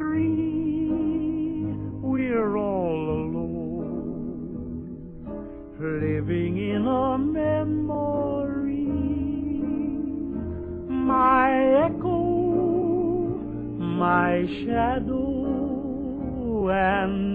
three, we're all alone, living in a memory. My echo, my shadow, and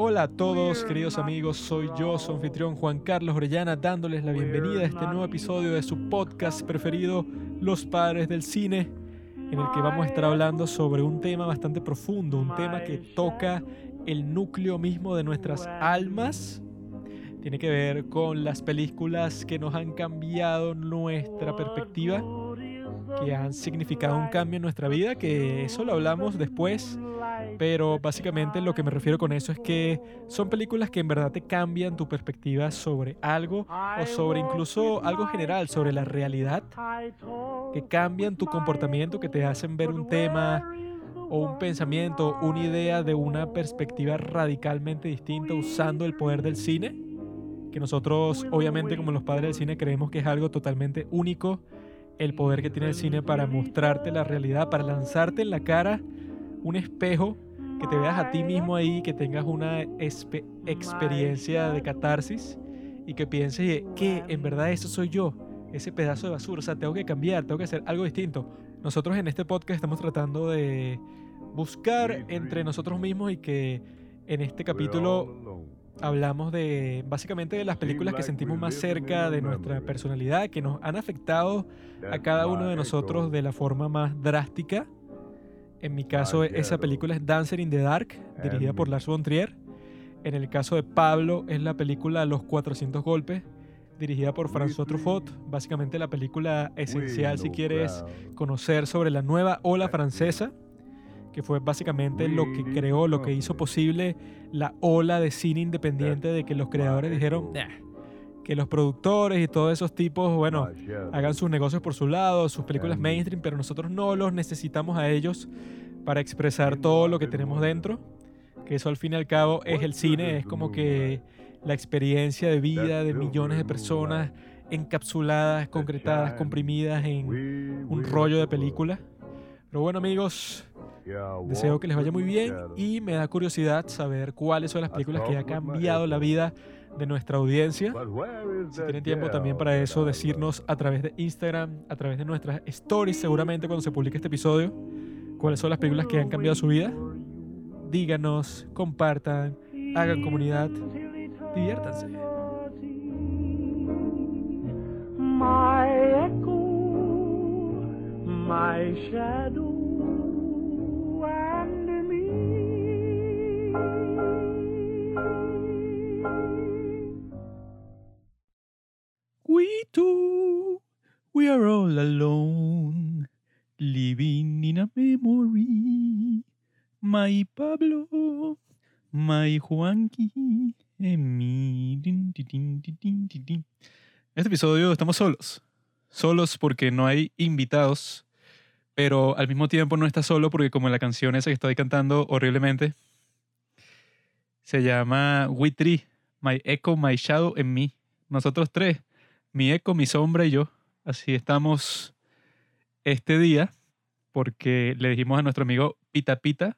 Hola a todos, queridos amigos, soy yo, su anfitrión Juan Carlos Orellana, dándoles la bienvenida a este nuevo episodio de su podcast preferido, Los Padres del Cine, en el que vamos a estar hablando sobre un tema bastante profundo, un tema que toca el núcleo mismo de nuestras almas. Tiene que ver con las películas que nos han cambiado nuestra perspectiva, que han significado un cambio en nuestra vida, que eso lo hablamos después pero básicamente lo que me refiero con eso es que son películas que en verdad te cambian tu perspectiva sobre algo o sobre incluso algo general, sobre la realidad, que cambian tu comportamiento, que te hacen ver un tema o un pensamiento, una idea de una perspectiva radicalmente distinta usando el poder del cine, que nosotros obviamente como los padres del cine creemos que es algo totalmente único, el poder que tiene el cine para mostrarte la realidad, para lanzarte en la cara un espejo, que te veas a ti mismo ahí, que tengas una experiencia de catarsis y que pienses que en verdad eso soy yo, ese pedazo de basura, o sea, tengo que cambiar, tengo que hacer algo distinto. Nosotros en este podcast estamos tratando de buscar entre nosotros mismos y que en este capítulo hablamos de básicamente de las películas que sentimos más cerca de nuestra personalidad, que nos han afectado a cada uno de nosotros de la forma más drástica. En mi caso, esa película es Dancer in the Dark, dirigida por Lars von Trier. En el caso de Pablo, es la película Los 400 Golpes, dirigida por François Truffaut. Básicamente la película esencial si quieres conocer sobre la nueva ola francesa, que fue básicamente lo que creó, lo que hizo posible la ola de cine independiente de que los creadores dijeron "Nah", que los productores y todos esos tipos, bueno, hagan sus negocios por su lado, sus películas mainstream, pero nosotros no los necesitamos a ellos para expresar todo lo que tenemos dentro, que eso al fin y al cabo es el cine, es como que la experiencia de vida de millones de personas encapsuladas, concretadas, comprimidas en un rollo de película. Pero bueno amigos, deseo que les vaya muy bien y me da curiosidad saber cuáles son las películas que ha cambiado la vida de nuestra audiencia. Si tienen tiempo también para eso, decirnos a través de Instagram, a través de nuestras stories, seguramente cuando se publique este episodio, cuáles son las películas que han cambiado su vida. Díganos, compartan, hagan comunidad, diviértanse. My echo, my shadow, We too, we are all alone, living in a memory. My Pablo, my Juanqui, tin, tin. En este episodio estamos solos. Solos porque no hay invitados, pero al mismo tiempo no está solo porque como la canción esa que estoy cantando horriblemente, se llama We Three, My Echo, My Shadow en mí. Nosotros tres mi eco, mi sombra y yo. Así estamos este día porque le dijimos a nuestro amigo Pita Pita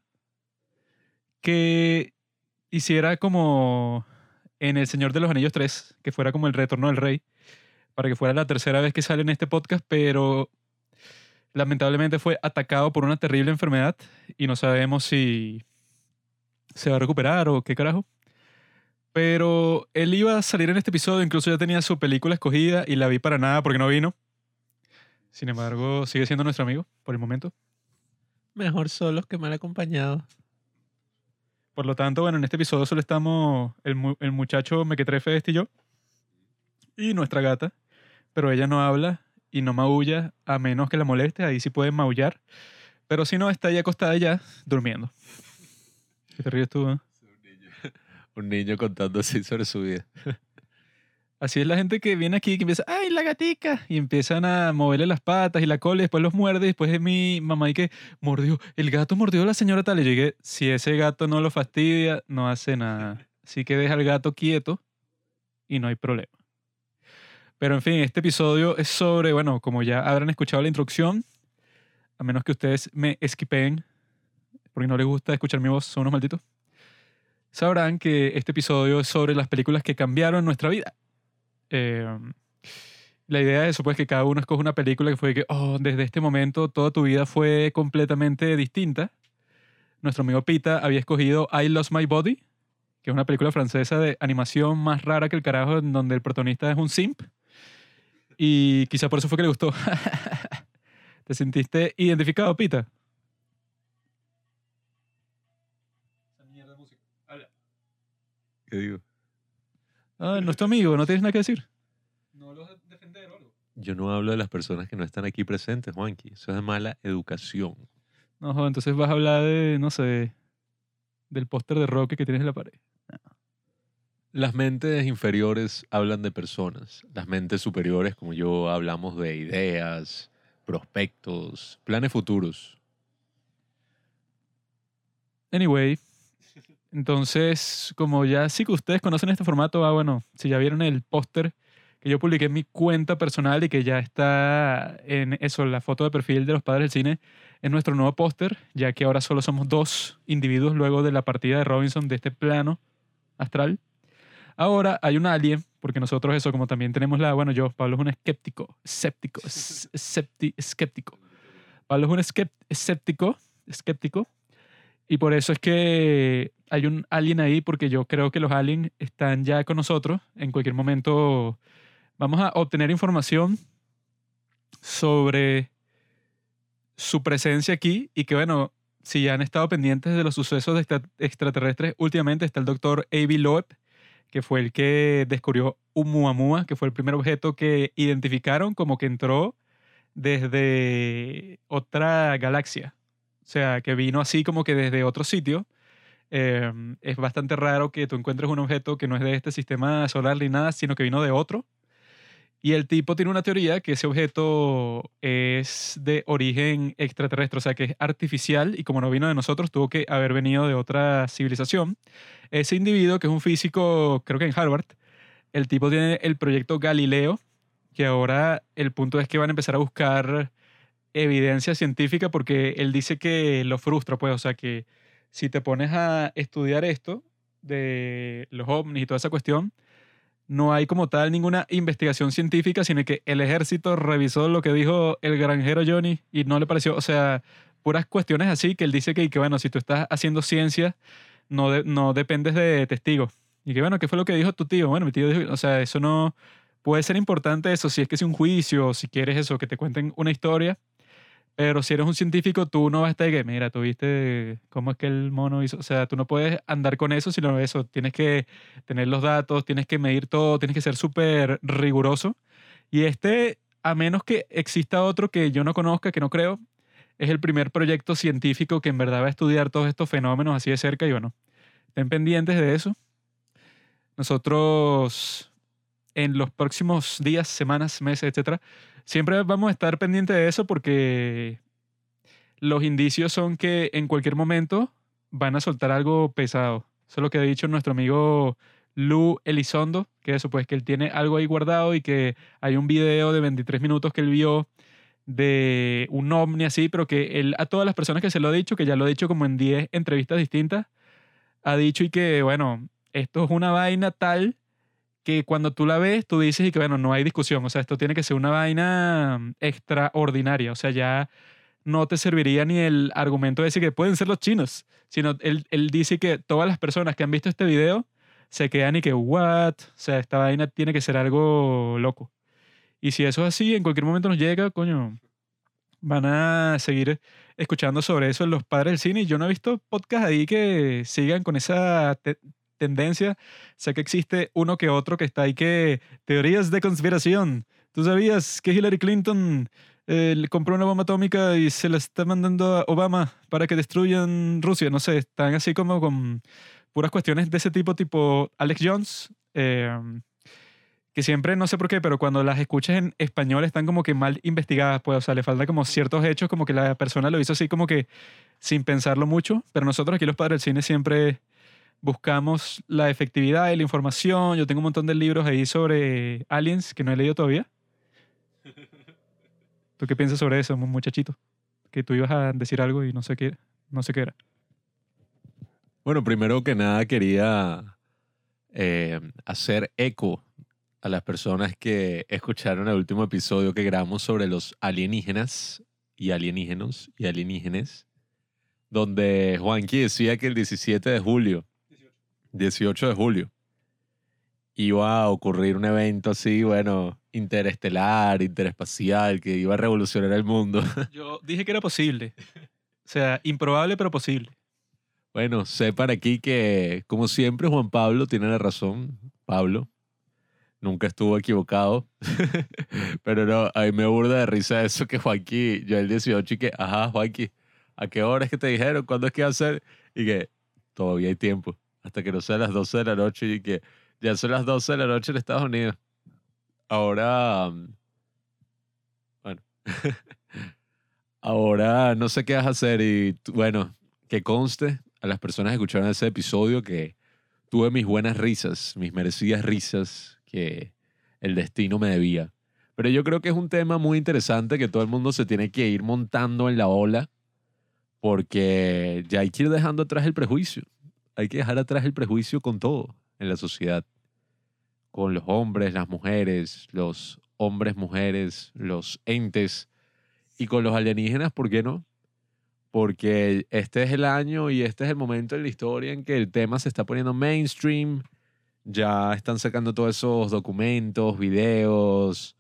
que hiciera como en El Señor de los Anillos 3, que fuera como el retorno del rey, para que fuera la tercera vez que sale en este podcast, pero lamentablemente fue atacado por una terrible enfermedad y no sabemos si se va a recuperar o qué carajo. Pero él iba a salir en este episodio, incluso ya tenía su película escogida y la vi para nada porque no vino. Sin embargo, sigue siendo nuestro amigo por el momento. Mejor solos que mal acompañados. Por lo tanto, bueno, en este episodio solo estamos el, mu- el muchacho Mequetrefe este y yo. Y nuestra gata. Pero ella no habla y no maulla a menos que la moleste. Ahí sí puede maullar. Pero si no, está ahí acostada ya, durmiendo. ¿Qué te ríes tú? eh? Un niño contando así sobre su vida. Así es la gente que viene aquí que empieza, ¡ay, la gatica! Y empiezan a moverle las patas y la cola y después los muerde. Y después es mi mamá y que mordió, el gato mordió a la señora tal. Y yo si ese gato no lo fastidia, no hace nada. Así que deja al gato quieto y no hay problema. Pero en fin, este episodio es sobre, bueno, como ya habrán escuchado la introducción, a menos que ustedes me esquipeen, porque no les gusta escuchar mi voz, son unos malditos, sabrán que este episodio es sobre las películas que cambiaron nuestra vida. Eh, la idea de eso, pues, que cada uno escoge una película que fue que, oh, desde este momento toda tu vida fue completamente distinta. Nuestro amigo Pita había escogido I Lost My Body, que es una película francesa de animación más rara que el carajo, en donde el protagonista es un simp. Y quizá por eso fue que le gustó. ¿Te sentiste identificado, Pita? ¿Qué digo? Ah, no es tu amigo, no tienes nada que decir. No lo vas a defender o algo. Yo no hablo de las personas que no están aquí presentes, Juanqui. Eso es de mala educación. No, joder, entonces vas a hablar de, no sé, del póster de Roque que tienes en la pared. Las mentes inferiores hablan de personas. Las mentes superiores, como yo, hablamos de ideas, prospectos, planes futuros. Anyway, entonces, como ya sí que ustedes conocen este formato, ah, bueno, si ya vieron el póster que yo publiqué en mi cuenta personal y que ya está en eso, la foto de perfil de los padres del cine, es nuestro nuevo póster, ya que ahora solo somos dos individuos luego de la partida de Robinson de este plano astral. Ahora hay un alien, porque nosotros eso, como también tenemos la, bueno, yo, Pablo es un escéptico, escéptico, escéptico. Pablo es un escép- escéptico, escéptico, y por eso es que hay un alien ahí, porque yo creo que los aliens están ya con nosotros. En cualquier momento vamos a obtener información sobre su presencia aquí y que, bueno, si ya han estado pendientes de los sucesos de extra- extraterrestres, últimamente está el doctor A.B. Loeb, que fue el que descubrió Oumuamua, que fue el primer objeto que identificaron como que entró desde otra galaxia. Sea, que vino así como que desde otro sitio. Eh, es bastante raro que tú encuentres un objeto que no es de este sistema solar ni nada, sino que vino de otro. Y el tipo tiene una teoría que ese objeto es de origen extraterrestre, o sea, que es artificial y como no vino de nosotros, tuvo que haber venido de otra civilización. Ese individuo, que es un físico, creo que en Harvard, el tipo tiene el proyecto Galileo, que ahora el punto es que van a empezar a buscar evidencia científica porque él dice que lo frustra, pues, o sea, que si te pones a estudiar esto de los ovnis y toda esa cuestión, no hay como tal ninguna investigación científica, sino que el ejército revisó lo que dijo el granjero Johnny y no le pareció, o sea, puras cuestiones así que él dice que, y que bueno, si tú estás haciendo ciencia, no, de- no dependes de testigos. Y que bueno, ¿qué fue lo que dijo tu tío? Bueno, mi tío dijo, o sea, eso no puede ser importante eso, si es que es un juicio, si quieres eso, que te cuenten una historia, pero si eres un científico, tú no vas a estar de que, mira, tú viste cómo es que el mono hizo. O sea, tú no puedes andar con eso, sino eso. Tienes que tener los datos, tienes que medir todo, tienes que ser súper riguroso. Y este, a menos que exista otro que yo no conozca, que no creo, es el primer proyecto científico que en verdad va a estudiar todos estos fenómenos así de cerca. Y bueno, estén pendientes de eso. Nosotros, en los próximos días, semanas, meses, etcétera, siempre vamos a estar pendientes de eso porque los indicios son que en cualquier momento van a soltar algo pesado. Eso es lo que ha dicho nuestro amigo Lu Elizondo, que eso, pues que él tiene algo ahí guardado y que hay un video de 23 minutos que él vio de un ovni así, pero que él a todas las personas que se lo ha dicho, que ya lo ha dicho como en 10 entrevistas distintas, ha dicho y que, bueno, esto es una vaina tal que cuando tú la ves, tú dices y que, bueno, no hay discusión. O sea, esto tiene que ser una vaina mm, extraordinaria. O sea, ya no te serviría ni el argumento de decir que pueden ser los chinos, sino él, él dice que todas las personas que han visto este video se quedan y que, what? O sea, esta vaina tiene que ser algo loco. Y si eso es así, en cualquier momento nos llega, coño, van a seguir escuchando sobre eso en los padres del cine. Yo no he visto podcast ahí que sigan con esa tendencia. Sé que existe uno que otro que está ahí que teorías de conspiración. ¿Tú sabías que Hillary Clinton eh, compró una bomba atómica y se la está mandando a Obama para que destruyan Rusia? No sé, están así como con puras cuestiones de ese tipo, tipo Alex Jones. eh, que siempre, no sé por qué, pero cuando las escuchas en español están como que mal investigadas, pues, o sea, le falta como ciertos hechos, como que la persona lo hizo así como que sin pensarlo mucho, pero nosotros aquí los padres del cine siempre buscamos la efectividad de la información. Yo tengo un montón de libros ahí sobre aliens que no he leído todavía. ¿Tú qué piensas sobre eso, mu- muchachito? Que tú ibas a decir algo y no sé qué, no sé qué era. Bueno, primero que nada quería eh, hacer eco a las personas que escucharon el último episodio que grabamos sobre los alienígenas y alienígenos y alienígenes, donde Juanqui decía que el 17 de julio, 18 de julio, iba a ocurrir un evento así, bueno, interestelar, interespacial, que iba a revolucionar el mundo. Yo dije que era posible. O sea, improbable pero posible. Bueno, sepan aquí que, como siempre, Juan Pablo tiene la razón. Pablo nunca estuvo equivocado. Pero no, a mí me burda de risa eso que Juanqui, yo el 18 y que, ajá, Juanqui, ¿a qué hora es que te dijeron? ¿Cuándo es que va a ser? Y que todavía hay tiempo, hasta que no sea las 12 de la noche y que ya son las 12 de la noche en Estados Unidos. Ahora, mm, bueno, ahora no sé qué vas a hacer y bueno, que conste a las personas que escucharon ese episodio que tuve mis buenas risas, mis merecidas risas que el destino me debía. Pero yo creo que es un tema muy interesante que todo el mundo se tiene que ir montando en la ola porque ya hay que ir dejando atrás el prejuicio. Hay que dejar atrás el prejuicio con todo en la sociedad. Con los hombres, las mujeres, los hombres, mujeres, los entes y con los alienígenas, ¿por qué no? porque este es el año y este es el momento en la historia en que el tema se está poniendo mainstream. Ya están sacando todos esos documentos, videos.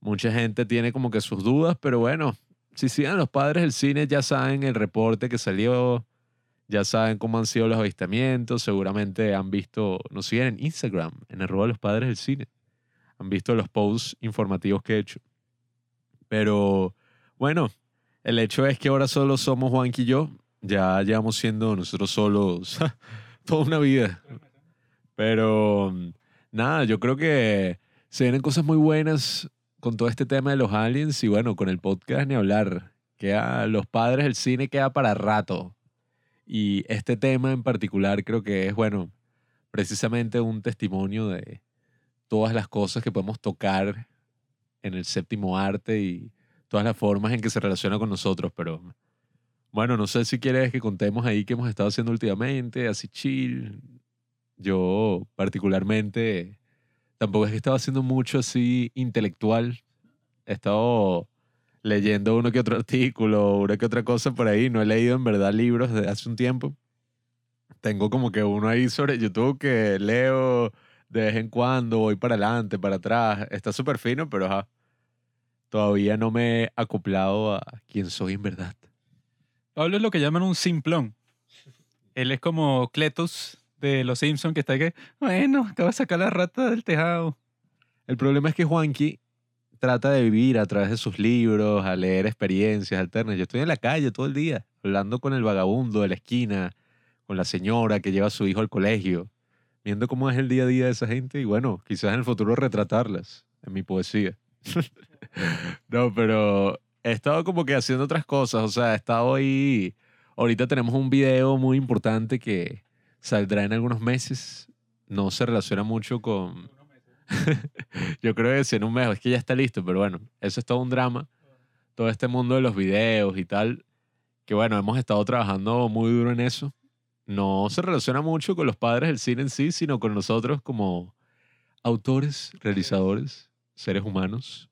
Mucha gente tiene como que sus dudas, pero bueno, si siguen los padres del cine ya saben el reporte que salió, ya saben cómo han sido los avistamientos, seguramente han visto, nos siguen en Instagram, en arroba los padres del cine. Han visto los posts informativos que he hecho. Pero bueno, el hecho es que ahora solo somos Juanqui y yo. Ya llevamos siendo nosotros solos toda una vida. Pero nada, yo creo que se vienen cosas muy buenas con todo este tema de los aliens y bueno, con el podcast ni hablar. Queda, los padres del cine queda para rato. Y este tema en particular creo que es, bueno, precisamente un testimonio de todas las cosas que podemos tocar en el séptimo arte y todas las formas en que se relaciona con nosotros, pero bueno, no sé si quieres que contemos ahí qué hemos estado haciendo últimamente, así chill. Yo particularmente tampoco es que estaba haciendo mucho así intelectual. He estado leyendo uno que otro artículo, una que otra cosa por ahí. No he leído en verdad libros desde hace un tiempo. Tengo como que uno ahí sobre YouTube que leo de vez en cuando, voy para adelante, para atrás. Está súper fino, pero ajá todavía no me he acoplado a quién soy en verdad. Pablo es lo que llaman un simplón. Él es como Cletus de Los Simpsons que está que, bueno, acaba de sacar la rata del tejado. El problema es que Juanqui trata de vivir a través de sus libros, a leer experiencias alternas. Yo estoy en la calle todo el día, hablando con el vagabundo de la esquina, con la señora que lleva a su hijo al colegio, viendo cómo es el día a día de esa gente y bueno, quizás en el futuro retratarlas en mi poesía. no, pero he estado como que haciendo otras cosas, o sea, he estado ahí. Ahorita tenemos un video muy importante que saldrá en algunos meses. No se relaciona mucho con. Yo creo que si en un mes, es que ya está listo, pero bueno, eso es todo un drama. Todo este mundo de los videos y tal, que bueno, hemos estado trabajando muy duro en eso. No se relaciona mucho con los padres del cine en sí, sino con nosotros como autores, realizadores, seres humanos.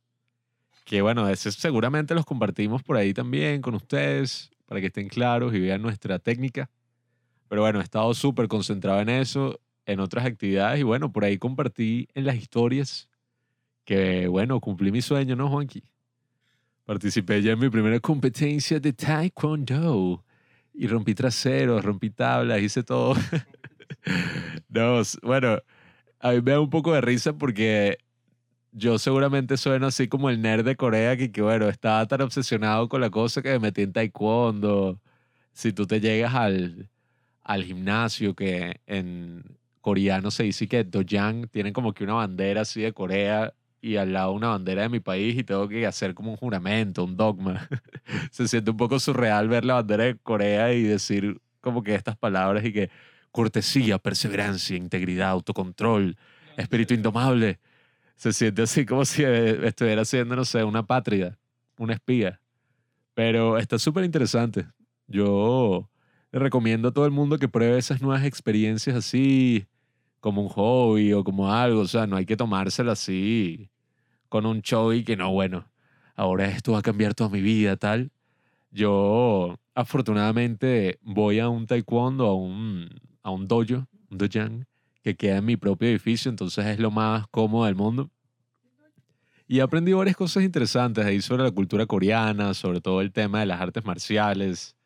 Que bueno, ese seguramente los compartimos por ahí también con ustedes, para que estén claros y vean nuestra técnica. Pero bueno, he estado súper concentrado en eso, en otras actividades y bueno, por ahí compartí en las historias que bueno, cumplí mi sueño, ¿no, Juanqui? Participé ya en mi primera competencia de Taekwondo y rompí traseros, rompí tablas, hice todo. no, bueno, a mí me da un poco de risa porque yo seguramente sueno así como el nerd de Corea que, que bueno, estaba tan obsesionado con la cosa que me metí en taekwondo. Si tú te llegas al, al gimnasio que en coreano se dice que dojang, tienen como que una bandera así de Corea y al lado una bandera de mi país y tengo que hacer como un juramento, un dogma. se siente un poco surreal ver la bandera de Corea y decir como que estas palabras y que cortesía, perseverancia, integridad, autocontrol, espíritu indomable. Se siente así como si eh, estuviera haciendo, no sé, una patria, una espía. Pero está súper interesante. Yo recomiendo a todo el mundo que pruebe esas nuevas experiencias así, como un hobby o como algo. O sea, no hay que tomárselo así con un show y que no, bueno, ahora esto va a cambiar toda mi vida, tal. Yo, afortunadamente, voy a un taekwondo, a un, a un dojo, un dojang, que queda en mi propio edificio, entonces es lo más cómodo del mundo. Y he aprendido varias cosas interesantes ahí sobre la cultura coreana, sobre todo el tema de las artes marciales.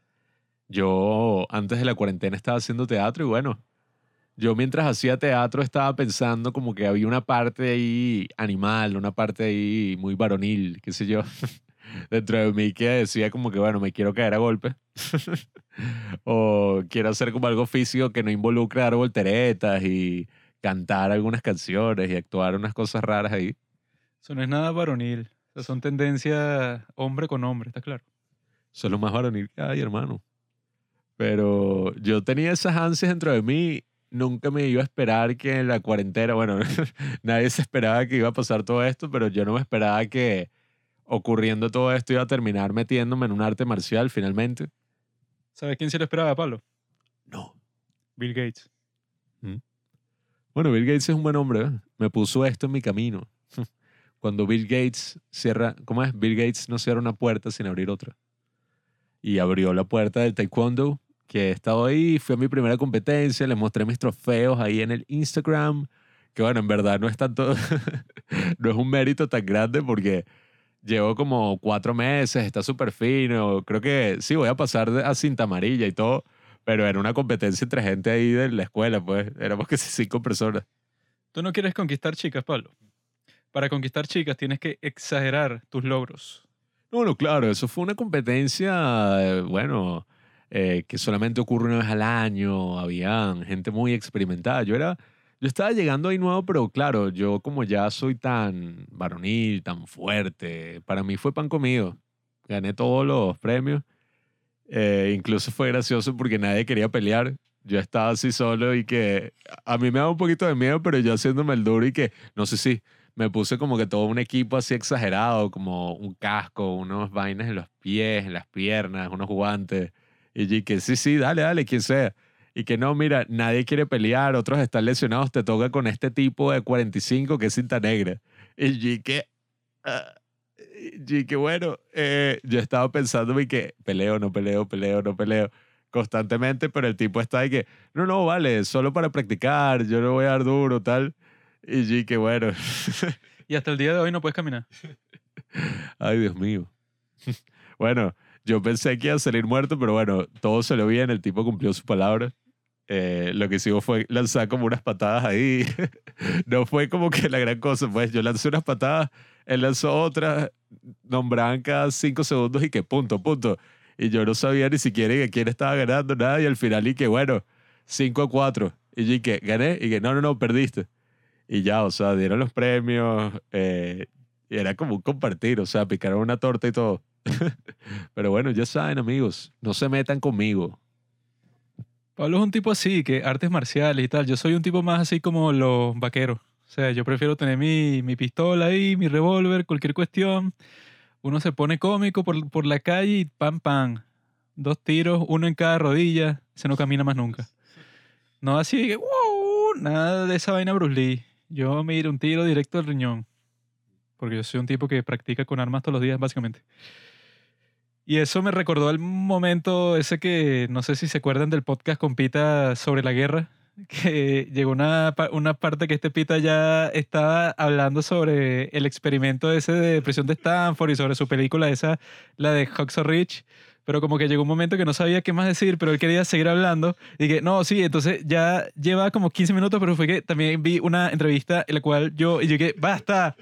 Yo antes de la cuarentena estaba haciendo teatro y bueno, yo mientras hacía teatro estaba pensando como que había una parte ahí animal, una parte ahí muy varonil, qué sé yo, dentro de mí que decía como que bueno, me quiero caer a golpe. o quiero hacer como algo físico que no involucre dar volteretas y cantar algunas canciones y actuar unas cosas raras ahí. Eso no es nada varonil. O sea, son tendencias hombre con hombre, está claro. Eso es lo más varonil que hay, hermano. Pero yo tenía esas ansias dentro de mí. Nunca me iba a esperar que en la cuarentena, bueno, nadie se esperaba que iba a pasar todo esto, pero yo no me esperaba que ocurriendo todo esto iba a terminar metiéndome en un arte marcial finalmente. ¿Sabes quién se lo esperaba, Pablo? No. Bill Gates. Bueno, Bill Gates es un buen hombre. ¿eh? Me puso esto en mi camino. Cuando Bill Gates cierra, ¿cómo es? Bill Gates no cierra una puerta sin abrir otra. Y abrió la puerta del taekwondo, que he estado ahí, fui a mi primera competencia, les mostré mis trofeos ahí en el Instagram, que bueno, en verdad no es tanto, no es un mérito tan grande porque llevo como cuatro meses, está súper fino, creo que sí, voy a pasar a cinta amarilla y todo, pero era una competencia entre gente ahí de la escuela, pues, éramos que cinco personas. Tú no quieres conquistar chicas, Pablo. Para conquistar chicas tienes que exagerar tus logros. No, Bueno, claro, eso fue una competencia, eh, bueno, eh, que solamente ocurre una vez al año, habían gente muy experimentada. Yo era, yo estaba llegando ahí nuevo, pero claro, yo como ya soy tan varonil, tan fuerte, para mí fue pan comido. Gané todos los premios. Eh, incluso fue gracioso porque nadie quería pelear. Yo estaba así solo y que a mí me daba un poquito de miedo, pero yo haciéndome el duro y que, no sé si, me puse como que todo un equipo así exagerado, como un casco, unos vainas en los pies, en las piernas, unos guantes. Y yo que sí, sí, dale, dale, quien sea. Y que no, mira, nadie quiere pelear, otros están lesionados, te toca con este tipo de 45 que es cinta negra. Y yo que, ah, y que bueno, eh, yo estaba pensando y que peleo, no peleo, peleo, no peleo constantemente, pero el tipo está ahí que, no, no, vale, solo para practicar, yo no voy a dar duro, tal. Y yo que bueno, Y hasta el día de hoy no puedes caminar. ay Dios mío. Bueno, yo pensé que iba a salir muerto, pero bueno, todo salió bien, el tipo cumplió su palabra. Eh, lo que hicimos fue lanzar como unas patadas ahí. no fue como que la gran cosa, pues yo lancé unas patadas, él lanzó otras, nombraban cada cinco segundos y que punto, punto. Y yo no sabía ni siquiera que quién estaba ganando nada y al final y que bueno, 5 a 4. Y yo y que gané y que no, no, no, perdiste. Y ya, o sea, dieron los premios, eh, y era como un compartir, o sea, picaron una torta y todo. Pero bueno, ya saben, amigos, no se metan conmigo. Pablo es un tipo así, que artes marciales y tal. Yo soy un tipo más así como los vaqueros. O sea, yo prefiero tener mi, mi pistola ahí, mi revólver, cualquier cuestión. Uno se pone cómico por, por la calle y pam, pam. Dos tiros, uno en cada rodilla. Se no camina más nunca. No así, wow, nada de esa vaina Bruce Lee. Yo me iré un tiro directo al riñón. Porque yo soy un tipo que practica con armas todos los días, básicamente. Y eso me recordó el momento ese que, no sé si se acuerdan del podcast con Pita sobre la guerra, que llegó una, una parte que este Pita ya estaba hablando sobre el experimento ese de presión de Stanford y sobre su película esa, la de Huxley Rich, pero como que llegó un momento que no sabía qué más decir, pero él quería seguir hablando y que, no, sí, entonces ya lleva como 15 minutos, pero fue que también vi una entrevista en la cual yo, y yo que, basta,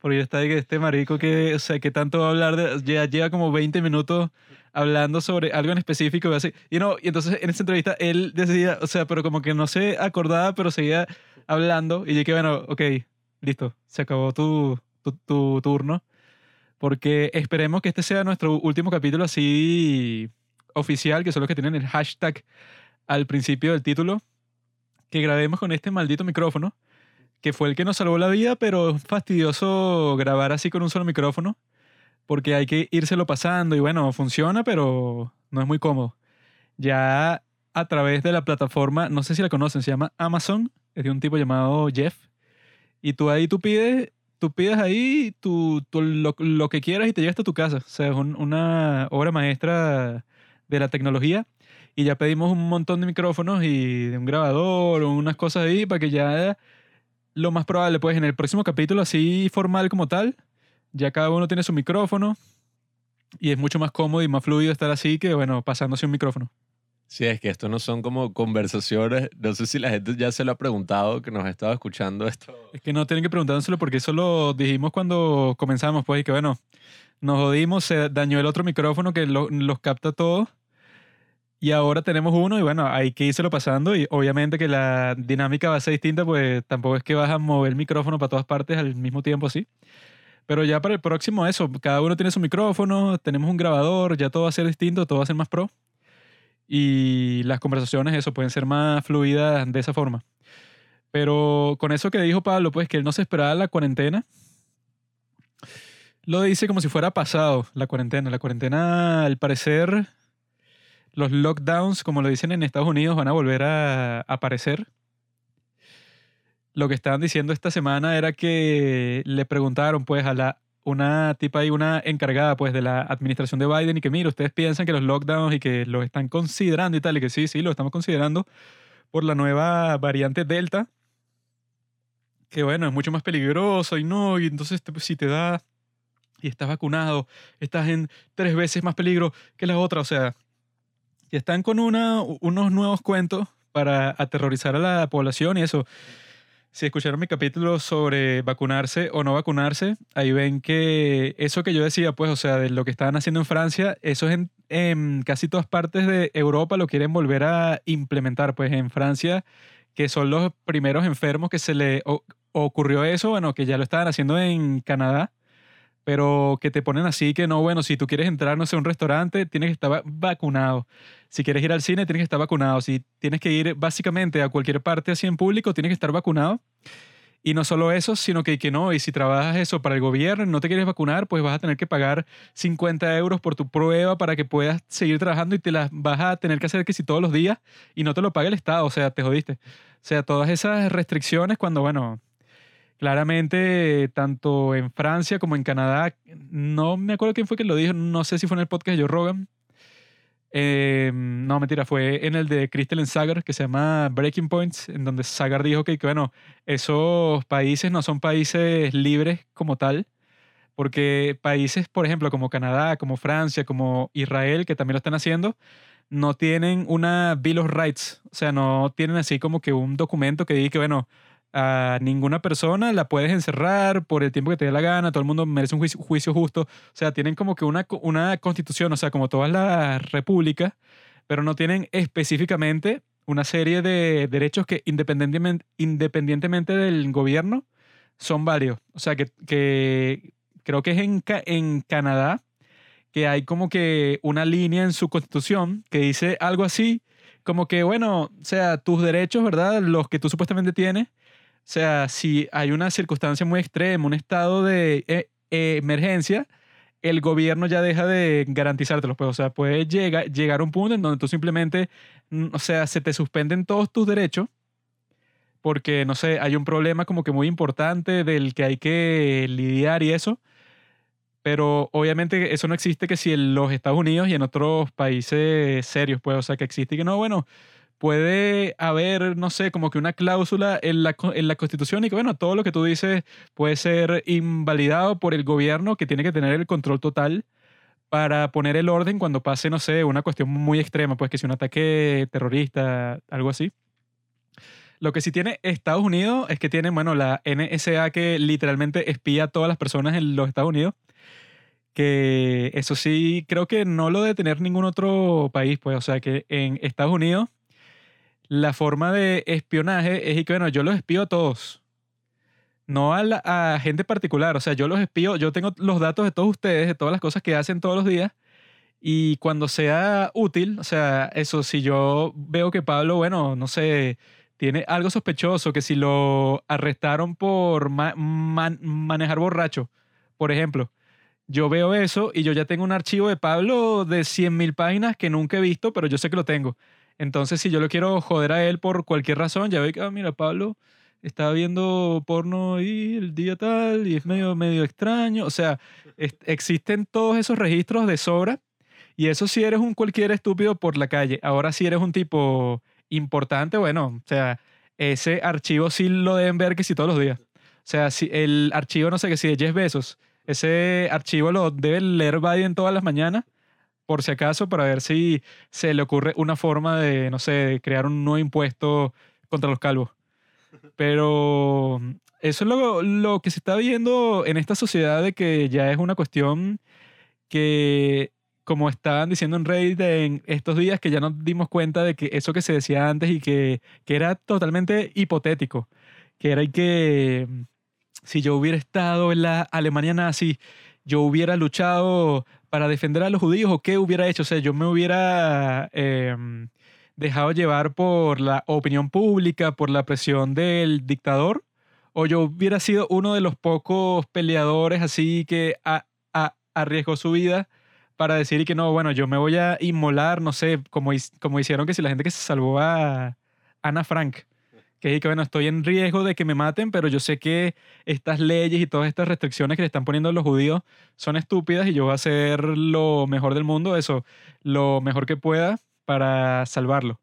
porque está ahí que este marico que, o sea, que tanto va a hablar de, ya lleva como 20 minutos hablando sobre algo en específico y así. No, y entonces en esa entrevista él decía, o sea, pero como que no se acordaba, pero seguía hablando y yo que bueno, ok, listo, se acabó tu, tu, tu turno. Porque esperemos que este sea nuestro último capítulo así oficial, que son los que tienen el hashtag al principio del título. que grabemos con este maldito micrófono, que fue el que nos salvó la vida, pero es fastidioso grabar así con un solo micrófono, porque hay que írselo pasando y bueno, funciona, pero no es muy cómodo. Ya a través de la plataforma, no sé si la conocen, se llama Amazon, es de un tipo llamado Jeff, y tú ahí tú pides, tú pides ahí tú, tú lo, lo que quieras y te llega hasta tu casa. O sea, es un- una obra maestra de la tecnología. Y ya pedimos un montón de micrófonos y de un grabador o unas cosas ahí para que ya lo más probable, pues en el próximo capítulo, así formal como tal, ya cada uno tiene su micrófono y es mucho más cómodo y más fluido estar así que, bueno, pasándose un micrófono. Sí, es que esto no son como conversaciones. No sé si la gente ya se lo ha preguntado, que nos ha estado escuchando esto. Es que no tienen que preguntárselo porque eso lo dijimos cuando comenzamos, pues, y que bueno, nos jodimos, se dañó el otro micrófono que lo- los capta todo. Y ahora tenemos uno y bueno, hay que írselo pasando y obviamente que la dinámica va a ser distinta, pues tampoco es que vas a mover el micrófono para todas partes al mismo tiempo así. Pero ya para el próximo eso, cada uno tiene su micrófono, tenemos un grabador, ya todo va a ser distinto, todo va a ser más pro. Y las conversaciones, eso, pueden ser más fluidas de esa forma. Pero con eso que dijo Pablo, pues que él no se esperaba la cuarentena, lo dice como si fuera pasado la cuarentena. La cuarentena, al parecer, los lockdowns, como lo dicen en Estados Unidos, van a volver a aparecer. Lo que estaban diciendo esta semana era que le preguntaron pues a la una tipa y una encargada pues de la administración de Biden y que mira, ustedes piensan que los lockdowns y que los están considerando y tal, y que sí, sí, lo estamos considerando por la nueva variante Delta, que bueno, es mucho más peligroso y no, y entonces si te da y estás vacunado, estás en tres veces más peligro que la otra, o sea, y están con unos nuevos cuentos para aterrorizar a la población y eso. Si escucharon mi capítulo sobre vacunarse o no vacunarse, ahí ven que eso que yo decía, pues, o sea, de lo que estaban haciendo en Francia, eso es en, en casi todas partes de Europa lo quieren volver a implementar. Pues en Francia, que son los primeros enfermos que se le ocurrió eso, bueno, que ya lo estaban haciendo en Canadá, pero que te ponen así que no, bueno, si tú quieres entrar, no sé, a un restaurante, tienes que estar va- vacunado. Si quieres ir al cine, tienes que estar vacunado. Si tienes que ir básicamente a cualquier parte así en público, tienes que estar vacunado. Y no solo eso, sino que, que no, y si trabajas eso para el gobierno no te quieres vacunar, pues vas a tener que pagar 50 euros por tu prueba para que puedas seguir trabajando y te las vas a tener que hacer que si todos los días y no te lo paga el Estado, o sea, te jodiste. O sea, todas esas restricciones cuando, bueno, claramente tanto en Francia como en Canadá, no me acuerdo quién fue que lo dijo, no sé si fue en el podcast de Joe Rogan. Eh, no, mentira, fue en el de Crystal Sagar, que se llama Breaking Points, en donde Sagar dijo que, que, bueno, esos países no son países libres como tal, porque países, por ejemplo, como Canadá, como Francia, como Israel, que también lo están haciendo, no tienen una Bill of Rights, o sea, no tienen así como que un documento que diga que, bueno, a ninguna persona la puedes encerrar por el tiempo que te dé la gana, todo el mundo merece un juicio, justo, o sea, tienen como que una, una constitución, o sea, como todas las repúblicas, pero no tienen específicamente una serie de derechos que independientemente, independientemente del gobierno son varios. O sea, que, que creo que es en, en Canadá que hay como que una línea en su constitución que dice algo así, como que, bueno, o sea, tus derechos, ¿verdad? Los que tú supuestamente tienes, sea, si hay una circunstancia muy extrema, un estado de eh, eh, emergencia, el gobierno ya deja de garantizártelos. Pues, o sea, puede llegar, llegar a un punto en donde tú simplemente, mm, o sea, se te suspenden todos tus derechos porque, no sé, hay un problema como que muy importante del que hay que lidiar y eso. Pero obviamente eso no existe que si en los Estados Unidos y en otros países serios, pues, o sea, que existe que no, bueno, puede haber, no sé, como que una cláusula en la, en la Constitución y que, bueno, todo lo que tú dices puede ser invalidado por el gobierno que tiene que tener el control total para poner el orden cuando pase, no sé, una cuestión muy extrema, pues que si un ataque terrorista, algo así. Lo que sí tiene Estados Unidos es que tiene, bueno, la NSA que literalmente espía a todas las personas en los Estados Unidos. Que eso sí, creo que no lo debe tener ningún otro país, pues. O sea, que en Estados Unidos la forma de espionaje es que, bueno, yo los espío a todos. No a, la- a gente particular. O sea, yo los espío, yo tengo los datos de todos ustedes, de todas las cosas que hacen todos los días. Y cuando sea útil, o sea, eso, si yo veo que Pablo, bueno, no sé, tiene algo sospechoso, que si lo arrestaron por ma- man- manejar borracho, por ejemplo. Yo veo eso y yo ya tengo un archivo de Pablo de 100.000 páginas que nunca he visto, pero yo sé que lo tengo. Entonces, si yo lo quiero joder a él por cualquier razón, ya veo que, ah, mira, Pablo estaba viendo porno y el día tal y es medio, medio extraño. O sea, existen todos esos registros de sobra y eso si eres un cualquier estúpido por la calle. Ahora si eres un tipo importante, bueno, o sea, ese archivo sí lo deben ver que si todos los días. O sea, si el archivo, no sé qué, si de Jeff Bezos, ese archivo lo debe leer Biden todas las mañanas, por si acaso, para ver si se le ocurre una forma de, no sé, crear un nuevo impuesto contra los calvos. Pero eso es lo, lo que se está viendo en esta sociedad de que ya es una cuestión que, como estaban diciendo en Reddit en estos días, que ya nos dimos cuenta de que eso que se decía antes y que, que era totalmente hipotético, que era y que mm, si yo hubiera estado en la Alemania nazi, yo hubiera luchado para defender a los judíos o qué hubiera hecho. O sea, yo me hubiera em, dejado llevar por la opinión pública, por la presión del dictador, o yo hubiera sido uno de los pocos peleadores así que a- arriesgó su vida para decir que no, bueno, yo me voy a inmolar, no sé, como, como hicieron que si la gente que se salvó a Ana Frank, que dije que bueno, estoy en riesgo de que me maten, pero yo sé que estas leyes y todas estas restricciones que le están poniendo a los judíos son estúpidas y yo voy a hacer lo mejor del mundo, eso, lo mejor que pueda para salvarlo.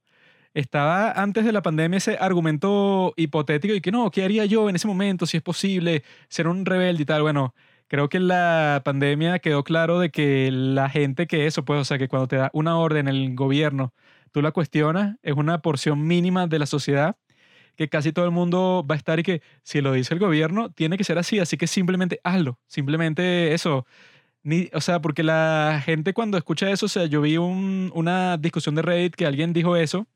Estaba antes de la pandemia ese argumento hipotético y que no, ¿qué haría yo en ese momento si es posible ser un rebelde y tal? Bueno, creo que la pandemia quedó claro de que la gente que eso, pues, o sea, que cuando te da una orden el gobierno, tú la cuestionas, es una porción mínima de la sociedad que casi todo el mundo va a estar y que si lo dice el gobierno, tiene que ser así, así que simplemente hazlo, simplemente eso. Ni, o sea, porque la gente cuando escucha eso, o sea, yo vi un- una discusión de Reddit que alguien dijo eso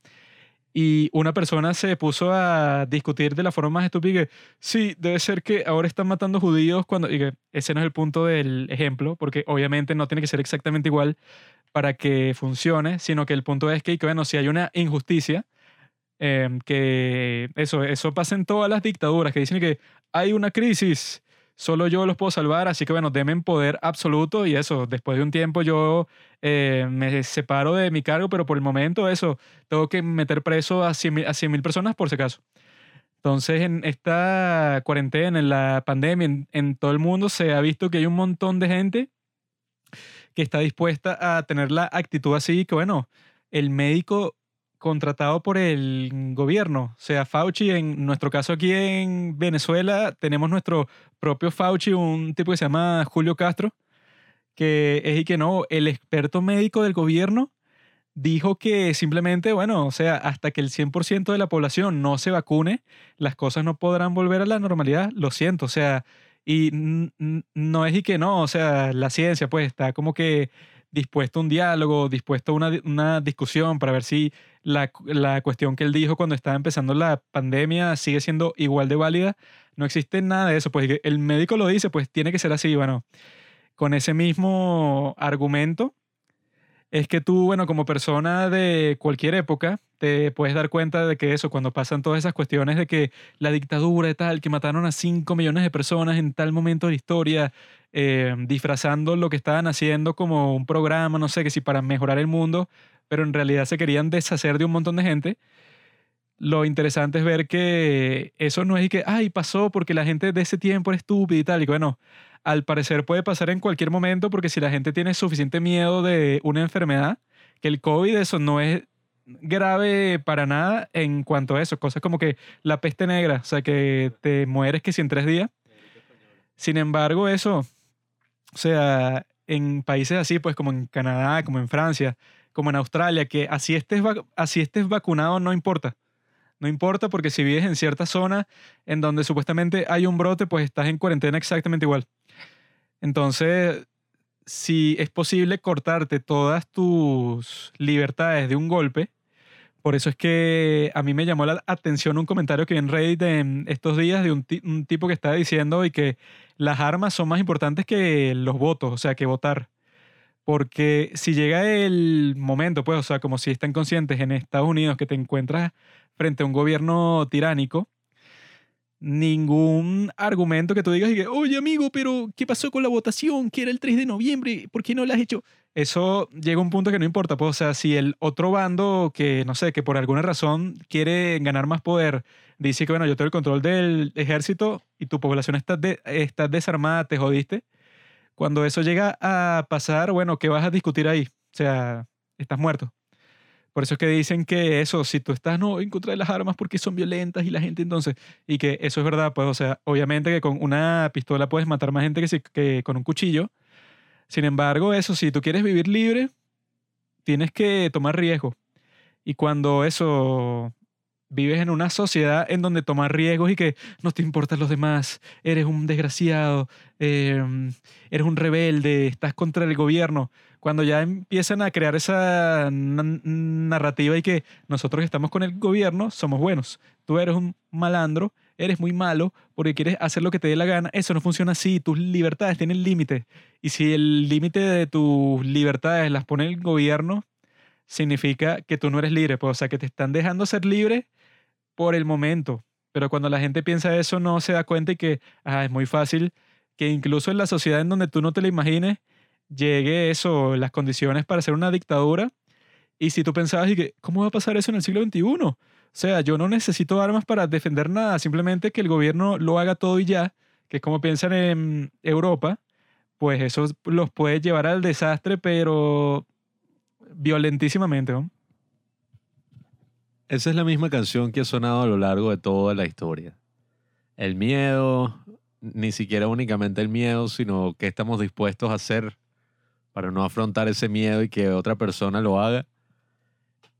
y una persona se puso a discutir de la forma más estúpida que sí, debe ser que ahora están matando judíos cuando... Y que ese no es el punto del ejemplo, porque obviamente no tiene que ser exactamente igual para que funcione, sino que el punto es que, que, bueno, si hay una injusticia, em, que eso, eso pasa en todas las dictaduras, que dicen que hay una crisis, solo yo los puedo salvar, así que bueno, denme poder absoluto y eso, después de un tiempo yo eh, me separo de mi cargo, pero por el momento eso, tengo que meter preso a 100 mil, a 100 mil personas por si acaso. Entonces, en esta cuarentena, en la pandemia, en todo el mundo se ha visto que hay un montón de gente que está dispuesta a tener la actitud así, que bueno, el médico contratado por el gobierno, o sea, Fauci, en nuestro caso aquí en Venezuela, tenemos nuestro propio Fauci, un tipo que se llama Julio Castro, que es y que no, el experto médico del gobierno dijo que simplemente, bueno, o sea, hasta que el 100% de la población no se vacune, las cosas no podrán volver a la normalidad, lo siento, o sea, y no es y que no, o sea, la ciencia pues está como que dispuesto a un diálogo, dispuesto a una, una discusión para ver si la, la cuestión que él dijo cuando estaba empezando la pandemia sigue siendo igual de válida. No existe nada de eso, pues el médico lo dice, pues tiene que ser así, bueno, con ese mismo argumento es que tú, bueno, como persona de cualquier época, te puedes dar cuenta de que eso, cuando pasan todas esas cuestiones de que la dictadura y tal, que mataron a 5 millones de personas en tal momento de historia, eh, disfrazando lo que estaban haciendo como un programa, no sé, que si para mejorar el mundo, pero en realidad se querían deshacer de un montón de gente. Lo interesante es ver que eso no es que, ay, pasó porque la gente de ese tiempo era estúpida y tal. Y bueno, al parecer puede pasar en cualquier momento porque si la gente tiene suficiente miedo de una enfermedad, que el COVID eso no es grave para nada en cuanto a eso, cosas como que la peste negra, o sea, que te mueres que si en tres días. Sin embargo, eso, o sea, en países así, pues como en Canadá, como en Francia, como en Australia, que así estés, así estés vacunado no importa. No importa porque si vives en cierta zona en donde supuestamente hay un brote, pues estás en cuarentena exactamente igual. Entonces, si es posible cortarte todas tus libertades de un golpe, por eso es que a mí me llamó la atención un comentario que vi en Reddit en estos días de un, un tipo que estaba diciendo y que las armas son más importantes que los votos, o sea, que votar. Porque si llega el momento, pues, o sea, como si están conscientes en Estados Unidos que te encuentras frente a un gobierno tiránico, ningún argumento que tú digas y que, oye amigo, pero ¿qué pasó con la votación? Que era el 3 de noviembre, ¿por qué no la has hecho? Eso llega a un punto que no importa, pues, o sea, si el otro bando que, no sé, que por alguna razón quiere ganar más poder, dice que, bueno, yo tengo el control del ejército y tu población está, está desarmada, te jodiste. Cuando eso llega a pasar, bueno, ¿qué vas a discutir ahí? O sea, estás muerto. Por eso es que dicen que eso, si tú estás no en contra de las armas porque son violentas y la gente entonces, y que eso es verdad, pues, o sea, obviamente que con una pistola puedes matar más gente que, si- que con un cuchillo. Sin embargo, eso, si tú quieres vivir libre, tienes que tomar riesgo. Y cuando eso vives en una sociedad en donde tomar riesgos y que no te importan los demás, eres un desgraciado, eh, eres un rebelde, estás contra el gobierno, cuando ya empiezan a crear esa na- narrativa y que nosotros estamos con el gobierno somos buenos, tú eres un malandro, eres muy malo porque quieres hacer lo que te dé la gana, eso no funciona así, tus libertades tienen límite. Y si el límite de tus libertades las pone el gobierno, significa que tú no eres libre, pues, o sea, que te están dejando ser libre por el momento. Pero cuando la gente piensa eso, no se da cuenta y que ah, es muy fácil que incluso en la sociedad en donde tú no te lo imagines, llegue eso, las condiciones para hacer una dictadura. Y si tú pensabas, que, ¿cómo va a pasar eso en el siglo XXI? O sea, yo no necesito armas para defender nada, simplemente que el gobierno lo haga todo y ya, que es como piensan en Europa, pues eso los puede llevar al desastre, pero violentísimamente, ¿no? Esa es la misma canción que ha sonado a lo largo de toda la historia. El miedo, ni siquiera únicamente el miedo, sino qué estamos dispuestos a hacer para no afrontar ese miedo y que otra persona lo haga.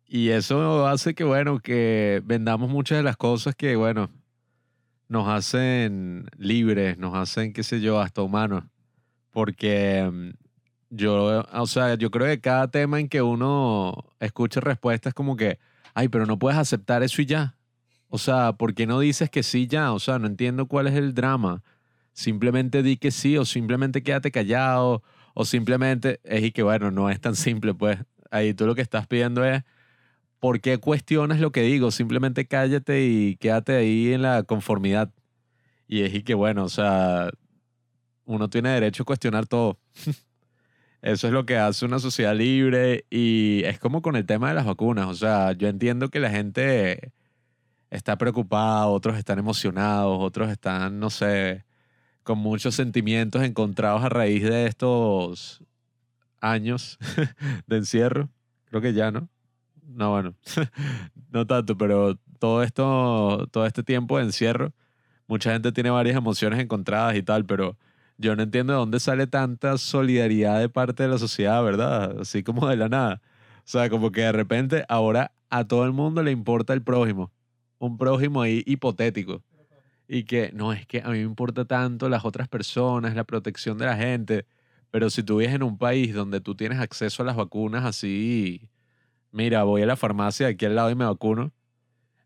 Y eso hace que, bueno, que vendamos muchas de las cosas que, bueno, nos hacen libres, nos hacen, qué sé yo, hasta humanos. Porque mm, yo, o sea, yo creo que cada tema en que uno escucha respuestas como que, ay, pero no puedes aceptar eso y ya. O sea, ¿por qué no dices que sí ya? O sea, no entiendo cuál es el drama. Simplemente di que sí o simplemente quédate callado o simplemente es y que bueno, no es tan simple, pues. Ahí tú lo que estás pidiendo es, ¿por qué cuestionas lo que digo? Simplemente cállate y quédate ahí en la conformidad. Y es y que bueno, o sea, uno tiene derecho a cuestionar todo. Eso es lo que hace una sociedad libre y es como con el tema de las vacunas. O sea, yo entiendo que la gente está preocupada, otros están emocionados, otros están, no sé, con muchos sentimientos encontrados a raíz de estos años de encierro. Creo que ya, ¿no? No, bueno, no tanto, pero todo esto, todo este tiempo de encierro, mucha gente tiene varias emociones encontradas y tal, pero yo no entiendo de dónde sale tanta solidaridad de parte de la sociedad, ¿verdad? Así como de la nada. O sea, como que de repente ahora a todo el mundo le importa el prójimo. Un prójimo ahí hipotético. Y que no es que a mí me importa tanto las otras personas, la protección de la gente. Pero si tú vives en un país donde tú tienes acceso a las vacunas así, mira, voy a la farmacia aquí al lado y me vacuno,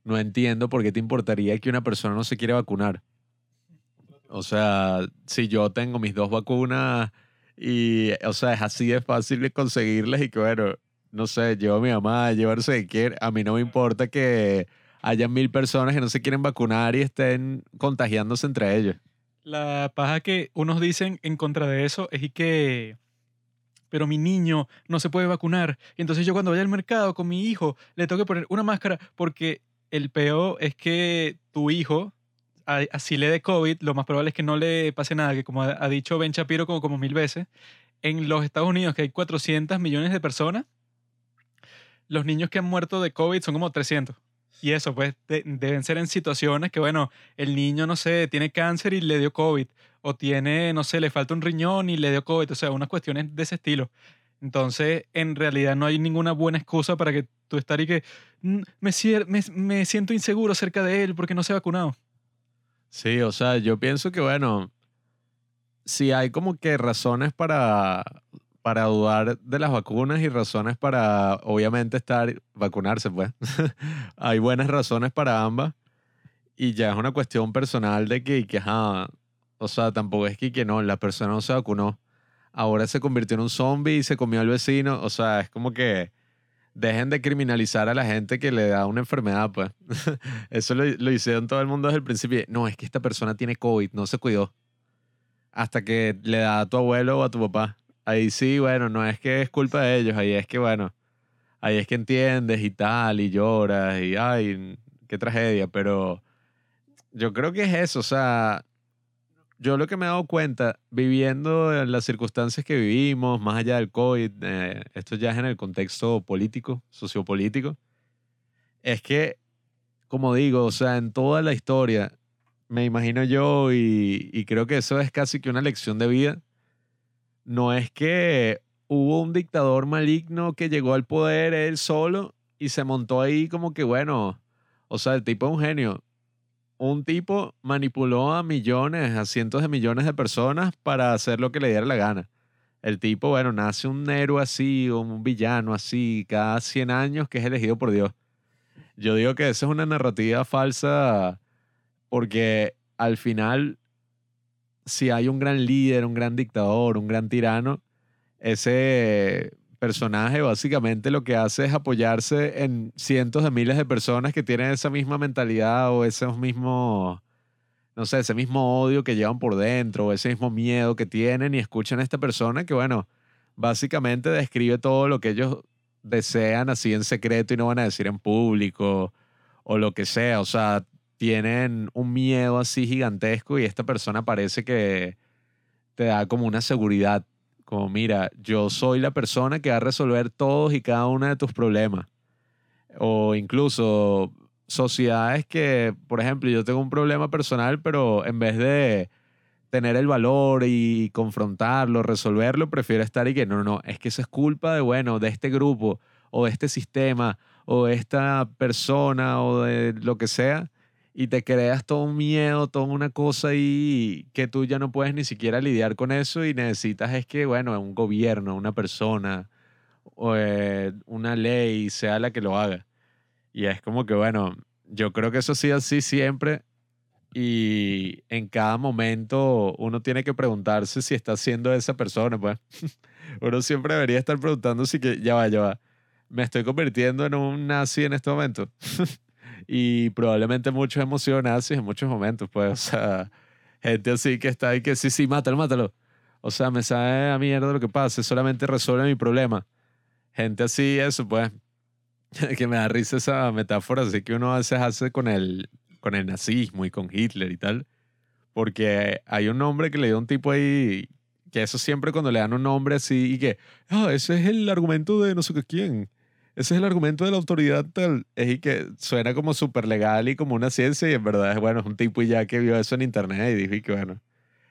no entiendo por qué te importaría que una persona no se quiera vacunar. O sea, si yo tengo mis dos vacunas y, o sea, es así de fácil de conseguirlas y que, bueno, no sé, llevo a mi mamá, a sé quién, a mí no me importa que haya mil personas que no se quieren vacunar y estén contagiándose entre ellos. La paja que unos dicen en contra de eso es y que, pero mi niño no se puede vacunar. Y entonces yo cuando vaya al mercado con mi hijo le tengo que poner una máscara porque el peo es que tu hijo, así le dé COVID, lo más probable es que no le pase nada, que como ha dicho Ben Shapiro como, mil veces, en los Estados Unidos que hay 400 millones de personas, los niños que han muerto de COVID son como 300. Y eso, pues, de- deben ser en situaciones que, bueno, el niño, no sé, tiene cáncer y le dio COVID. O tiene, no sé, le falta un riñón y le dio COVID. O sea, unas cuestiones de ese estilo. Entonces, en realidad no hay ninguna buena excusa para que tú estar y que "Mm, me, me siento inseguro acerca de él porque no se ha vacunado. Sí, o sea, yo pienso que, bueno, si hay como que razones para, para dudar de las vacunas y razones para, obviamente, estar, vacunarse, pues. hay buenas razones para ambas. Y ya es una cuestión personal de que, que ajá, o sea, tampoco es que, que no, la persona no se vacunó. Ahora se convirtió en un zombie y se comió al vecino. O sea, es como que dejen de criminalizar a la gente que le da una enfermedad, pues. Eso lo, lo hicieron todo el mundo desde el principio. No, es que esta persona tiene COVID, no se cuidó. Hasta que le da a tu abuelo o a tu papá. Ahí sí, bueno, no es que es culpa de ellos, ahí es que, bueno, ahí es que entiendes y tal, y lloras, y ay, qué tragedia, pero yo creo que es eso, o sea, yo lo que me he dado cuenta, viviendo en las circunstancias que vivimos, más allá del COVID, eh, esto ya es en el contexto político, sociopolítico, es que, como digo, o sea, en toda la historia, me imagino yo, y, y creo que eso es casi que una lección de vida, no es que hubo un dictador maligno que llegó al poder él solo y se montó ahí como que, bueno, o sea, el tipo es un genio. Un tipo manipuló a millones, a cientos de millones de personas para hacer lo que le diera la gana. El tipo, bueno, nace un héroe así un villano así cada 100 años que es elegido por Dios. Yo digo que esa es una narrativa falsa porque al final, si hay un gran líder, un gran dictador, un gran tirano, ese personaje básicamente lo que hace es apoyarse en cientos de miles de personas que tienen esa misma mentalidad o esos mismos, no sé, ese mismo odio que llevan por dentro o ese mismo miedo que tienen y escuchan a esta persona que, bueno, básicamente describe todo lo que ellos desean así en secreto y no van a decir en público o lo que sea. O sea, tienen un miedo así gigantesco y esta persona parece que te da como una seguridad como, mira, yo soy la persona que va a resolver todos y cada uno de tus problemas. O incluso sociedades que, por ejemplo, yo tengo un problema personal, pero en vez de tener el valor y confrontarlo, resolverlo, prefiero estar y que no, no, es que eso es culpa de, bueno, de este grupo o de este sistema o de esta persona o de lo que sea y te creas todo un miedo, toda una cosa ahí que tú ya no puedes ni siquiera lidiar con eso y necesitas es que, bueno, un gobierno, una persona, o, eh, una ley sea la que lo haga. Y es como que, bueno, yo creo que eso sí así siempre y en cada momento uno tiene que preguntarse si está siendo esa persona, pues. uno siempre debería estar preguntando si que, ya va, ya va, me estoy convirtiendo en un nazi en este momento. y probablemente muchos emocionados en muchos momentos, pues, o sea, gente así que está ahí que sí, sí, mátalo, mátalo. O sea, me sabe a mierda lo que pasa, solamente resuelve mi problema. Gente así, eso, pues, que me da risa esa metáfora, así que uno a veces hace con el, con el nazismo y con Hitler y tal, porque hay un nombre que le dio un tipo ahí, que eso siempre cuando le dan un nombre así y que, ah, ese es el argumento de no sé qué quién ese es el argumento de la autoridad tal. Es y que suena como súper legal y como una ciencia y en verdad es bueno, es un tipo ya que vio eso en internet y dijo y que bueno,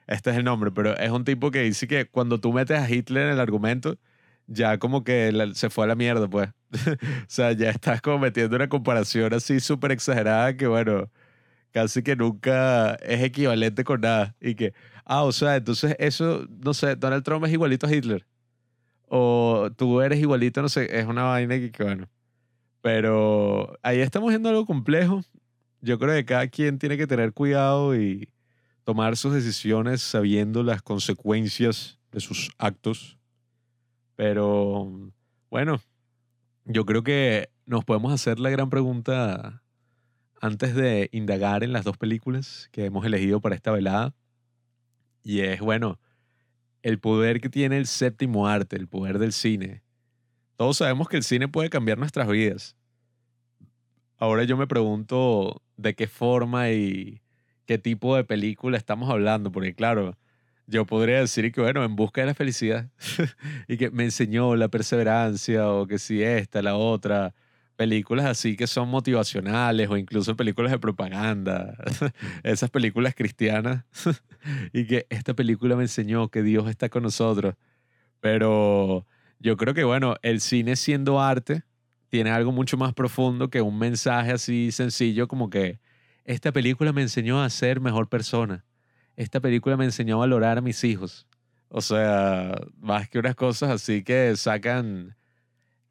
este es el nombre, pero es un tipo que dice que cuando tú metes a Hitler en el argumento, ya como que se fue a la mierda, pues. o sea, ya estás como metiendo una comparación así súper exagerada que bueno, casi que nunca es equivalente con nada. Y que, ah, o sea, entonces eso, no sé, Donald Trump es igualito a Hitler o tú eres igualito, no sé, es una vaina que, que bueno. Pero ahí estamos viendo algo complejo. Yo creo que cada quien tiene que tener cuidado y tomar sus decisiones sabiendo las consecuencias de sus actos. Pero bueno, yo creo que nos podemos hacer la gran pregunta antes de indagar en las dos películas que hemos elegido para esta velada. Y es, bueno, el poder que tiene el séptimo arte, el poder del cine. Todos sabemos que el cine puede cambiar nuestras vidas. Ahora yo me pregunto de qué forma y qué tipo de película estamos hablando, porque claro, yo podría decir que, bueno, en busca de la felicidad, y que me enseñó la perseverancia, o que si esta, la otra, películas así que son motivacionales o incluso películas de propaganda, esas películas cristianas, y que esta película me enseñó que Dios está con nosotros. Pero yo creo que, bueno, el cine siendo arte tiene algo mucho más profundo que un mensaje así sencillo como que esta película me enseñó a ser mejor persona. Esta película me enseñó a valorar a mis hijos. O sea, más que unas cosas así que sacan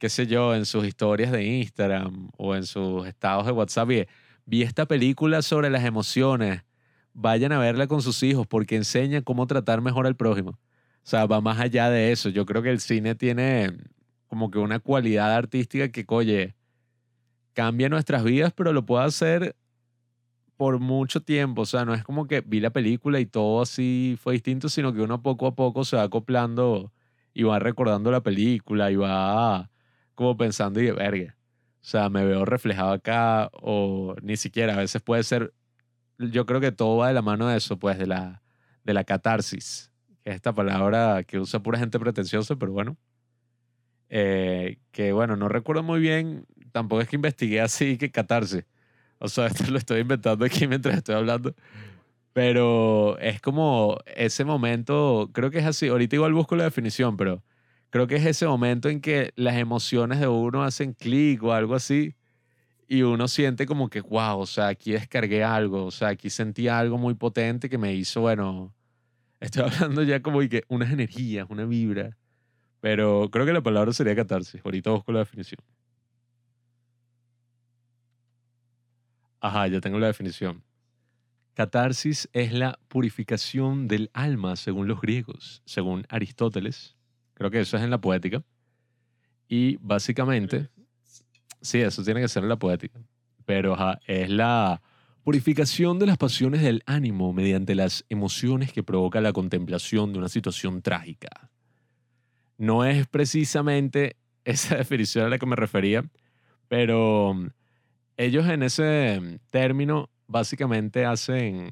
qué sé yo, en sus historias de Instagram o en sus estados de WhatsApp, y vi esta película sobre las emociones, vayan a verla con sus hijos porque enseña cómo tratar mejor al prójimo. O sea, va más allá de eso. Yo creo que el cine tiene como que una cualidad artística que, oye, cambia nuestras vidas, pero lo puede hacer por mucho tiempo. O sea, no es como que vi la película y todo así fue distinto, sino que uno poco a poco se va acoplando y va recordando la película y va como pensando y verga. O sea, me veo reflejado acá o ni siquiera, a veces puede ser, yo creo que todo va de la mano de eso, pues de la, de la catarsis, que es esta palabra que usa pura gente pretenciosa, pero bueno. Eh, que bueno, no recuerdo muy bien, tampoco es que investigué así que catarsis. O sea, esto lo estoy inventando aquí mientras estoy hablando. Pero es como ese momento, creo que es así, ahorita igual busco la definición, pero creo que es ese momento en que las emociones de uno hacen clic o algo así y uno siente como que, wow, o sea, aquí descargué algo, o sea, aquí sentí algo muy potente que me hizo, bueno, estoy hablando ya como de que unas energías, una vibra, pero creo que la palabra sería catarsis, ahorita busco la definición. Ajá, ya tengo la definición. Catarsis es la purificación del alma según los griegos, según Aristóteles. Creo que eso es en la poética. Y básicamente, sí, eso tiene que ser en la poética. Pero es la purificación de las pasiones del ánimo mediante las emociones que provoca la contemplación de una situación trágica. No es precisamente esa definición a la que me refería, pero ellos en ese término básicamente hacen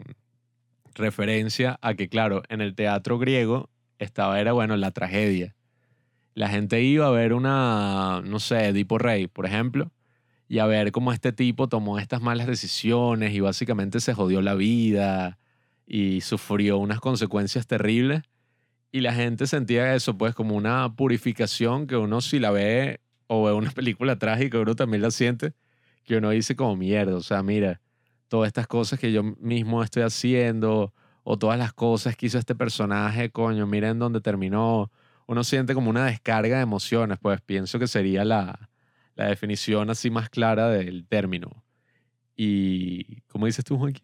referencia a que, claro, en el teatro griego estaba, era, bueno, la tragedia. La gente iba a ver una, no sé, Edipo Rey, por ejemplo, y a ver cómo este tipo tomó estas malas decisiones y básicamente se jodió la vida y sufrió unas consecuencias terribles. Y la gente sentía eso, pues, como una purificación que uno si la ve o ve una película trágica, uno también la siente que uno dice como mierda, o sea, mira, todas estas cosas que yo mismo estoy haciendo o todas las cosas que hizo este personaje, coño, miren dónde terminó. Uno siente como una descarga de emociones, pues pienso que sería la, la definición así más clara del término. Y, ¿cómo dices tú, Juanqui?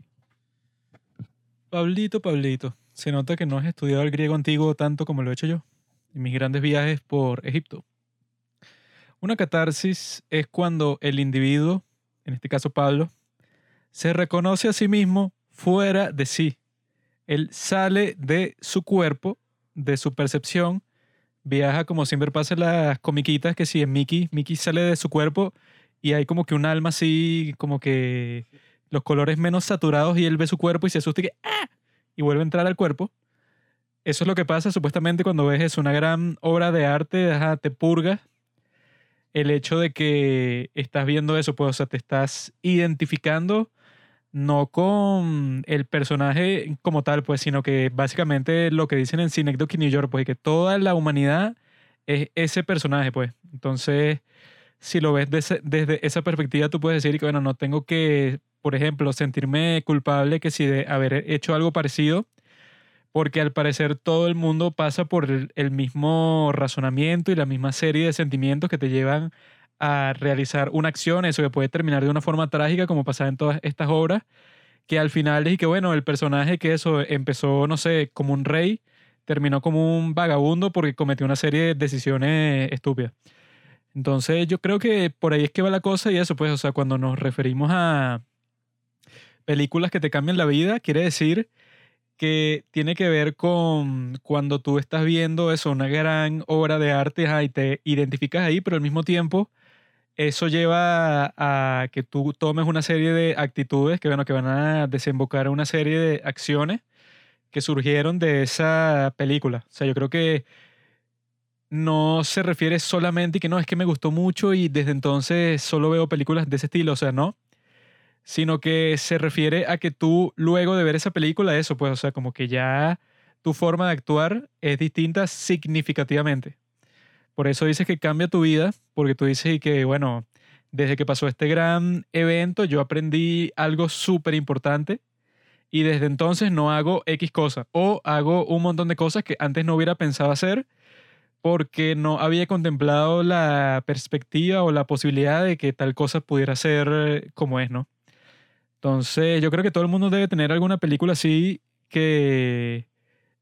Pablito, Pablito, se nota que no has estudiado el griego antiguo tanto como lo he hecho yo en mis grandes viajes por Egipto. Una catarsis es cuando el individuo en este caso Pablo, se reconoce a sí mismo fuera de sí. Él sale de su cuerpo, de su percepción, viaja como siempre pasa en las comiquitas, que si es Mickey, Mickey sale de su cuerpo y hay como que un alma así, como que los colores menos saturados y él ve su cuerpo y se asusta y, que, ¡ah! y vuelve a entrar al cuerpo. Eso es lo que pasa supuestamente cuando ves es una gran obra de arte, te purga el hecho de que estás viendo eso, pues, o sea, te estás identificando no con el personaje como tal, pues, sino que básicamente lo que dicen en Synecdoche New York, pues, que toda la humanidad es ese personaje, pues. Entonces, si lo ves desde esa perspectiva, tú puedes decir que, bueno, no tengo que, por ejemplo, sentirme culpable que si de haber hecho algo parecido, porque al parecer todo el mundo pasa por el, mismo razonamiento y la misma serie de sentimientos que te llevan a realizar una acción, eso que puede terminar de una forma trágica como pasa en todas estas obras, que al final es que bueno, el personaje que eso empezó, no sé, como un rey, terminó como un vagabundo porque cometió una serie de decisiones estúpidas. Entonces yo creo que por ahí es que va la cosa y eso, pues, o sea, cuando nos referimos a películas que te cambian la vida, quiere decir que tiene que ver con cuando tú estás viendo eso, una gran obra de arte y te identificas ahí, pero al mismo tiempo eso lleva a, que tú tomes una serie de actitudes que, que van a desembocar en una serie de acciones que surgieron de esa película. O sea, yo creo que no se refiere solamente que no, es que me gustó mucho y desde entonces solo veo películas de ese estilo. O sea, no sino que se refiere a que tú luego de ver esa película, eso, pues, o sea, como que ya tu forma de actuar es distinta significativamente. Por eso dices que cambia tu vida, porque tú dices que, bueno, desde que pasó este gran evento, yo aprendí algo súper importante y desde entonces no hago X cosa o hago un montón de cosas que antes no hubiera pensado hacer porque no había contemplado la perspectiva o la posibilidad de que tal cosa pudiera ser como es, ¿no? Entonces, yo creo que todo el mundo debe tener alguna película así que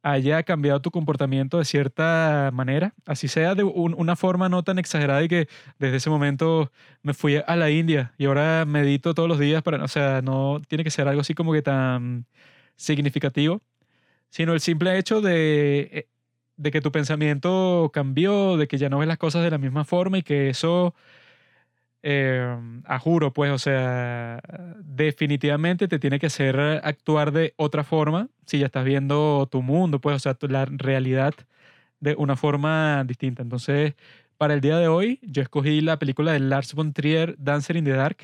haya cambiado tu comportamiento de cierta manera, así sea de un- una forma no tan exagerada y que desde ese momento me fui a la India y ahora medito todos los días para, o sea, no tiene que ser algo así como que tan significativo, sino el simple hecho de, eh, de que tu pensamiento cambió, de que ya no ves las cosas de la misma forma y que eso, eh, a juro, pues, o sea, definitivamente te tiene que hacer actuar de otra forma si ya estás viendo tu mundo, pues, o sea, tu- la realidad de una forma distinta. Entonces, para el día de hoy, yo escogí la película de Lars von Trier, Dancer in the Dark,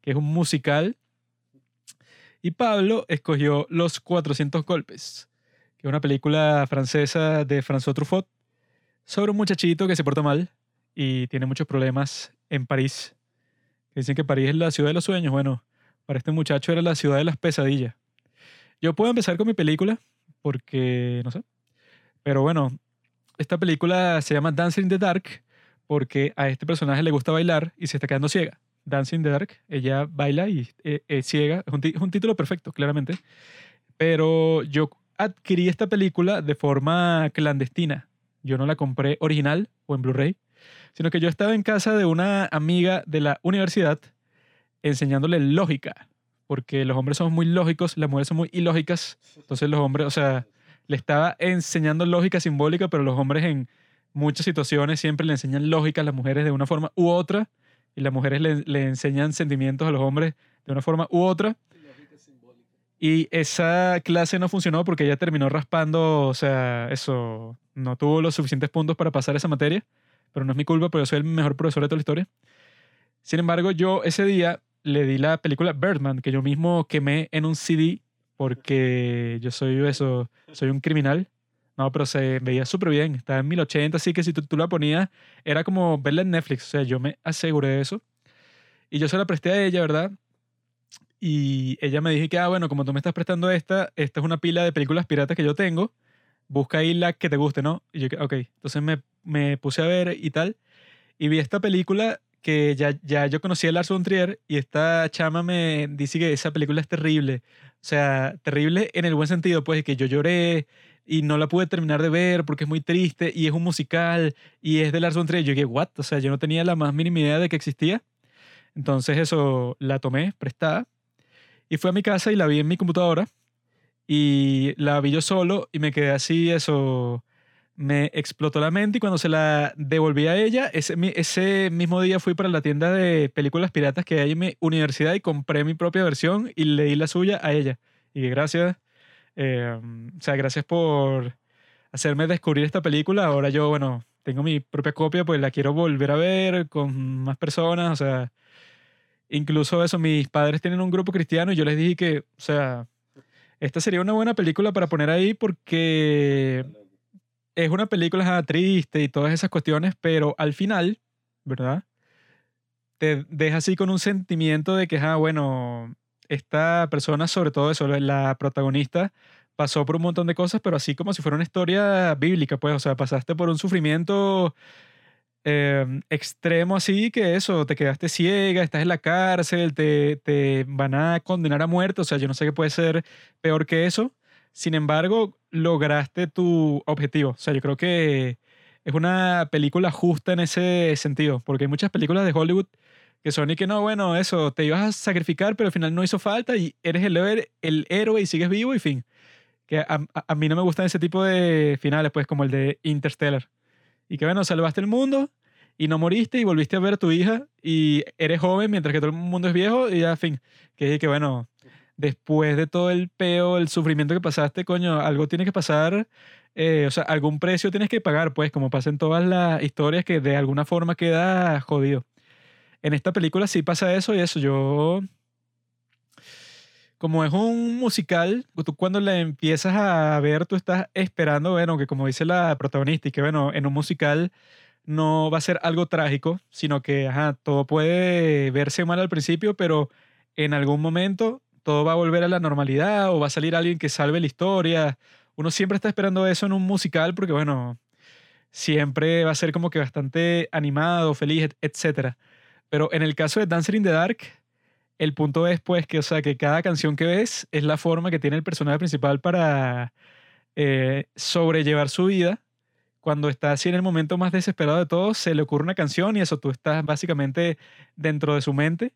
que es un musical, y Pablo escogió Los 400 Golpes, que es una película francesa de François Truffaut sobre un muchachito que se porta mal y tiene muchos problemas en París. Dicen que París es la ciudad de los sueños. Bueno, para este muchacho era la ciudad de las pesadillas. Yo puedo empezar con mi película porque, no sé. Pero bueno, esta película se llama Dancing in the Dark porque a este personaje le gusta bailar y se está quedando ciega. Dancing in the Dark, ella baila y eh, es ciega. Un, es un título perfecto, claramente. Pero yo adquirí esta película de forma clandestina. Yo no la compré original o en Blu-ray, sino que yo estaba en casa de una amiga de la universidad enseñándole lógica, porque los hombres son muy lógicos, las mujeres son muy ilógicas. Entonces los hombres, o sea, le estaba enseñando lógica simbólica, pero los hombres en muchas situaciones siempre le enseñan lógica a las mujeres de una forma u otra, y las mujeres le, le enseñan sentimientos a los hombres de una forma u otra. Y esa clase no funcionó porque ella terminó raspando, o sea, eso, no tuvo los suficientes puntos para pasar esa materia, pero no es mi culpa, porque yo soy el mejor profesor de toda la historia. Sin embargo, yo ese día le di la película Birdman, que yo mismo quemé en un CD porque yo soy eso, soy un criminal. No, pero se veía súper bien, estaba en 1080, así que si tú, tú la ponías, era como verla en Netflix, o sea, yo me aseguré de eso. Y yo se la presté a ella, ¿verdad? Y ella me dijo que, ah, bueno, como tú me estás prestando esta, esta es una pila de películas piratas que yo tengo, busca ahí la que te guste, ¿no? Y yo, ok, entonces me, me puse a ver y tal, y vi esta película que ya, ya yo conocía a Lars von Trier, y esta chama me dice que esa película es terrible, o sea, terrible en el buen sentido, pues, que yo lloré y no la pude terminar de ver porque es muy triste, y es un musical, y es de Lars von Trier, yo dije, what? O sea, yo no tenía la más mínima idea de que existía. Entonces eso la tomé prestada y fui a mi casa y la vi en mi computadora y la vi yo solo y me quedé así, eso me explotó la mente y cuando se la devolví a ella, ese, ese mismo día fui para la tienda de películas piratas que hay en mi universidad y compré mi propia versión y leí la suya a ella. Y gracias, eh, o sea, gracias por hacerme descubrir esta película. Ahora yo, bueno, tengo mi propia copia, pues la quiero volver a ver con más personas, o sea, incluso eso, mis padres tienen un grupo cristiano y yo les dije que, o sea, esta sería una buena película para poner ahí porque es una película triste y todas esas cuestiones, pero al final, ¿verdad? Te deja así con un sentimiento de que, ah, bueno, esta persona, sobre todo eso, la protagonista, pasó por un montón de cosas, pero así como si fuera una historia bíblica, pues, o sea, pasaste por un sufrimiento eh, extremo así que eso, te quedaste ciega, estás en la cárcel, te, te van a condenar a muerte, o sea, yo no sé qué puede ser peor que eso. Sin embargo, lograste tu objetivo. O sea, yo creo que es una película justa en ese sentido, porque hay muchas películas de Hollywood que son y que no, bueno, eso, te ibas a sacrificar, pero al final no hizo falta y eres el, el héroe y sigues vivo y fin. Que a, a- a mí no me gustan ese tipo de finales, pues como el de Interstellar. Y que bueno, salvaste el mundo y no moriste y volviste a ver a tu hija y eres joven mientras que todo el mundo es viejo y ya, fin. Que, que bueno, después de todo el peo, el sufrimiento que pasaste, coño, algo tiene que pasar, eh, o sea, algún precio tienes que pagar, pues, como pasa en todas las historias que de alguna forma queda jodido. En esta película sí pasa eso y eso, yo... Como es un musical, tú cuando la empiezas a ver, tú estás esperando, bueno, que como dice la protagonista, y que bueno, en un musical no va a ser algo trágico, sino que, ajá, todo puede verse mal al principio, pero en algún momento todo va a volver a la normalidad o va a salir alguien que salve la historia. Uno siempre está esperando eso en un musical porque, bueno, siempre va a ser como que bastante animado, feliz, et- etcétera. Pero en el caso de Dancer in the Dark, el punto es pues que, o sea, que cada canción que ves es la forma que tiene el personaje principal para eh, sobrellevar su vida, cuando está así en el momento más desesperado de todo, se le ocurre una canción y eso tú estás básicamente dentro de su mente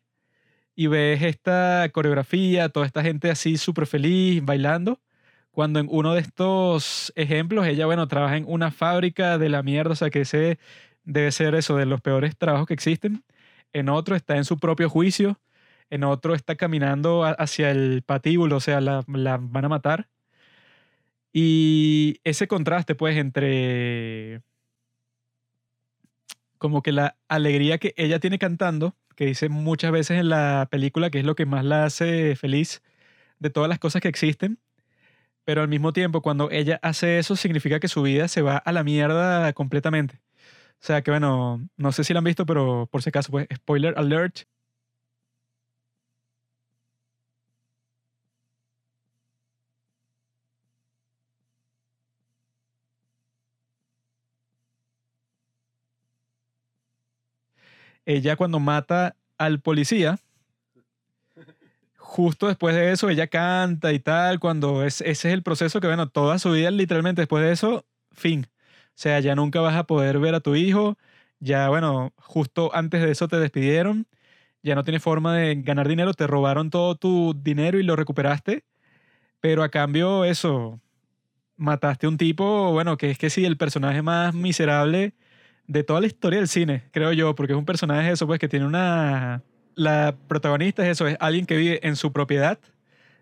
y ves esta coreografía, toda esta gente así súper feliz bailando. Cuando en uno de estos ejemplos, ella, bueno, trabaja en una fábrica de la mierda, o sea que ese debe ser eso, de los peores trabajos que existen. En otro está en su propio juicio. En otro está caminando hacia el patíbulo, o sea, la, la van a matar. Y ese contraste, pues, entre como que la alegría que ella tiene cantando, que dice muchas veces en la película que es lo que más la hace feliz de todas las cosas que existen, pero al mismo tiempo cuando ella hace eso significa que su vida se va a la mierda completamente. O sea que bueno, no sé si la han visto, pero por si acaso, pues spoiler alert. Ella cuando mata al policía, justo después de eso ella canta y tal, cuando es, ese es el proceso que, bueno, toda su vida literalmente después de eso, fin. O sea, ya nunca vas a poder ver a tu hijo, ya, bueno, justo antes de eso te despidieron, ya no tienes forma de ganar dinero, te robaron todo tu dinero y lo recuperaste, pero a cambio eso, mataste a un tipo, bueno, que es que sí, el personaje más miserable de toda la historia del cine, creo yo, porque es un personaje eso, pues que tiene una... La protagonista es eso, es alguien que vive en su propiedad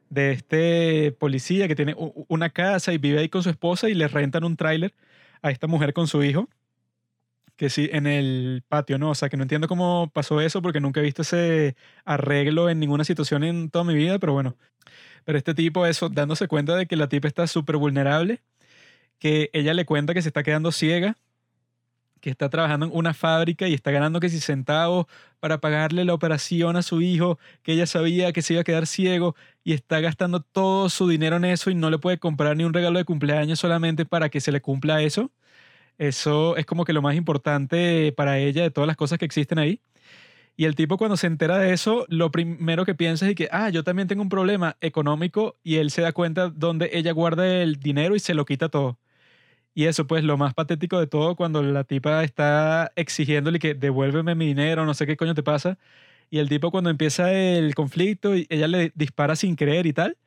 de este policía que tiene una casa y vive ahí con su esposa y le rentan un tráiler a esta mujer con su hijo, que sí, en el patio, ¿no? O sea, que no entiendo cómo pasó eso porque nunca he visto ese arreglo en ninguna situación en toda mi vida, pero bueno. Pero este tipo, eso, dándose cuenta de que la tipa está súper vulnerable, que ella le cuenta que se está quedando ciega, que está trabajando en una fábrica y está ganando que si centavos para pagarle la operación a su hijo, que ella sabía que se iba a quedar ciego y está gastando todo su dinero en eso y no le puede comprar ni un regalo de cumpleaños solamente para que se le cumpla eso. Eso es como que lo más importante para ella de todas las cosas que existen ahí. Y el tipo cuando se entera de eso, lo primero que piensa es que, ah, yo también tengo un problema económico y él se da cuenta donde ella guarda el dinero y se lo quita todo. Y eso, pues, lo más patético de todo, cuando la tipa está exigiéndole que devuélveme mi dinero, no sé qué coño te pasa. Y el tipo, cuando empieza el conflicto y ella le dispara sin querer y tal,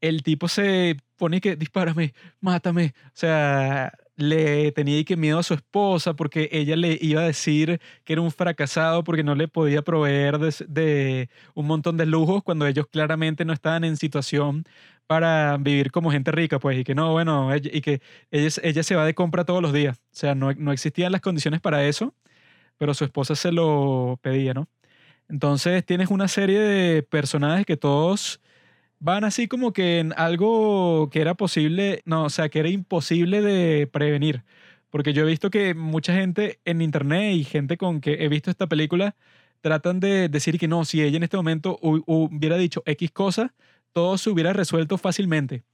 el tipo se pone que dispárame, mátame. O sea, le tenía que miedo a su esposa porque ella le iba a decir que era un fracasado porque no le podía proveer de, un montón de lujos cuando ellos claramente no estaban en situación para vivir como gente rica, pues, y que no, bueno, y que ella, ella se va de compra todos los días. O sea, no, no existían las condiciones para eso, pero su esposa se lo pedía, ¿no? Entonces tienes una serie de personajes que todos van así como que en algo que era posible, no, o sea, que era imposible de prevenir. Porque yo he visto que mucha gente en internet y gente con que he visto esta película tratan de decir que no, si ella en este momento hu- hubiera dicho X cosa, todo se hubiera resuelto fácilmente.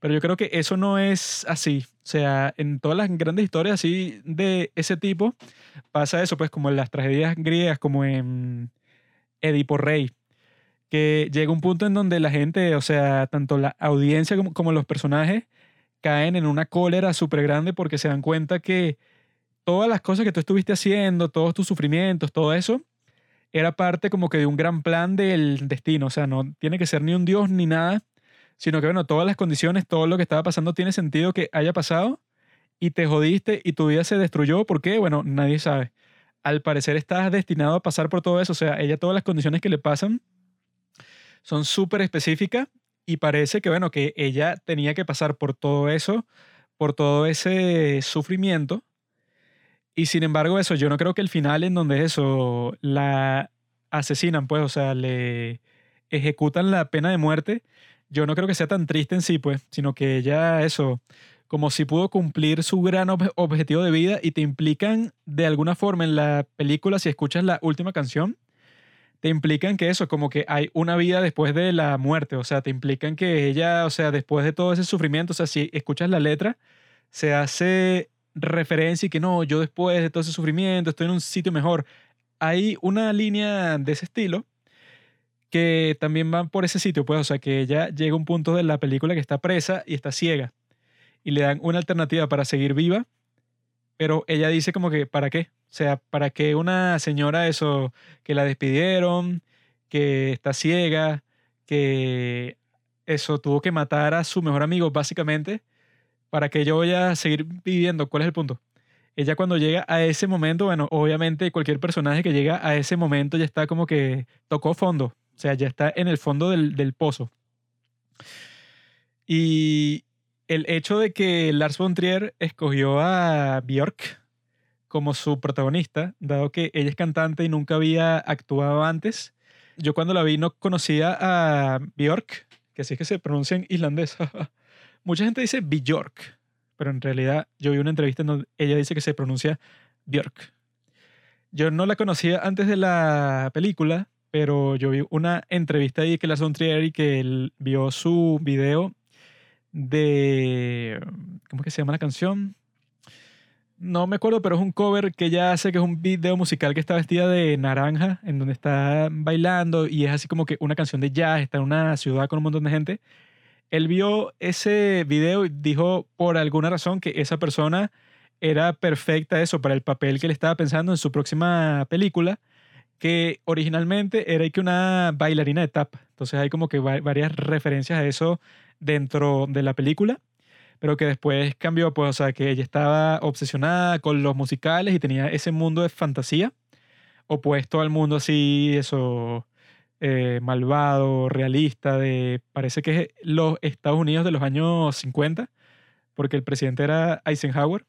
Pero yo creo que eso no es así. O sea, en todas las grandes historias así de ese tipo pasa eso, pues como en las tragedias griegas, como en Edipo Rey, que llega un punto en donde la gente, o sea, tanto la audiencia como, los personajes caen en una cólera súper grande porque se dan cuenta que todas las cosas que tú estuviste haciendo, todos tus sufrimientos, todo eso, era parte como que de un gran plan del destino. O sea, no tiene que ser ni un dios ni nada, sino que, bueno, todas las condiciones, todo lo que estaba pasando tiene sentido que haya pasado y te jodiste y tu vida se destruyó. ¿Por qué? Bueno, nadie sabe. Al parecer estás destinado a pasar por todo eso. O sea, ella todas las condiciones que le pasan son súper específicas y parece que, bueno, que ella tenía que pasar por todo eso, por todo ese sufrimiento. Y sin embargo, eso, yo no creo que el final en donde eso la asesinan, pues, o sea, le ejecutan la pena de muerte, yo no creo que sea tan triste en sí, pues, sino que ella, eso, como si pudo cumplir su gran ob- objetivo de vida y te implican de alguna forma en la película, si escuchas la última canción, te implican que eso, como que hay una vida después de la muerte, o sea, te implican que ella, o sea, después de todo ese sufrimiento, o sea, si escuchas la letra, se hace referencia y que no, yo después de todo ese sufrimiento estoy en un sitio mejor. Hay una línea de ese estilo que también va por ese sitio, pues, o sea, que ella llega a un punto de la película que está presa y está ciega. y le dan una alternativa para seguir viva, pero ella dice como que, ¿para qué? O sea, ¿para qué una señora eso, que la despidieron, que está ciega, que eso tuvo que matar a su mejor amigo básicamente, para que yo voy a seguir viviendo? ¿Cuál es el punto? Ella cuando llega a ese momento, bueno, obviamente cualquier personaje que llega a ese momento ya está como que tocó fondo, o sea, ya está en el fondo del, del pozo. Y el hecho de que Lars von Trier escogió a Björk como su protagonista, dado que ella es cantante y nunca había actuado antes, yo cuando la vi no conocía a Björk, que así es que se pronuncia en islandés. Mucha gente dice Björk, pero en realidad yo vi una entrevista en donde ella dice que se pronuncia Björk. Yo no la conocía antes de la película, pero yo vi una entrevista ahí que Lars von Trier y que él vio su video de... ¿Cómo es que se llama la canción? No me acuerdo, pero es un cover que ella hace, que es un video musical que está vestida de naranja, en donde está bailando y es así como que una canción de jazz, está en una ciudad con un montón de gente. Él vio ese video y dijo por alguna razón que esa persona era perfecta eso para el papel que él estaba pensando en su próxima película, que originalmente era que una bailarina de tap. Entonces hay como que va- varias referencias a eso dentro de la película, pero que después cambió, pues, o sea, que ella estaba obsesionada con los musicales y tenía ese mundo de fantasía, opuesto al mundo así, eso, eh, malvado, realista, de, parece que es los Estados Unidos de los años 50, porque el presidente era Eisenhower.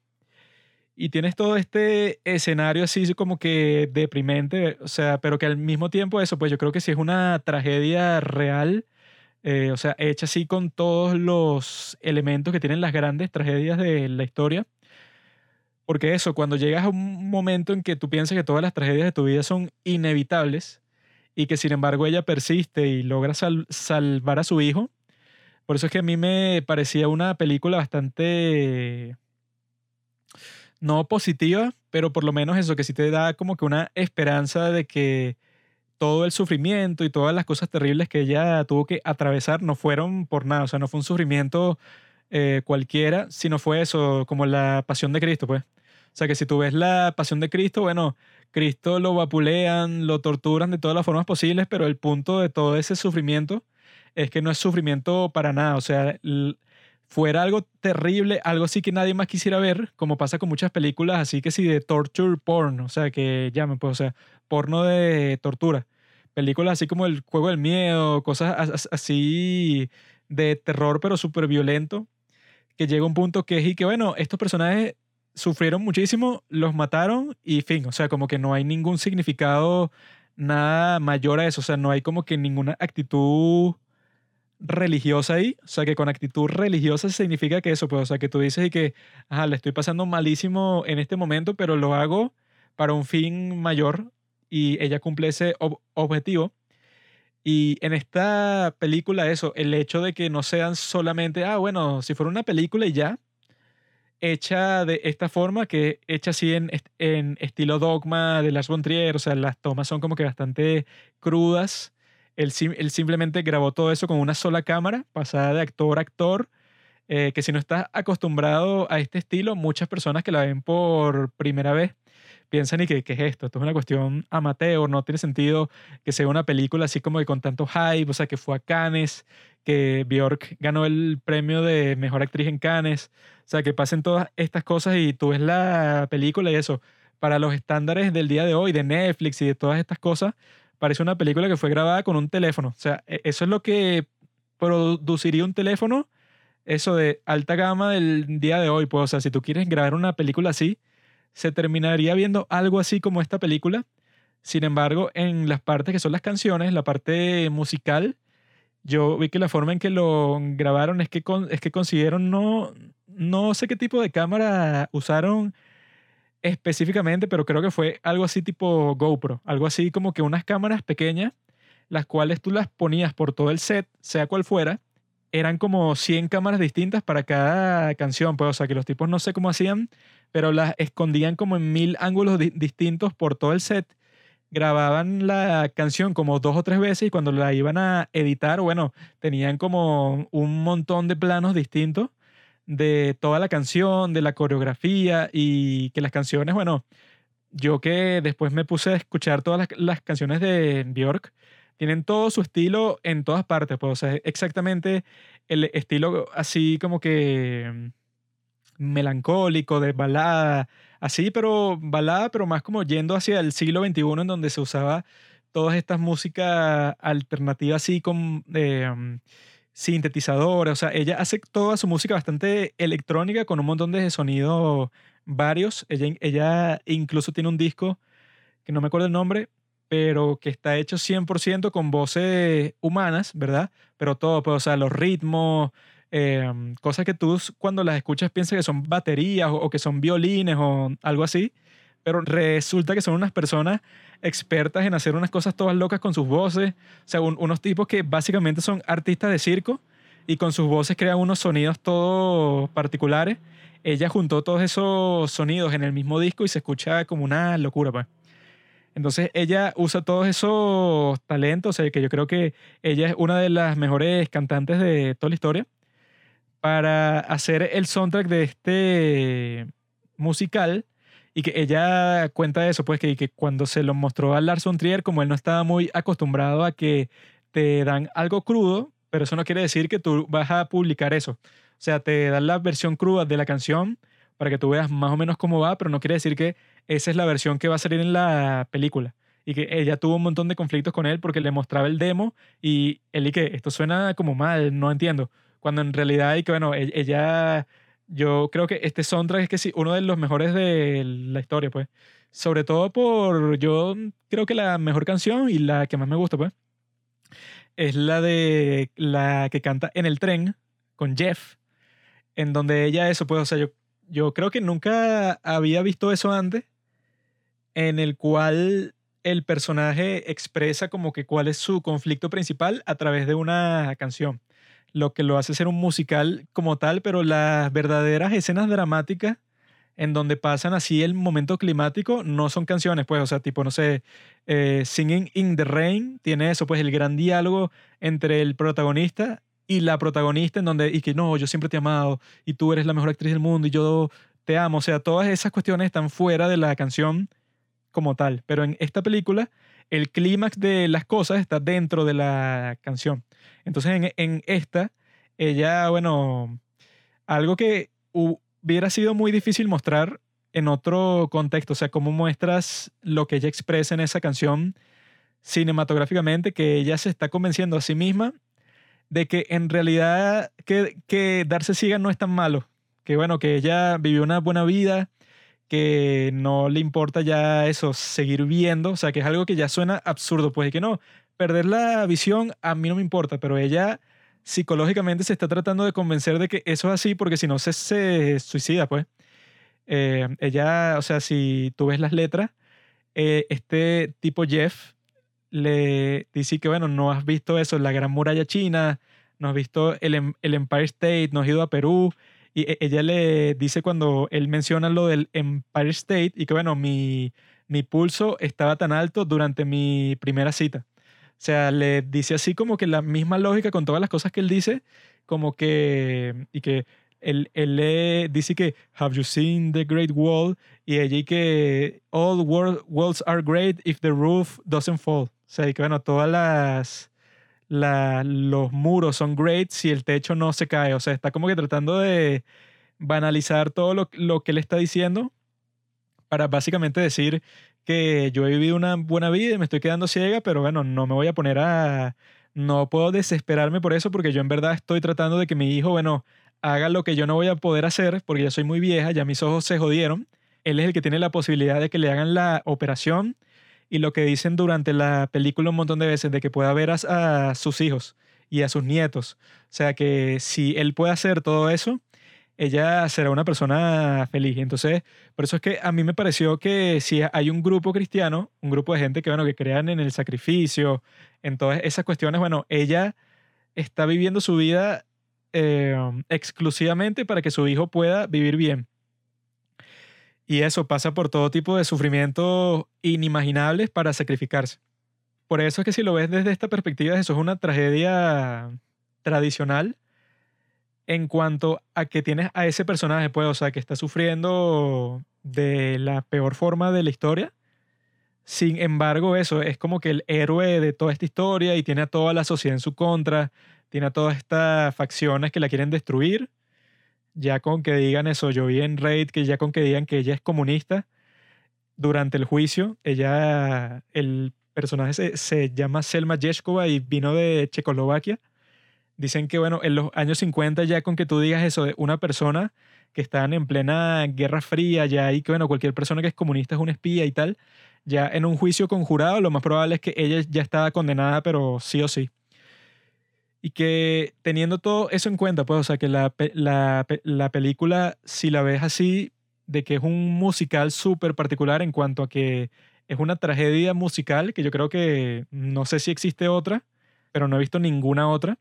Y tienes todo este escenario así como que deprimente, o sea, pero que al mismo tiempo eso, pues yo creo que sí es una tragedia real, eh, o sea, hecha así con todos los elementos que tienen las grandes tragedias de la historia. Porque eso, cuando llegas a un momento en que tú piensas que todas las tragedias de tu vida son inevitables y que sin embargo ella persiste y logra sal- salvar a su hijo, por eso es que a mí me parecía una película bastante no positiva, pero por lo menos eso que sí te da como que una esperanza de que todo el sufrimiento y todas las cosas terribles que ella tuvo que atravesar no fueron por nada, o sea, no fue un sufrimiento eh, cualquiera, sino fue eso, como la pasión de Cristo, pues. O sea, que si tú ves la pasión de Cristo, bueno, Cristo lo vapulean, lo torturan de todas las formas posibles, pero el punto de todo ese sufrimiento es que no es sufrimiento para nada, o sea, fuera algo terrible, algo así que nadie más quisiera ver, como pasa con muchas películas así que sí de torture porn, o sea, que llamen, pues, o sea, porno de tortura. Películas así como El Juego del Miedo, cosas as- as- así de terror, pero súper violento, que llega un punto que es y que, bueno, estos personajes sufrieron muchísimo, los mataron y fin, o sea, como que no hay ningún significado, nada mayor a eso, o sea, no hay como que ninguna actitud religiosa ahí, o sea, que con actitud religiosa significa que eso, pues, o sea, que tú dices y que, ajá, le estoy pasando malísimo en este momento, pero lo hago para un fin mayor y ella cumple ese ob- objetivo. Y en esta película, eso, el hecho de que no sean solamente, ah, bueno, si fuera una película y ya, hecha de esta forma, que hecha así en, en estilo dogma de Lars von Trier, o sea, las tomas son como que bastante crudas. Él, sim- él simplemente grabó todo eso con una sola cámara, pasada de actor a actor, eh, que si no estás acostumbrado a este estilo, muchas personas que la ven por primera vez piensan y que, ¿qué es esto? Esto es una cuestión amateur, no tiene sentido que sea una película así como que con tanto hype, o sea, que fue a Cannes, que Björk ganó el premio de Mejor Actriz en Cannes, o sea, que pasen todas estas cosas y tú ves la película y eso, para los estándares del día de hoy, de Netflix y de todas estas cosas, parece una película que fue grabada con un teléfono, o sea, e- eso es lo que produciría un teléfono, eso de alta gama del día de hoy, pues, o sea, si tú quieres grabar una película así, se terminaría viendo algo así como esta película. Sin embargo, en las partes que son las canciones, la parte musical, yo vi que la forma en que lo grabaron es que, es que consiguieron, no, no sé qué tipo de cámara usaron específicamente, pero creo que fue algo así tipo GoPro, algo así como que unas cámaras pequeñas, las cuales tú las ponías por todo el set, sea cual fuera, eran como 100 cámaras distintas para cada canción, pues, o sea, que los tipos no sé cómo hacían, pero las escondían como en mil ángulos di- distintos por todo el set. Grababan la canción como dos o tres veces y cuando la iban a editar, bueno, tenían como un montón de planos distintos de toda la canción, de la coreografía y que las canciones, bueno, yo que después me puse a escuchar todas las, canciones de Björk, tienen todo su estilo en todas partes, pues, o sea, exactamente el estilo así como que melancólico, de balada, así, pero balada, pero más como yendo hacia el siglo XXI en donde se usaba todas estas músicas alternativas así con eh, sintetizadores, o sea, ella hace toda su música bastante electrónica con un montón de sonidos varios. Ella, ella incluso tiene un disco que no me acuerdo el nombre, pero que está hecho 100% con voces humanas, ¿verdad? Pero todo, pues, o sea, los ritmos, em, cosas que tú cuando las escuchas piensas que son baterías o, o que son violines o algo así, pero resulta que son unas personas expertas en hacer unas cosas todas locas con sus voces, o sea, un- unos tipos que básicamente son artistas de circo y con sus voces crean unos sonidos todos particulares. Ella juntó todos esos sonidos en el mismo disco y se escucha como una locura, pues. Entonces ella usa todos esos talentos, o sea, que yo creo que ella es una de las mejores cantantes de toda la historia, para hacer el soundtrack de este musical y que ella cuenta eso, pues que, que cuando se lo mostró a Lars von Trier, como él no estaba muy acostumbrado a que te dan algo crudo, pero eso no quiere decir que tú vas a publicar eso. O sea, te dan la versión cruda de la canción para que tú veas más o menos cómo va, pero no quiere decir que esa es la versión que va a salir en la película. Y que ella tuvo un montón de conflictos con él porque le mostraba el demo y él y que esto suena como mal, no entiendo. Cuando en realidad, y que bueno, e- ella, yo creo que este soundtrack es que sí, uno de los mejores de la historia, pues. Sobre todo por, yo creo que la mejor canción y la que más me gusta, pues, es la de la que canta en el tren con Jeff, en donde ella eso, pues, o sea, yo, yo creo que nunca había visto eso antes, en el cual el personaje expresa como que cuál es su conflicto principal a través de una canción, lo que lo hace ser un musical como tal, pero las verdaderas escenas dramáticas en donde pasan así el momento climático no son canciones, pues, o sea, tipo, no sé, eh, Singing in the Rain tiene eso, pues, el gran diálogo entre el protagonista y la protagonista en donde, y que no, yo siempre te he amado y tú eres la mejor actriz del mundo y yo te amo, o sea, todas esas cuestiones están fuera de la canción como tal, pero en esta película el clímax de las cosas está dentro de la canción. Entonces en, esta, ella, bueno, algo que hu- hubiera sido muy difícil mostrar en otro contexto, o sea, cómo muestras lo que ella expresa en esa canción cinematográficamente, que ella se está convenciendo a sí misma de que en realidad que, que darse ciega no es tan malo, que bueno, que ella vivió una buena vida, que no le importa ya eso, seguir viendo, o sea, que es algo que ya suena absurdo, pues, y que no, perder la visión a mí no me importa, pero ella psicológicamente se está tratando de convencer de que eso es así porque si no se, se suicida, pues. Eh, ella, o sea, si tú ves las letras, eh, este tipo Jeff le dice que, bueno, no has visto eso, la Gran Muralla China, no has visto el, Em- el Empire State, no has ido a Perú. Y e- ella le dice cuando él menciona lo del Empire State y que, bueno, mi, mi pulso estaba tan alto durante mi primera cita. Sea, le dice así como que la misma lógica con todas las cosas que él dice, como que, y que él, él le dice que, have you seen the Great Wall? Y y que, all world, walls are great if the roof doesn't fall. O sea, y que bueno, todas las, la- los muros son great si el techo no se cae. O sea, está como que tratando de banalizar todo lo, lo que él está diciendo para básicamente decir que yo he vivido una buena vida y me estoy quedando ciega, pero bueno, no me voy a poner a... No puedo desesperarme por eso porque yo en verdad estoy tratando de que mi hijo, bueno, haga lo que yo no voy a poder hacer porque ya soy muy vieja, ya mis ojos se jodieron. Él es el que tiene la posibilidad de que le hagan la operación y lo que dicen durante la película un montón de veces de que pueda ver a, a sus hijos y a sus nietos. O sea que si él puede hacer todo eso, ella será una persona feliz. Entonces, por eso es que a mí me pareció que si hay un grupo cristiano, un grupo de gente que, bueno, que crean en el sacrificio, en todas esas cuestiones, bueno, ella está viviendo su vida eh, exclusivamente para que su hijo pueda vivir bien. Y eso pasa por todo tipo de sufrimientos inimaginables para sacrificarse. Por eso es que si lo ves desde esta perspectiva, eso es una tragedia tradicional en cuanto a que tienes a ese personaje, pues, o sea, que está sufriendo de la peor forma de la historia. Sin embargo, eso es como que el héroe de toda esta historia y tiene a toda la sociedad en su contra, tiene a todas estas facciones que la quieren destruir. Ya con que digan eso, yo vi en Raid que ya con que digan que ella es comunista, durante el juicio, ella, el personaje se, se llama Selma Yeshkova y vino de Checoslovaquia. Dicen que, bueno, en los años 50 ya con que tú digas eso de una persona que están en plena guerra fría ya y que, bueno, cualquier persona que es comunista es un espía y tal, ya en un juicio conjurado lo más probable es que ella ya estaba condenada, pero sí o sí. Y que teniendo todo eso en cuenta, pues, o sea, que la, la, la película, si la ves así, de que es un musical súper particular en cuanto a que es una tragedia musical, que yo creo que no sé si existe otra, pero no he visto ninguna otra.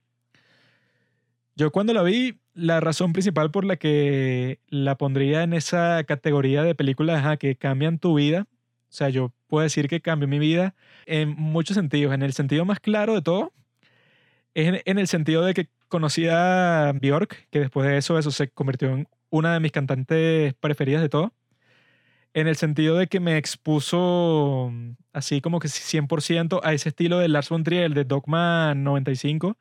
Yo cuando la vi, la razón principal por la que la pondría en esa categoría de películas que cambian tu vida, o sea, yo puedo decir que cambió mi vida en muchos sentidos. En el sentido más claro de todo, es en, el sentido de que conocí a Björk, que después de eso, eso se convirtió en una de mis cantantes preferidas de todo. En el sentido de que me expuso mm, así como que 100% a ese estilo de Lars von Trier, de Dogma 95,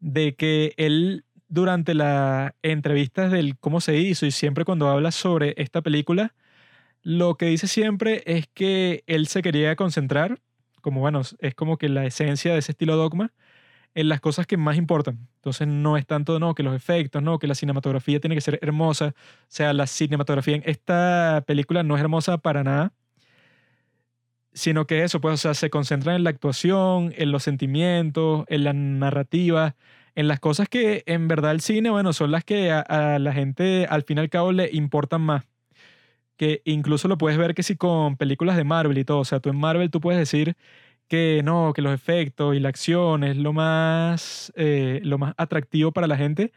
de que él durante las entrevistas del cómo se hizo y siempre cuando habla sobre esta película, lo que dice siempre es que él se quería concentrar, como bueno, es como que la esencia de ese estilo Dogma, en las cosas que más importan. Entonces no es tanto, no, que los efectos, no, que la cinematografía tiene que ser hermosa. O sea, la cinematografía en esta película no es hermosa para nada, sino que eso, pues, o sea, se concentra en la actuación, en los sentimientos, en la narrativa, en las cosas que en verdad el cine, bueno, son las que a, a la gente al fin y al cabo le importan más. Que incluso lo puedes ver que si con películas de Marvel y todo, o sea, tú en Marvel tú puedes decir que no, que los efectos y la acción es lo más, eh, lo más atractivo para la gente,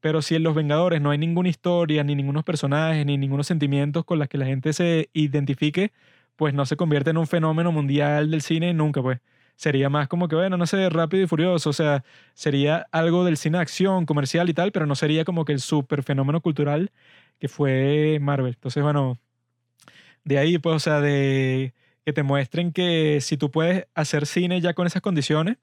pero si en Los Vengadores no hay ninguna historia, ni ningunos personajes, ni ningunos sentimientos con los que la gente se identifique, pues no se convierte en un fenómeno mundial del cine nunca, pues. Sería más como que, bueno, no sé, rápido y furioso, o sea, sería algo del cine acción, comercial y tal, pero no sería como que el super fenómeno cultural que fue Marvel. Entonces, bueno, de ahí, pues, o sea, de que te muestren que si tú puedes hacer cine ya con esas condiciones,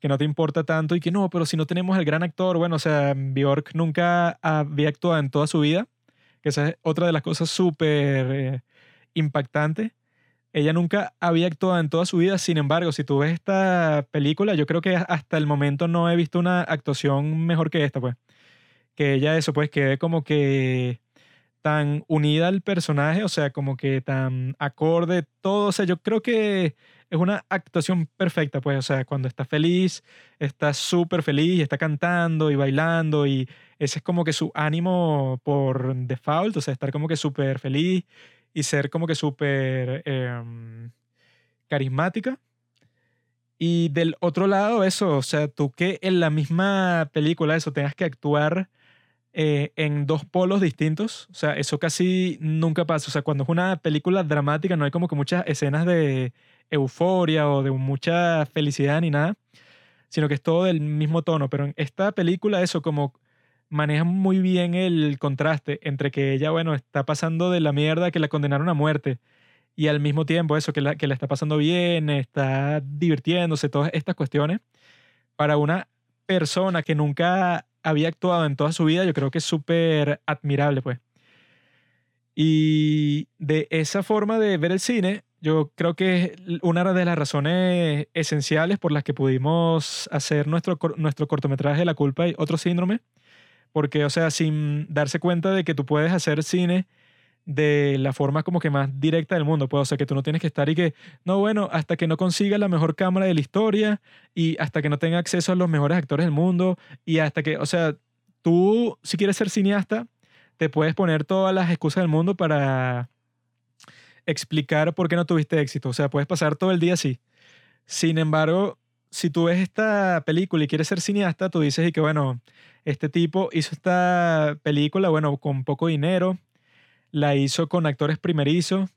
que no te importa tanto y que no, pero si no tenemos el gran actor, bueno, o sea, Bjork nunca había actuado en toda su vida, que esa es otra de las cosas súper eh, impactantes. Ella nunca había actuado en toda su vida, sin embargo, si tú ves esta película, yo creo que hasta el momento no he visto una actuación mejor que esta, pues. Que ella eso, pues, quede como que tan unida al personaje, o sea, como que tan acorde, todo, o sea, yo creo que es una actuación perfecta, pues, o sea, cuando está feliz, está súper feliz está cantando y bailando y ese es como que su ánimo por default, o sea, estar como que súper feliz y ser como que súper em, carismática. Y del otro lado, eso, o sea, tú que en la misma película, eso, tengas que actuar eh, en dos polos distintos. O sea, eso casi nunca pasa. O sea, cuando es una película dramática no hay como que muchas escenas de euforia o de mucha felicidad ni nada, sino que es todo del mismo tono. Pero en esta película eso como maneja muy bien el contraste entre que ella, bueno, está pasando de la mierda que la condenaron a muerte y al mismo tiempo eso, que la, que la está pasando bien, está divirtiéndose, todas estas cuestiones. Para una persona que nunca había actuado en toda su vida, yo creo que es súper admirable, pues. Y de esa forma de ver el cine, yo creo que es una de las razones esenciales por las que pudimos hacer nuestro, nuestro cortometraje La culpa y otro síndrome. Porque, o sea, sin darse cuenta de que tú puedes hacer cine de la forma como que más directa del mundo, pues, o sea, que tú no tienes que estar y que, no, bueno, hasta que no consiga la mejor cámara de la historia y hasta que no tenga acceso a los mejores actores del mundo y hasta que, o sea, tú, si quieres ser cineasta, te puedes poner todas las excusas del mundo para explicar por qué no tuviste éxito, o sea, puedes pasar todo el día así. Sin embargo, si tú ves esta película y quieres ser cineasta, tú dices y que, bueno, este tipo hizo esta película, bueno, con poco dinero, la hizo con actores primerizos,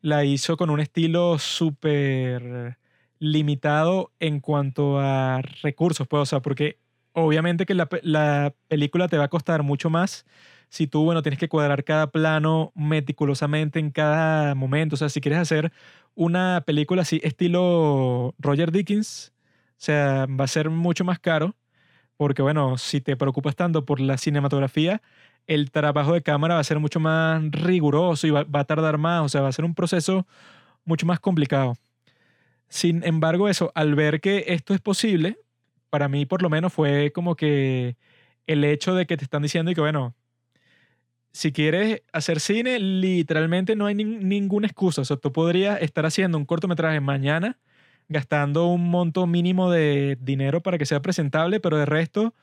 la hizo con un estilo súper limitado en cuanto a recursos, pues, o sea, porque obviamente que la, pe- la película te va a costar mucho más si tú, bueno, tienes que cuadrar cada plano meticulosamente en cada momento. O sea, si quieres hacer una película así estilo Roger Dickens, sea, va a ser mucho más caro porque, bueno, si te preocupas tanto por la cinematografía, el trabajo de cámara va a ser mucho más riguroso y va, a tardar más, o sea, va a ser un proceso mucho más complicado. Sin embargo, eso, al ver que esto es posible, para mí por lo menos fue como que el hecho de que te están diciendo y que, bueno, si quieres hacer cine, literalmente no hay nin- ninguna excusa. O sea, tú podrías estar haciendo un cortometraje mañana, gastando un monto mínimo de dinero para que sea presentable, pero de resto,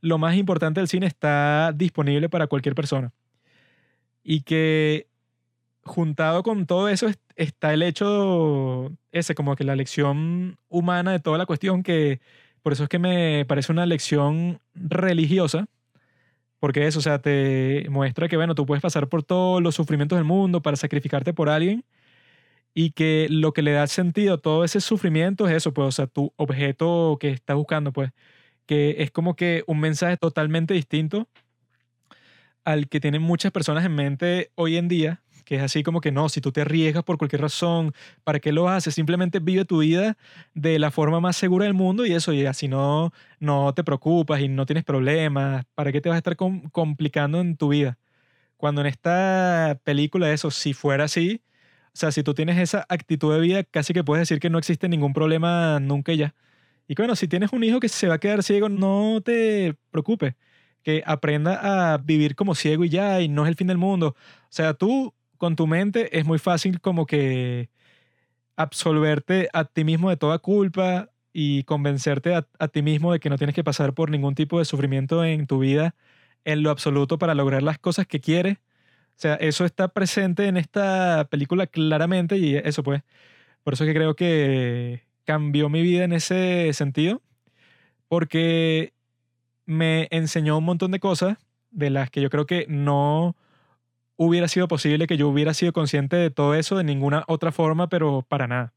lo más importante del cine está disponible para cualquier persona. Y que juntado con todo eso es- está el hecho ese, como que la lección humana de toda la cuestión, que por eso es que me parece una lección religiosa, porque eso, o sea, te muestra que, bueno, tú puedes pasar por todos los sufrimientos del mundo para sacrificarte por alguien y que lo que le da sentido a todo ese sufrimiento es eso, pues, o sea, tu objeto que estás buscando, pues, que es como que un mensaje totalmente distinto al que tienen muchas personas en mente hoy en día, que es así como que no, si tú te arriesgas por cualquier razón, ¿para qué lo haces? Simplemente vive tu vida de la forma más segura del mundo y eso, y así no, no te preocupas y no tienes problemas, ¿para qué te vas a estar com- complicando en tu vida? Cuando en esta película eso, si fuera así, o sea, si tú tienes esa actitud de vida, casi que puedes decir que no existe ningún problema nunca y ya. Y que bueno, si tienes un hijo que se va a quedar ciego, no te preocupes, que aprenda a vivir como ciego y ya, y no es el fin del mundo. O sea, tú con tu mente es muy fácil como que absolverte a ti mismo de toda culpa y convencerte a, a ti mismo de que no tienes que pasar por ningún tipo de sufrimiento en tu vida en lo absoluto para lograr las cosas que quieres. O sea, eso está presente en esta película claramente y eso pues, por eso es que creo que cambió mi vida en ese sentido, porque me enseñó un montón de cosas de las que yo creo que no hubiera sido posible que yo hubiera sido consciente de todo eso de ninguna otra forma, pero para nada.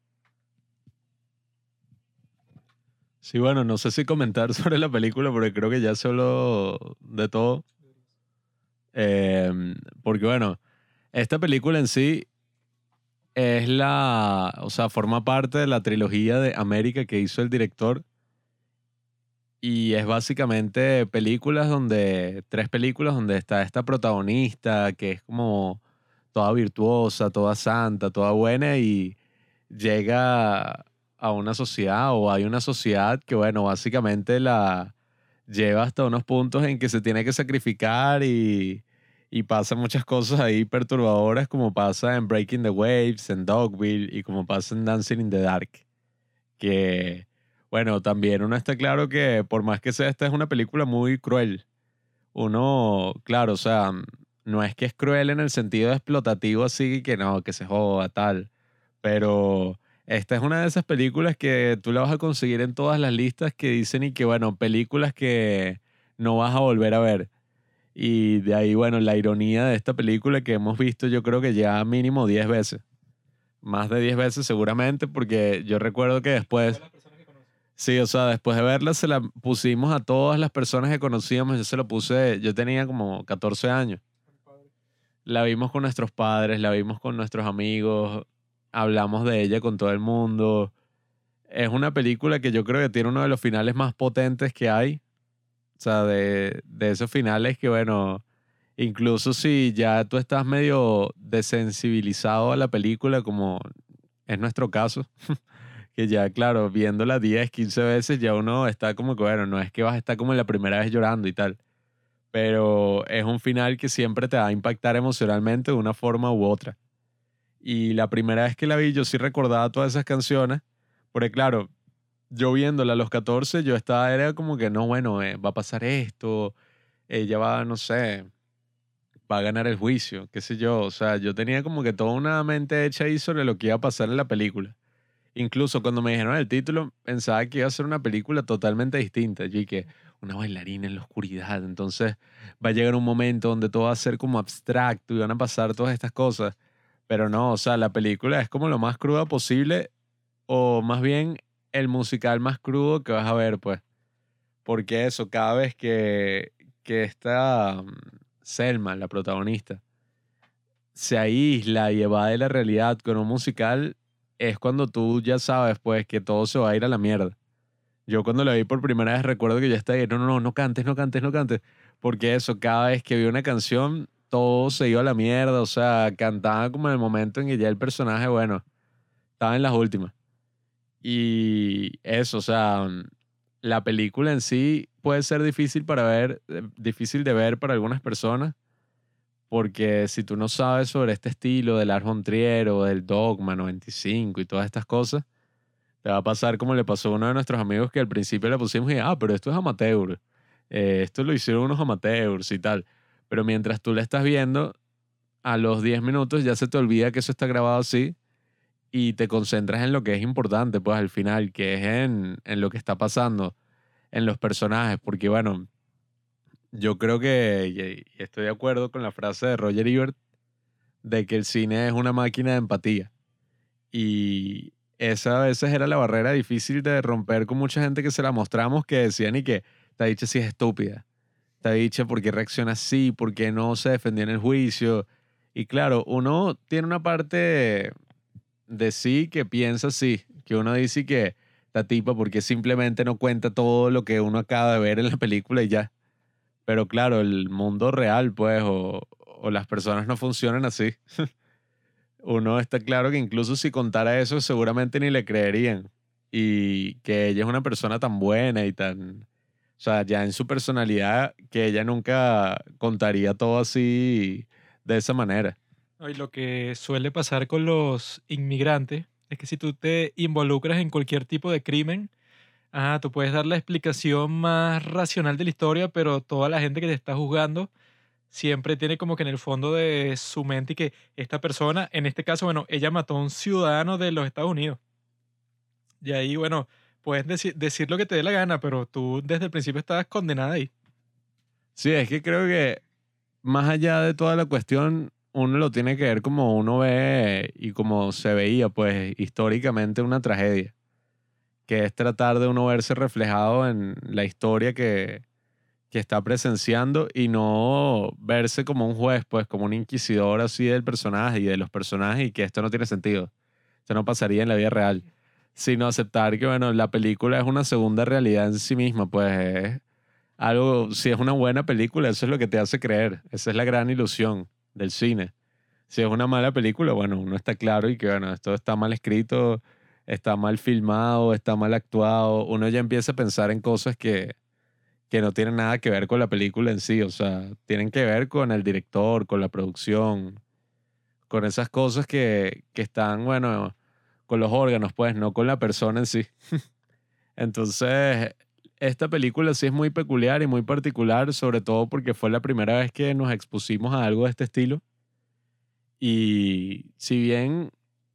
Sí, bueno, no sé si comentar sobre la película porque creo que ya habló de todo. Em, porque bueno, esta película en sí es la, o sea, forma parte de la trilogía de América que hizo el director. Y es básicamente películas donde, tres películas donde está esta protagonista que es como toda virtuosa, toda santa, toda buena y llega a una sociedad o hay una sociedad que, bueno, básicamente la lleva hasta unos puntos en que se tiene que sacrificar y, y pasan muchas cosas ahí perturbadoras como pasa en Breaking the Waves, en Dogville y como pasa en Dancing in the Dark. Que, bueno, también uno está claro que por más que sea, esta es una película muy cruel. Uno, claro, o sea, no es que es cruel en el sentido explotativo así que no, que se joda, tal. Pero esta es una de esas películas que tú la vas a conseguir en todas las listas que dicen y que, bueno, películas que no vas a volver a ver. Y de ahí, bueno, la ironía de esta película que hemos visto yo creo que ya mínimo 10 veces. Más de 10 veces seguramente porque yo recuerdo que después... Sí, o sea, después de verla se la pusimos a todas las personas que conocíamos. Yo se lo puse, yo tenía como 14 años. La vimos con nuestros padres, la vimos con nuestros amigos, hablamos de ella con todo el mundo. Es una película que yo creo que tiene uno de los finales más potentes que hay. O sea, de, de esos finales que, bueno, incluso si ya tú estás medio desensibilizado a la película, como es nuestro caso, que ya, claro, viéndola 10, 15 veces, ya uno está como que, bueno, no es que vas a estar como la primera vez llorando y tal, pero es un final que siempre te va a impactar emocionalmente de una forma u otra. Y la primera vez que la vi, yo sí recordaba todas esas canciones, porque claro, yo viéndola a los 14, yo estaba, era como que, no, bueno, eh, va a pasar esto, ella va, no sé, va a ganar el juicio, qué sé yo. O sea, yo tenía como que toda una mente hecha ahí sobre lo que iba a pasar en la película. Incluso cuando me dijeron el título, pensaba que iba a ser una película totalmente distinta. Yo que una bailarina en la oscuridad. Entonces va a llegar un momento donde todo va a ser como abstracto y van a pasar todas estas cosas. Pero no, o sea, la película es como lo más cruda posible o más bien el musical más crudo que vas a ver, pues. Porque eso, cada vez que, que esta mm, Selma, la protagonista, se aísla y evade la realidad con un musical, es cuando tú ya sabes, pues, que todo se va a ir a la mierda. Yo cuando la vi por primera vez recuerdo que ya estaba ahí, no, no, no, no cantes, no cantes, no cantes. Porque eso, cada vez que vi una canción, todo se iba a la mierda. O sea, cantaba como en el momento en que ya el personaje, bueno, estaba en las últimas. Y eso, o sea, la película en sí puede ser difícil para ver, eh, difícil de ver para algunas personas, porque si tú no sabes sobre este estilo del Lars Trier o del Dogma 95 y todas estas cosas, te va a pasar como le pasó a uno de nuestros amigos que al principio le pusimos y, ah, pero esto es amateur, eh, esto lo hicieron unos amateurs y tal. Pero mientras tú le estás viendo, a los 10 minutos ya se te olvida que eso está grabado así y te concentras en lo que es importante, pues al final, que es en, en lo que está pasando, en los personajes, porque bueno, yo creo que, estoy de acuerdo con la frase de Roger Ebert, de que el cine es una máquina de empatía. Y esa a veces era la barrera difícil de romper con mucha gente que se la mostramos que decían y que te dicho si es estúpida. Te ha dicho por qué reacciona así, por qué no se defendió en el juicio. Y claro, uno tiene una parte de sí que piensa así, que uno dice que la tipa porque simplemente no cuenta todo lo que uno acaba de ver en la película y ya. Pero claro, el mundo real, pues, o las personas no funcionan así. uno está claro que incluso si contara eso, seguramente ni le creerían. Y que ella es una persona tan buena y tan... O sea, ya en su personalidad, que ella nunca contaría todo así de esa manera. Y lo que suele pasar con los inmigrantes es que si tú te involucras en cualquier tipo de crimen, ah, tú puedes dar la explicación más racional de la historia, pero toda la gente que te está juzgando siempre tiene como que en el fondo de su mente que esta persona, en este caso, bueno, ella mató a un ciudadano de los Estados Unidos. Y ahí, bueno, puedes decir lo que te dé la gana, pero tú desde el principio estabas condenada ahí. Sí, es que creo que más allá de toda la cuestión, uno lo tiene que ver como uno ve y como se veía, pues, históricamente una tragedia. Que es tratar de uno verse reflejado en la historia que, que está presenciando y no verse como un juez, pues como un inquisidor así del personaje y de los personajes y que esto no tiene sentido. Esto no pasaría en la vida real. Sino aceptar que, bueno, la película es una segunda realidad en sí misma, pues es algo, si es una buena película, eso es lo que te hace creer. Esa es la gran ilusión del cine. Si es una mala película, bueno, uno está claro y que, bueno, esto está mal escrito, está mal filmado, está mal actuado. Uno ya empieza a pensar en cosas que, que no tienen nada que ver con la película en sí, o sea, tienen que ver con el director, con la producción, con esas cosas que, que están, bueno, con los órganos, pues, no con la persona en sí. Entonces, esta película sí es muy peculiar y muy particular, sobre todo porque fue la primera vez que nos expusimos a algo de este estilo. Y si bien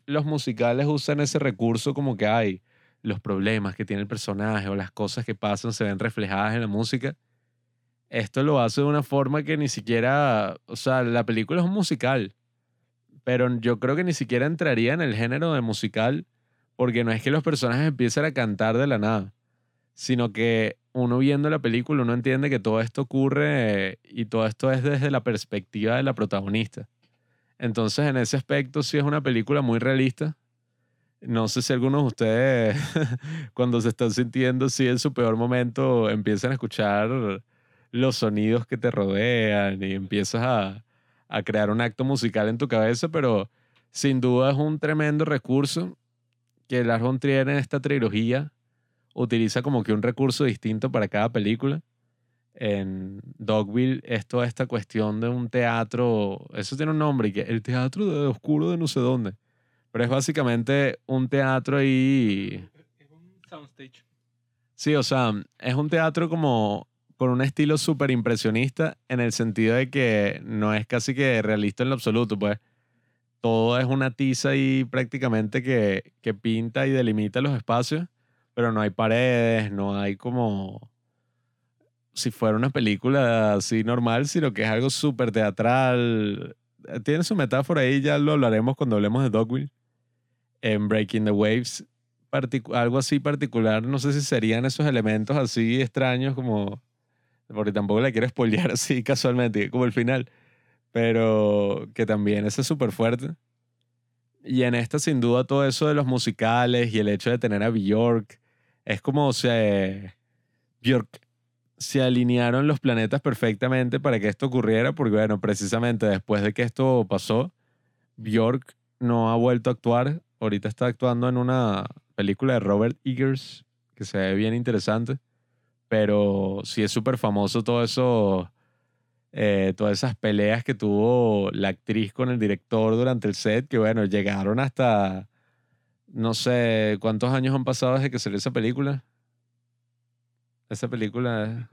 los musicales usan ese recurso como que hay, los problemas que tiene el personaje o las cosas que pasan se ven reflejadas en la música. Esto lo hace de una forma que ni siquiera, o sea, la película es un musical, pero yo creo que ni siquiera entraría en el género de musical porque no es que los personajes empiecen a cantar de la nada, sino que uno viendo la película uno entiende que todo esto ocurre y todo esto es desde la perspectiva de la protagonista. Entonces, en ese aspecto sí es una película muy realista, no sé si algunos de ustedes, cuando se están sintiendo así en su peor momento, empiezan a escuchar los sonidos que te rodean y empiezas a, a crear un acto musical en tu cabeza, pero sin duda es un tremendo recurso que Lars von Trier en esta trilogía utiliza como que un recurso distinto para cada película. En Dogville es toda esta cuestión de un teatro, eso tiene un nombre, que el teatro de oscuro de no sé dónde pero es básicamente un teatro ahí. Es un soundstage. Sí, o sea, es un teatro como con un estilo súper impresionista en el sentido de que no es casi que realista en lo absoluto, pues todo es una tiza ahí prácticamente que, que pinta y delimita los espacios, pero no hay paredes, no hay como si fuera una película así normal, sino que es algo súper teatral. Tiene su metáfora ahí, ya lo hablaremos cuando hablemos de Dogville en Breaking the Waves, algo así particular, no sé si serían esos elementos así extraños como, porque tampoco la quiero spoilear así casualmente, como el final, pero que también ese es súper fuerte. Y en esta sin duda todo eso de los musicales y el hecho de tener a Bjork, es como se... Bjork se alinearon los planetas perfectamente para que esto ocurriera, porque bueno, precisamente después de que esto pasó, Bjork no ha vuelto a actuar. Ahorita está actuando en una película de Robert Eggers que se ve bien interesante, pero sí es súper famoso todo eso, eh, todas esas peleas que tuvo la actriz con el director durante el set, que bueno, llegaron hasta, no sé cuántos años han pasado desde que salió esa película. Esa película...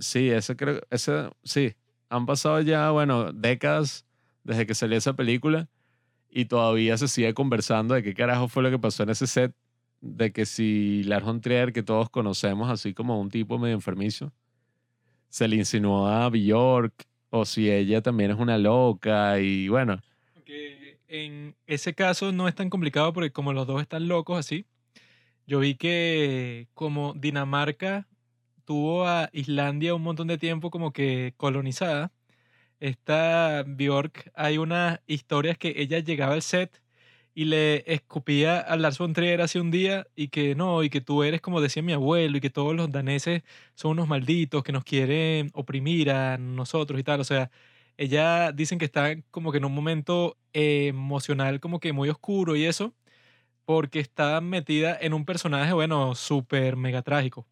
Sí, esa creo, esa, sí, han pasado ya, bueno, décadas desde que salió esa película y todavía se sigue conversando de qué carajo fue lo que pasó en ese set, de que si Lars von Trier, que todos conocemos así como un tipo medio enfermizo, se le insinuó a Bjork o si ella también es una loca y bueno, Porque en ese caso no es tan complicado porque como los dos están locos así, yo vi que como Dinamarca tuvo a Islandia un montón de tiempo como que colonizada, esta Bjork, hay unas historias que ella llegaba al set y le escupía a Lars von Trier hace un día y que no, y que tú eres como decía mi abuelo y que todos los daneses son unos malditos que nos quieren oprimir a nosotros y tal. O sea, ella dicen que está como que en un momento emocional como que muy oscuro y eso, porque está metida en un personaje, bueno, súper mega trágico.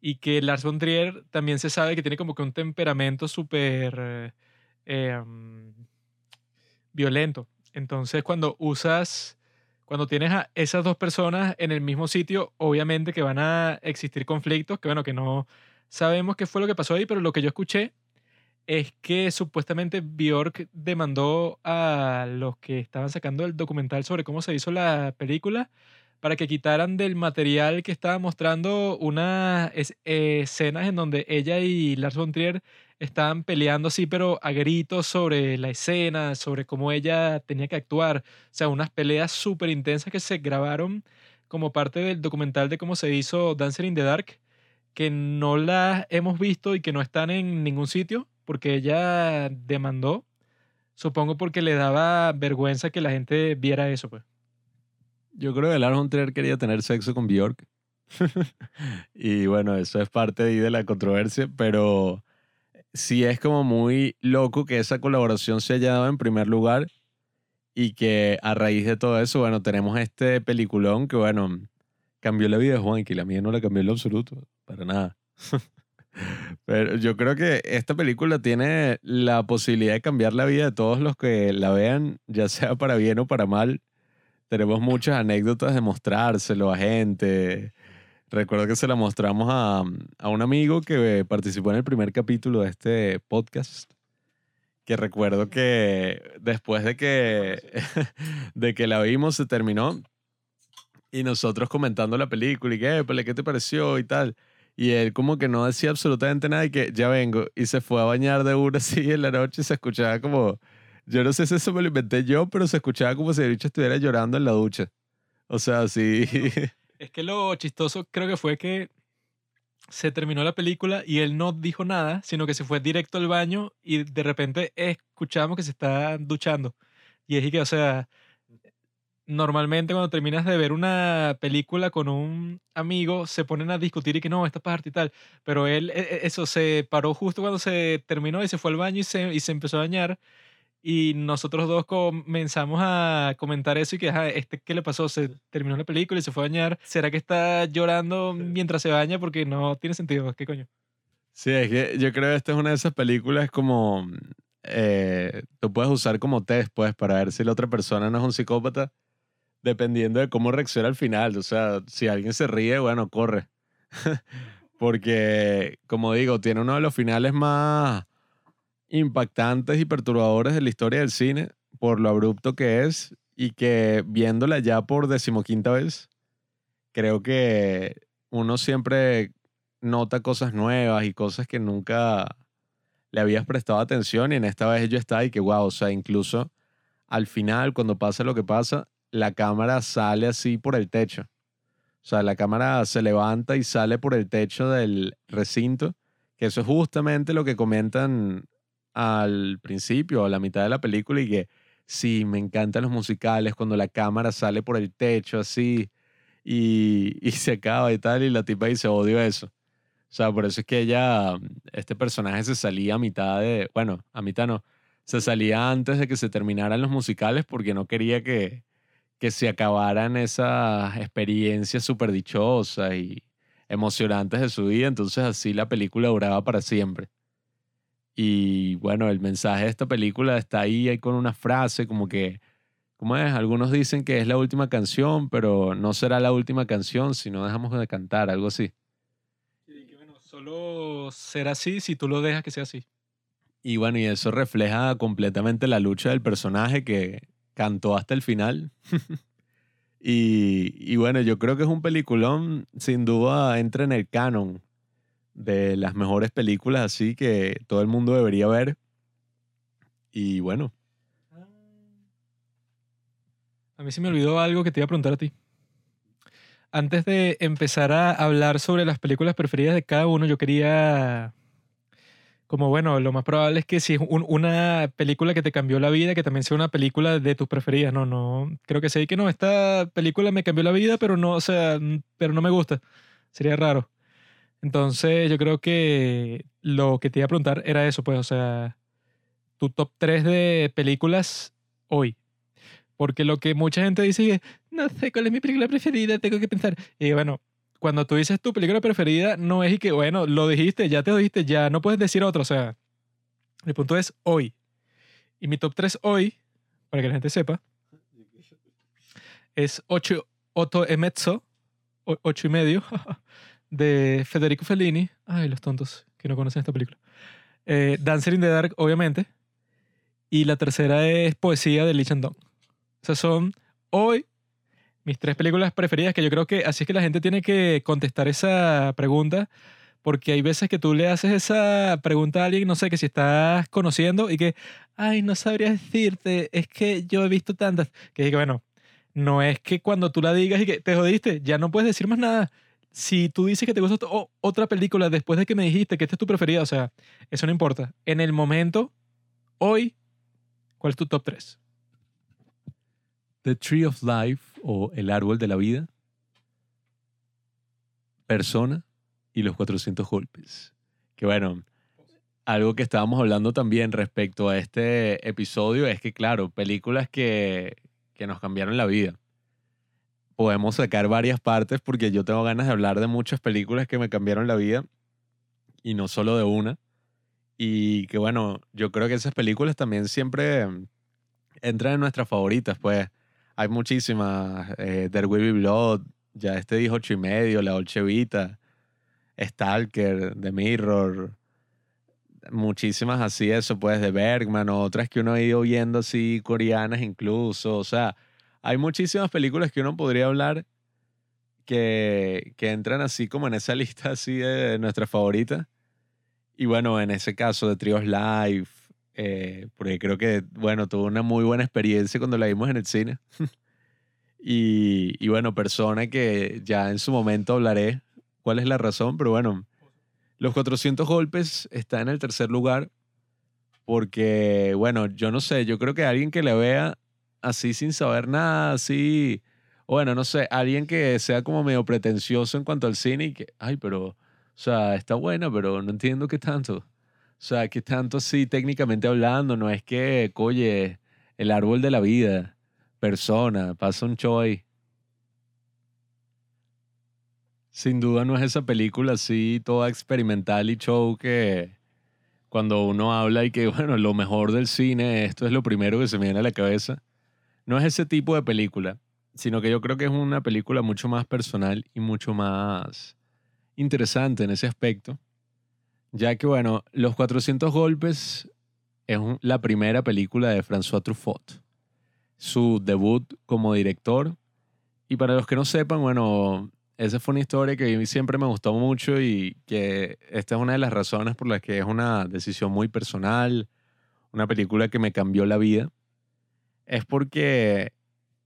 Y que Lars von Trier también se sabe que tiene como que un temperamento súper eh, mm, violento. Entonces, cuando usas, cuando tienes a esas dos personas en el mismo sitio, obviamente que van a existir conflictos, que bueno, que no sabemos qué fue lo que pasó ahí, pero lo que yo escuché es que supuestamente Bjork demandó a los que estaban sacando el documental sobre cómo se hizo la película para que quitaran del material que estaba mostrando unas es- escenas en donde ella y Lars von Trier estaban peleando así, pero a gritos sobre la escena, sobre cómo ella tenía que actuar. O sea, unas peleas súper intensas que se grabaron como parte del documental de cómo se hizo Dancer in the Dark, que no las hemos visto y que no están en ningún sitio, porque ella demandó, supongo porque le daba vergüenza que la gente viera eso, pues. yo creo que Lars von quería tener sexo con Bjork. y bueno, eso es parte de la controversia, pero sí es como muy loco que esa colaboración se haya dado en primer lugar y que a raíz de todo eso, bueno, tenemos este peliculón que, bueno, cambió la vida de Juan, que la mía no la cambió en lo absoluto, para nada. Pero yo creo que esta película tiene la posibilidad de cambiar la vida de todos los que la vean, ya sea para bien o para mal. Tenemos muchas anécdotas de mostrárselo a gente. Recuerdo que se la mostramos a, a un amigo que participó en el primer capítulo de este podcast. Que recuerdo que después de que, de que la vimos se terminó y nosotros comentando la película y que, "Épale, ¿qué te pareció? y tal. Y él como que no decía absolutamente nada y que ya vengo. Y se fue a bañar de una así en la noche y se escuchaba como... Yo no sé si eso me lo inventé yo, pero se escuchaba como si el bicho estuviera llorando en la ducha. O sea, sí. Es que lo chistoso creo que fue que se terminó la película y él no dijo nada, sino que se fue directo al baño y de repente escuchamos que se está duchando. Y es que, o sea, normalmente cuando terminas de ver una película con un amigo, se ponen a discutir y que no, esta parte y tal. Pero él, e- e- eso se paró justo cuando se terminó y se fue al baño y se, y se empezó a bañar. Y nosotros dos comenzamos a comentar eso y que, ajá, este, ¿qué le pasó? Se terminó la película y se fue a bañar. ¿Será que está llorando mientras se baña? Porque no tiene sentido. ¿Qué coño? Sí, es que yo creo que esta es una de esas películas como... Eh, tú puedes usar como test, pues, para ver si la otra persona no es un psicópata, dependiendo de cómo reacciona al final. O sea, si alguien se ríe, bueno, corre. Porque, como digo, tiene uno de los finales más impactantes y perturbadores de la historia del cine, por lo abrupto que es, y que viéndola ya por decimoquinta vez, creo que uno siempre nota cosas nuevas y cosas que nunca le habías prestado atención y en esta vez yo estaba y que wow, o sea, incluso al final cuando pasa lo que pasa, la cámara sale así por el techo. O sea, la cámara se levanta y sale por el techo del recinto, que eso es justamente lo que comentan al principio, a la mitad de la película, y que sí, me encantan los musicales cuando la cámara sale por el techo así y, y se acaba y tal, y la tipa dice, odio eso. O sea, por eso es que ella, este personaje se salía a mitad de, bueno, a mitad no, se salía antes de que se terminaran los musicales porque no quería que, que se acabaran esas experiencias súper dichosas y emocionantes de su vida, entonces así la película duraba para siempre. Y bueno, el mensaje de esta película está ahí, ahí con una frase como que, ¿cómo es? Algunos dicen que es la última canción, pero no será la última canción si no dejamos de cantar, algo así. Y que bueno, solo será así si tú lo dejas que sea así. Y bueno, y eso refleja completamente la lucha del personaje que cantó hasta el final. y, y bueno, yo creo que es un peliculón, sin duda entra en el canon de las mejores películas así que todo el mundo debería ver. Y bueno, A mí se me olvidó algo que te iba a preguntar a ti. Antes de empezar a hablar sobre las películas preferidas de cada uno, yo quería, como bueno, lo más probable es que si es un- una película que te cambió la vida, que también sea una película de tus preferidas. No, no, creo que sí que no, esta película me cambió la vida, pero no, o sea, pero no me gusta. Sería raro. Entonces, yo creo que lo que te iba a preguntar era eso, pues, o sea, tu top 3 de películas hoy. Porque lo que mucha gente dice es, no sé cuál es mi película preferida, tengo que pensar. Y bueno, cuando tú dices tu película preferida, no es y que, bueno, lo dijiste, ya te lo dijiste, ya no puedes decir otra. O sea, el punto es hoy. Y mi top 3 hoy, para que la gente sepa, es 8, Otto e mezzo, 8 y medio, de Federico Fellini. Ay, los tontos que no conocen esta película. Eh, Dancer in the Dark, obviamente. Y la tercera es Poesía de Lee Chandong. Esas son hoy mis tres películas preferidas, que yo creo que así es que la gente tiene que contestar esa pregunta, porque hay veces que tú le haces esa pregunta a alguien, no sé, que si estás conociendo y que, ay, no sabría decirte, es que yo he visto tantas, que dije, bueno, no es que cuando tú la digas y que te jodiste, ya no puedes decir más nada. Si tú dices que te gusta otra película después de que me dijiste que esta es tu preferida, o sea, eso no importa. En el momento, hoy, ¿cuál es tu top 3? The Tree of Life o El Árbol de la Vida, Persona y Los 400 Golpes. Que bueno, algo que estábamos hablando también respecto a este episodio es que, claro, películas que, que nos cambiaron la vida. Podemos sacar varias partes porque yo tengo ganas de hablar de muchas películas que me cambiaron la vida y no solo de una. Y que bueno, yo creo que esas películas también siempre mm, entran en nuestras favoritas, pues hay muchísimas. Eh, There Will Be Blood, ya este dijo ocho y medio, La Dolce Vita, Stalker, The Mirror, muchísimas así, eso pues de Bergman, otras que uno ha ido viendo así, coreanas incluso, o sea, hay muchísimas películas que uno podría hablar que, que entran así como en esa lista así de nuestras favoritas. Y bueno, en ese caso de Trios Live, eh, porque creo que, bueno, tuve una muy buena experiencia cuando la vimos en el cine. y, y bueno, persona que ya en su momento hablaré cuál es la razón, pero bueno, los 400 golpes está en el tercer lugar porque, bueno, yo no sé, yo creo que alguien que le vea así sin saber nada, así, bueno, no sé, alguien que sea como medio pretencioso en cuanto al cine y que, ay, pero, o sea, está buena, pero no entiendo qué tanto. O sea, qué tanto así técnicamente hablando, no es que, oye, el árbol de la vida, persona, pasa un show ahí. Sin duda no es esa película así, toda experimental y show que cuando uno habla y que, bueno, lo mejor del cine, esto es lo primero que se me viene a la cabeza. No es ese tipo de película, sino que yo creo que es una película mucho más personal y mucho más interesante en ese aspecto. Ya que, bueno, Los 400 Golpes es la primera película de François Truffaut. Su debut como director. Y para los que no sepan, bueno, esa fue una historia que siempre me gustó mucho y que esta es una de las razones por las que es una decisión muy personal, una película que me cambió la vida. Es porque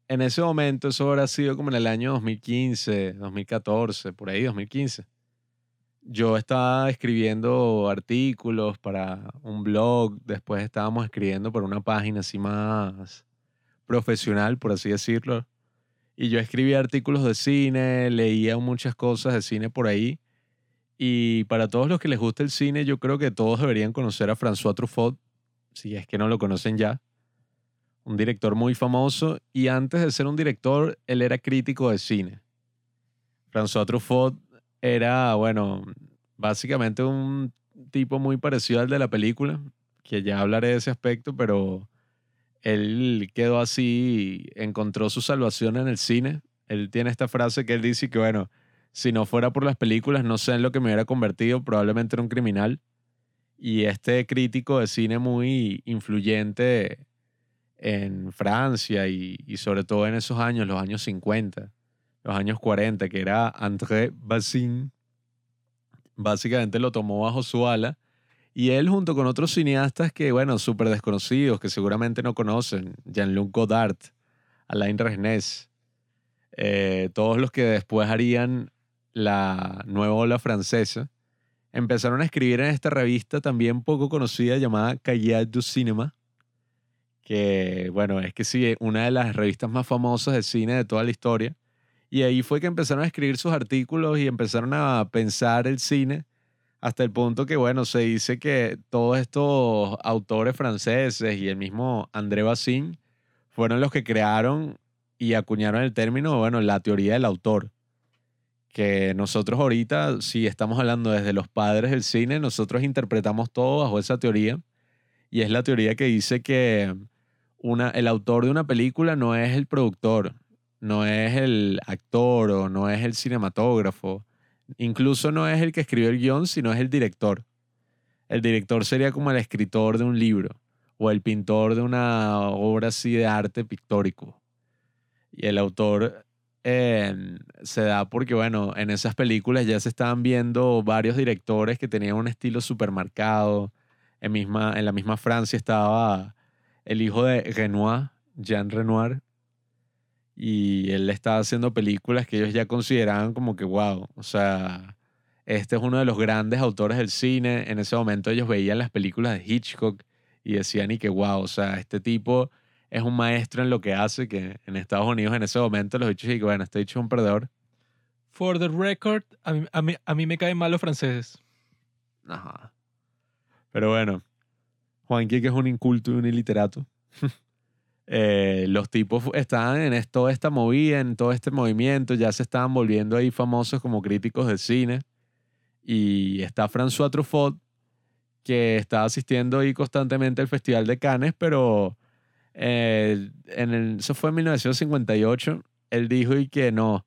en ese momento, eso habrá sido como en el año 2015, 2014, por ahí, 2015. Yo estaba escribiendo artículos para un blog, después estábamos escribiendo para una página así más profesional, por así decirlo. Y yo escribía artículos de cine, leía muchas cosas de cine por ahí. Y para todos los que les gusta el cine, yo creo que todos deberían conocer a François Truffaut, si es que no lo conocen ya. Un director muy famoso y antes de ser un director, él era crítico de cine. François Truffaut era, bueno, básicamente un tipo muy parecido al de la película, que ya hablaré de ese aspecto, pero él quedó así, encontró su salvación en el cine. Él tiene esta frase que él dice que, bueno, si no fuera por las películas, no sé en lo que me hubiera convertido, probablemente era un criminal. Y este crítico de cine muy influyente en Francia y, sobre todo en esos años, los años 50, los años 40, que era André Bazin, básicamente lo tomó bajo su ala. Y él junto con otros cineastas que, bueno, súper desconocidos, que seguramente no conocen, Jean-Luc Godard, Alain Resnais, eh, todos los que después harían la nueva ola francesa, empezaron a escribir en esta revista también poco conocida llamada Cahiers du Cinéma, que, bueno, es que sí, una de las revistas más famosas de cine de toda la historia. Y ahí fue que empezaron a escribir sus artículos y empezaron a pensar el cine hasta el punto que, bueno, se dice que todos estos autores franceses y el mismo André Bazin fueron los que crearon y acuñaron el término, bueno, la teoría del autor. Que nosotros ahorita, si estamos hablando desde los padres del cine, nosotros interpretamos todo bajo esa teoría. Y es la teoría que dice que una, el autor de una película no es el productor, no es el actor o no es el cinematógrafo, incluso no es el que escribió el guion, sino es el director. El director sería como el escritor de un libro o el pintor de una obra así de arte pictórico. Y el autor eh, se da porque, bueno, en esas películas ya se estaban viendo varios directores que tenían un estilo súper marcado. En, misma, en la misma Francia estaba el hijo de Renoir, Jean Renoir, y él estaba haciendo películas que ellos ya consideraban como que, wow, o sea, este es uno de los grandes autores del cine. En ese momento ellos veían las películas de Hitchcock y decían y que, wow, o sea, este tipo es un maestro en lo que hace, que en Estados Unidos en ese momento los dichos y que, bueno, este dicho es un perdedor. For the record, a mí, a mí, a mí me caen mal los franceses. Ajá. Pero bueno, Juanqui, que es un inculto y un iliterato. Eh, los tipos estaban en toda esta movida, en todo este movimiento, ya se estaban volviendo ahí famosos como críticos de cine. Y está François Truffaut, que está asistiendo ahí constantemente al Festival de Cannes, pero eh, en el, eso fue en 1958. Él dijo y que no,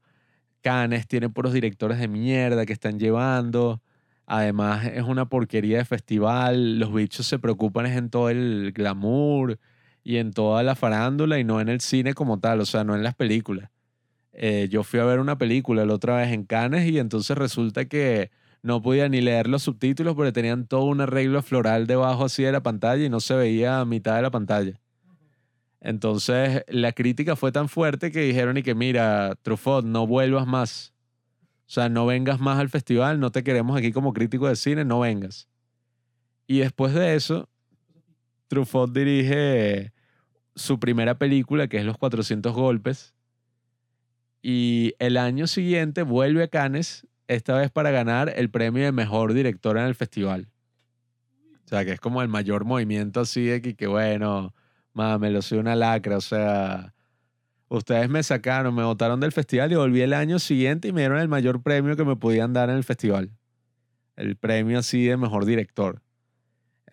Cannes tiene puros directores de mierda que están llevando. Además, es una porquería de festival. Los bichos se preocupan en todo el glamour y en toda la farándula y no en el cine como tal, o sea, no en las películas. Eh, yo fui a ver una película la otra vez en Cannes y entonces resulta que no podía ni leer los subtítulos porque tenían todo un arreglo floral debajo así de la pantalla y no se veía a mitad de la pantalla. Entonces la crítica fue tan fuerte que dijeron y que mira, Truffaut, no vuelvas más. O sea, no vengas más al festival, no te queremos aquí como crítico de cine, no vengas. Y después de eso, Truffaut dirige su primera película, que es Los 400 Golpes. Y el año siguiente vuelve a Cannes, esta vez para ganar el premio de mejor director en el festival. O sea, que es como el mayor movimiento así de que, bueno, mame, lo soy una lacra. O sea, ustedes me sacaron, me votaron del festival y volví el año siguiente y me dieron el mayor premio que me podían dar en el festival. El premio así de mejor director.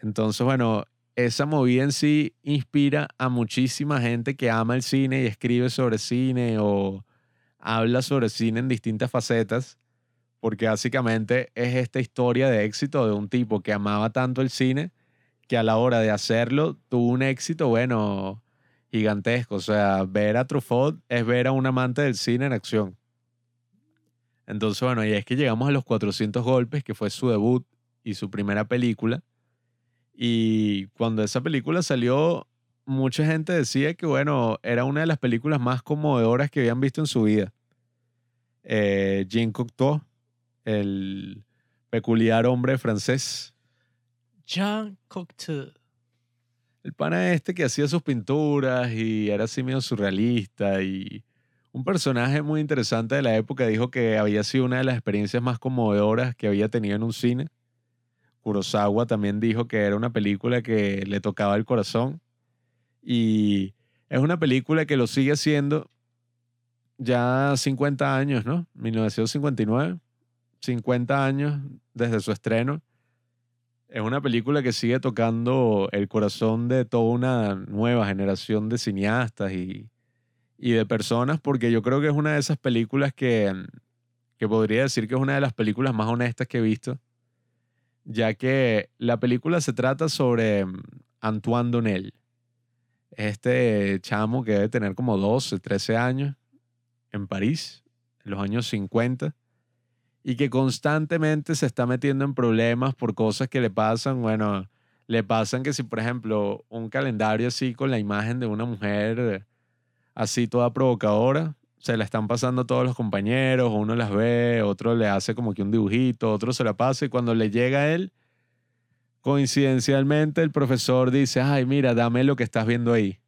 Entonces, bueno, esa movida en sí inspira a muchísima gente que ama el cine y escribe sobre cine o habla sobre cine en distintas facetas, porque básicamente es esta historia de éxito de un tipo que amaba tanto el cine que a la hora de hacerlo tuvo un éxito, bueno, gigantesco. O sea, ver a Truffaut es ver a un amante del cine en acción. Entonces, bueno, y es que llegamos a los 400 golpes, que fue su debut y su primera película. Y cuando esa película salió, mucha gente decía que, bueno, era una de las películas más conmovedoras que habían visto en su vida. Eh, Jean Cocteau, el peculiar hombre francés, Jean Cocteau. El pana este que hacía sus pinturas y era así medio surrealista y un personaje muy interesante de la época dijo que había sido una de las experiencias más conmovedoras que había tenido en un cine. Kurosawa también dijo que era una película que le tocaba el corazón y es una película que lo sigue haciendo ya 50 años, ¿no? 1959, 50 años desde su estreno. Es una película que sigue tocando el corazón de toda una nueva generación de cineastas y, y de personas, porque yo creo que es una de esas películas que, que podría decir que es una de las películas más honestas que he visto, ya que la película se trata sobre mm, Antoine Donnell, este chamo que debe tener como 12, 13 años en París, en los años 50, y que constantemente se está metiendo en problemas por cosas que le pasan, bueno, le pasan que si, por ejemplo, un calendario así con la imagen de una mujer así toda provocadora, se la están pasando a todos los compañeros, uno las ve, otro le hace como que un dibujito, otro se la pasa y cuando le llega a él, coincidencialmente el profesor dice, ay, mira, dame lo que estás viendo ahí.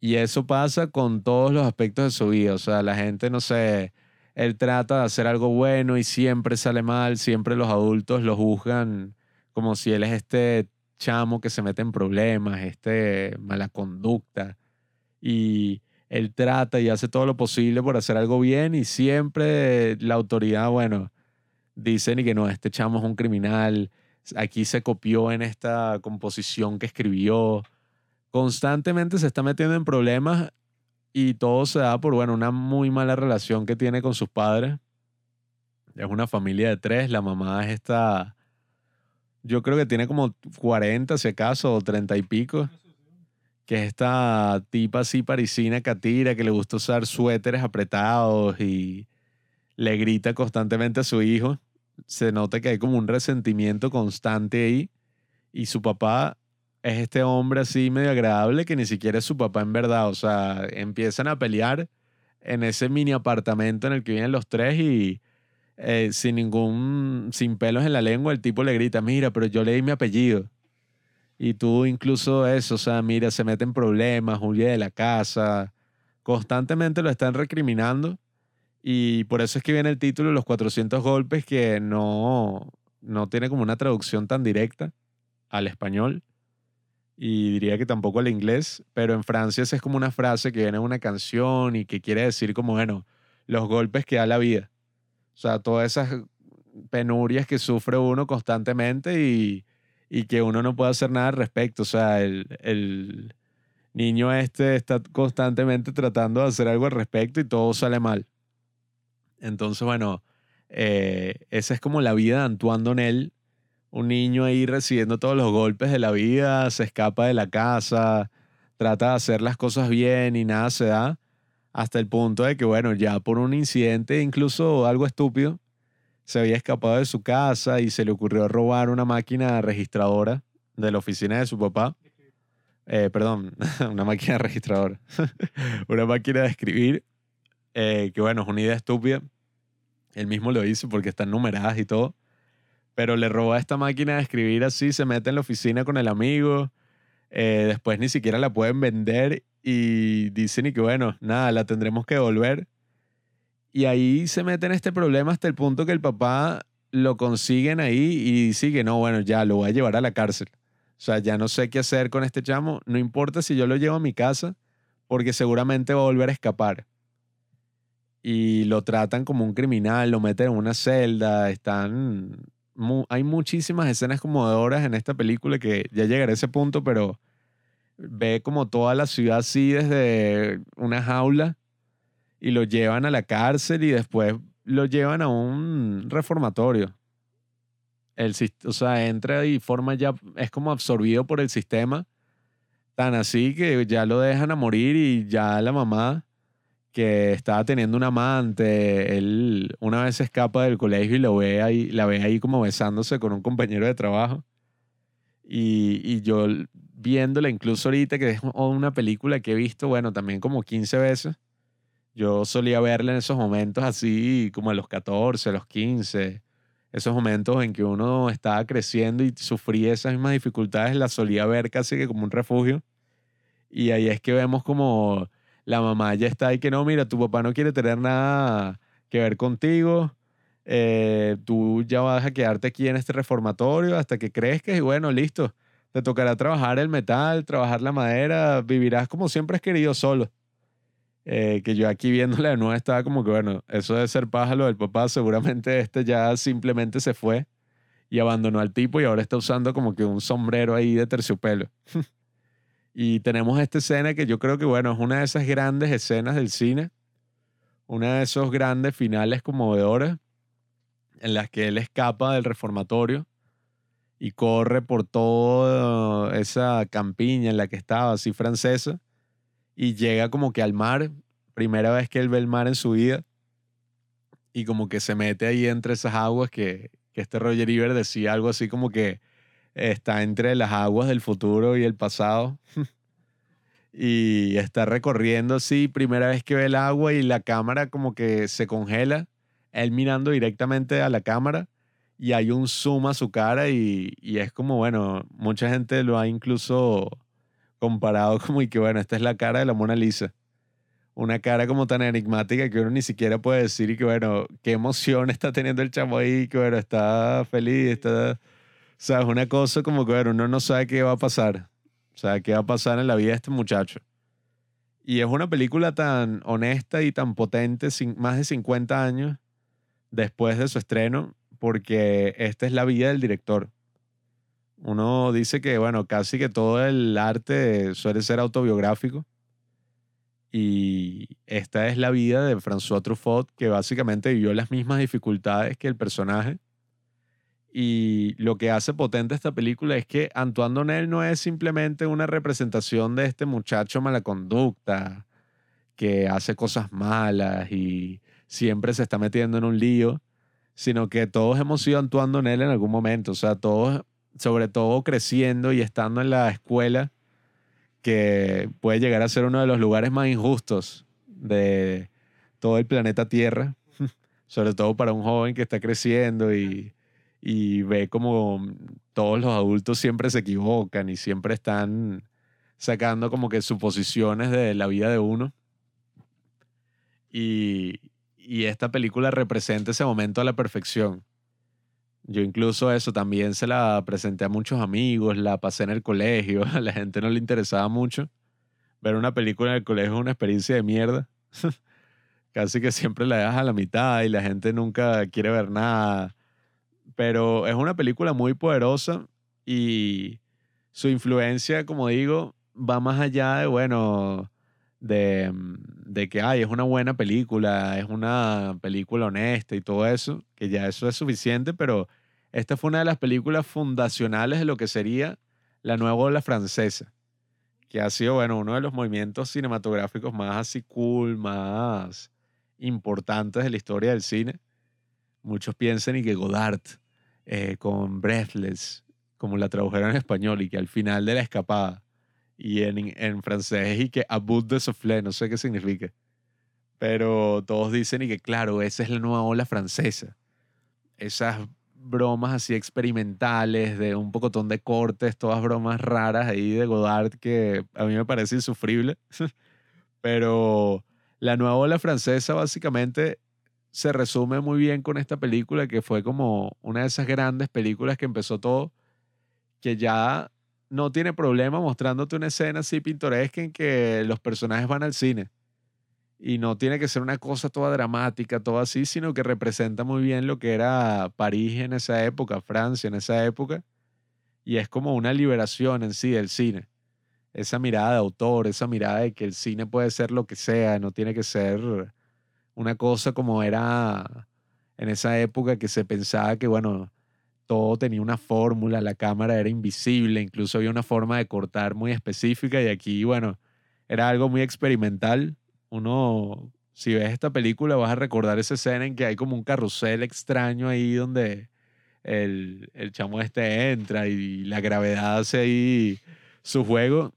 Y eso pasa con todos los aspectos de su vida. O sea, la gente, no sé, él trata de hacer algo bueno y siempre sale mal, siempre los adultos lo juzgan como si él es este chamo que se mete en problemas, este mala conducta. Y él trata y hace todo lo posible por hacer algo bien y siempre la autoridad, bueno, dicen y que no, este chamo es un criminal, aquí se copió en esta composición que escribió, constantemente se está metiendo en problemas y todo se da por, bueno, una muy mala relación que tiene con sus padres. Es una familia de tres, la mamá es esta, yo creo que tiene como 40 si acaso, o 30 y pico, que es esta tipa así parisina catira que le gusta usar suéteres apretados y le grita constantemente a su hijo. Se nota que hay como un resentimiento constante ahí. Y su papá es este hombre así medio agradable que ni siquiera es su papá en verdad. O sea, empiezan a pelear en ese mini apartamento en el que vienen los tres y eh, sin ningún, sin pelos en la lengua, el tipo le grita, mira, pero yo le di mi apellido. Y tú incluso eso, o sea, mira, se mete en problemas, huye de la casa, constantemente lo están recriminando. Y por eso es que viene el título Los 400 golpes, que no, no tiene como una traducción tan directa al español y diría que tampoco al inglés, pero en Francia esa es como una frase que viene en una canción y que quiere decir como, bueno, los golpes que da la vida. O sea, todas esas penurias que sufre uno constantemente y, y que uno no puede hacer nada al respecto. O sea, el, el niño este está constantemente tratando de hacer algo al respecto y todo sale mal. Entonces, bueno, eh, esa es como la vida de Antoine Donnell, un niño ahí recibiendo todos los golpes de la vida, se escapa de la casa, trata de hacer las cosas bien y nada se da, hasta el punto de que, bueno, ya por un incidente, incluso algo estúpido, se había escapado de su casa y se le ocurrió robar una máquina registradora de la oficina de su papá. Eh, perdón, una máquina registradora. una máquina de escribir, eh, que bueno, es una idea estúpida. Él mismo lo hizo porque están numeradas y todo pero le roba esta máquina de escribir así, se mete en la oficina con el amigo, eh, después ni siquiera la pueden vender y dicen y que bueno, nada, la tendremos que devolver. Y ahí se mete en este problema hasta el punto que el papá lo consiguen ahí y dice que no, bueno, ya lo voy a llevar a la cárcel. O sea, ya no sé qué hacer con este chamo, no importa si yo lo llevo a mi casa, porque seguramente va a volver a escapar y lo tratan como un criminal, lo meten en una celda, están hay muchísimas escenas conmovedoras en esta película que ya llegaré a ese punto, pero ve como toda la ciudad así desde una jaula y lo llevan a la cárcel y después lo llevan a un reformatorio. El, o sea, entra y forma ya, es como absorbido por el sistema, tan así que ya lo dejan a morir y ya la mamá que estaba teniendo un amante, él una vez escapa del colegio y lo ve ahí, la ve ahí como besándose con un compañero de trabajo. Y, y yo viéndola, incluso ahorita, que es una película que he visto, bueno, también como 15 veces. Yo solía verla en esos momentos así, como a los 14, a los 15. Esos momentos en que uno estaba creciendo y sufría esas mismas dificultades, la solía ver casi que como un refugio. Y ahí es que vemos como la mamá ya está ahí que no, mira, tu papá no quiere tener nada que ver contigo. eh, tú ya vas a quedarte aquí en este reformatorio hasta que crezcas y bueno, listo. Te tocará trabajar el metal, trabajar la madera, vivirás como siempre has querido solo. Eh, que yo aquí viéndola de nuevo estaba como que, bueno, eso de ser pájaro del papá, seguramente este ya simplemente se fue y abandonó al tipo y ahora está usando como que un sombrero ahí de terciopelo. y tenemos esta escena que yo creo que, bueno, es una de esas grandes escenas del cine, una de esos grandes finales conmovedores en las que él escapa del reformatorio y corre por toda esa campiña en la que estaba, así francesa, y llega como que al mar, primera vez que él ve el mar en su vida, y como que se mete ahí entre esas aguas que, que este Roger Ebert decía algo así como que está entre las aguas del futuro y el pasado. y está recorriendo así, primera vez que ve el agua y la cámara como que se congela, él mirando directamente a la cámara y hay un zoom a su cara y, y es como, bueno, mucha gente lo ha incluso comparado como y que, bueno, esta es la cara de la Mona Lisa. Una cara como tan enigmática que uno ni siquiera puede decir y que, bueno, qué emoción está teniendo el chamo ahí, que, bueno, está feliz, está... Sea, es una cosa como que, uno no sabe qué va a pasar. O sea, qué va a pasar en la vida de este muchacho. Y es una película tan honesta y tan potente, sin, más de 50 años después de su estreno, porque esta es la vida del director. Uno dice que, bueno, casi que todo el arte suele ser autobiográfico. Y esta es la vida de François Truffaut, que básicamente vivió las mismas dificultades que el personaje. Y lo que hace potente esta película es que Antoine Donnell no es simplemente una representación de este muchacho mala conducta, que hace cosas malas y siempre se está metiendo en un lío, sino que todos hemos sido Antoine Donnell en algún momento. O sea, todos, sobre todo creciendo y estando en la escuela, que puede llegar a ser uno de los lugares más injustos de todo el planeta Tierra, sobre todo para un joven que está creciendo y, y ve como todos los adultos siempre se equivocan y siempre están sacando como que suposiciones de la vida de uno. Y, y esta película representa ese momento a la perfección. Yo incluso eso también se la presenté a muchos amigos, la pasé en el colegio, a la gente no le interesaba mucho. Ver una película en el colegio es una experiencia de mierda. Casi que siempre la dejas a la mitad y la gente nunca quiere ver nada. Pero es una película muy poderosa y su influencia, como digo, va más allá de, bueno, de, mm, de que, ay, es una buena película, es una película honesta y todo eso, que ya eso es suficiente, pero esta fue una de las películas fundacionales de lo que sería la nueva ola francesa, que ha sido, bueno, uno de los movimientos cinematográficos más así cool, más importantes de la historia del cine. Muchos piensan y que Godard, eh, con Breathless, como la tradujeron en español, y que al final de la escapada, y en, en francés, y que a bout de soufflé, no sé qué significa. Pero todos dicen y que, claro, esa es la nueva ola francesa. Esas bromas así experimentales, de un pocotón de cortes, todas bromas raras ahí de Godard que a mí me parece insufrible. Pero la nueva ola francesa básicamente se resume muy bien con esta película que fue como una de esas grandes películas que empezó todo, que ya no tiene problema mostrándote una escena así pintoresca en que los personajes van al cine. Y no tiene que ser una cosa toda dramática, todo así, sino que representa muy bien lo que era París en esa época, Francia en esa época. Y es como una liberación en sí del cine. Esa mirada de autor, esa mirada de que el cine puede ser lo que sea, no tiene que ser una cosa como era en esa época que se pensaba que, bueno, todo tenía una fórmula, la cámara era invisible, incluso había una forma de cortar muy específica y aquí, bueno, era algo muy experimental. Uno, si ves esta película, vas a recordar esa escena en que hay como un carrusel extraño ahí donde el, el chamo este entra y la gravedad hace ahí su juego.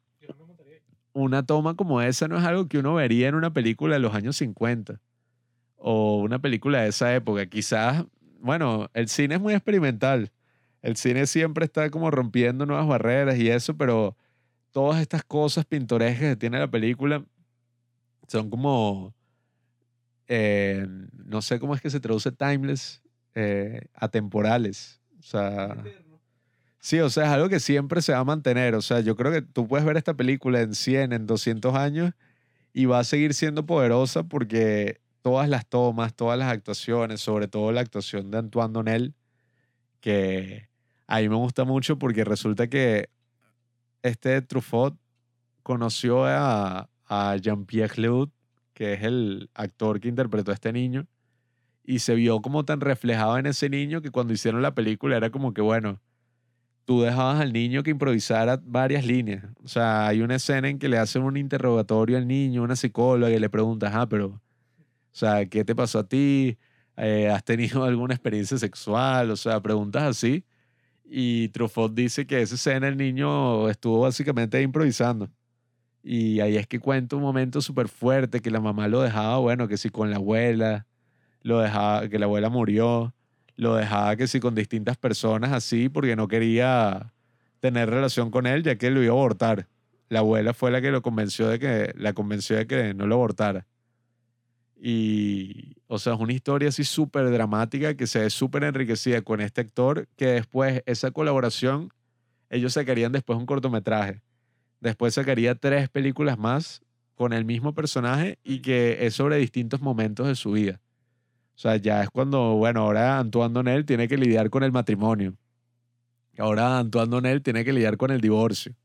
Una toma como esa no es algo que uno vería en una película de los años 50 o una película de esa época. Quizás, bueno, el cine es muy experimental. El cine siempre está como rompiendo nuevas barreras y eso, pero todas estas cosas pintorescas que tiene la película son como, eh, no sé cómo es que se traduce timeless, eh, atemporales. O sea, sí, o sea, es algo que siempre se va a mantener. O sea, yo creo que tú puedes ver esta película en 100, en 200 años y va a seguir siendo poderosa porque todas las tomas, todas las actuaciones, sobre todo la actuación de Antoine Donnell, que a mí me gusta mucho porque resulta que este Truffaut conoció a, a Jean-Pierre Leud, que es el actor que interpretó a este niño, y se vio como tan reflejado en ese niño que cuando hicieron la película era como que, bueno, tú dejabas al niño que improvisara varias líneas. O sea, hay una escena en que le hacen un interrogatorio al niño, una psicóloga, y le preguntas, ah, pero, o sea, ¿qué te pasó a ti? Eh, ¿Has tenido alguna experiencia sexual? O sea, preguntas así. Y Truffaut dice que esa escena el niño estuvo básicamente improvisando. Y ahí es que cuenta un momento súper fuerte que la mamá lo dejaba, bueno, que si con la abuela, lo dejaba, que la abuela murió, lo dejaba que si con distintas personas así, porque no quería tener relación con él, ya que lo iba a abortar. La abuela fue la que lo convenció de que, la convenció de que no lo abortara. Y, o sea, es una historia así súper dramática que se ve súper enriquecida con este actor, que después esa colaboración, ellos sacarían después un cortometraje. Después sacaría tres películas más con el mismo personaje y que es sobre distintos momentos de su vida. O sea, ya es cuando, bueno, ahora Antoine Donnell tiene que lidiar con el matrimonio. Ahora Antoine Donnell tiene que lidiar con el divorcio.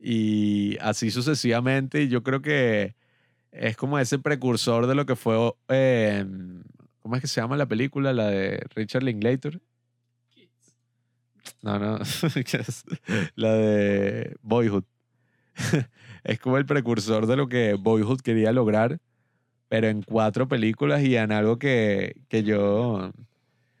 Y así sucesivamente. Y yo creo que es como ese precursor de lo que fue, eh, ¿cómo es que se llama la película? La de Richard Linklater. No, no, la de Boyhood. es como el precursor de lo que Boyhood quería lograr, pero en cuatro películas y en algo que, que yo...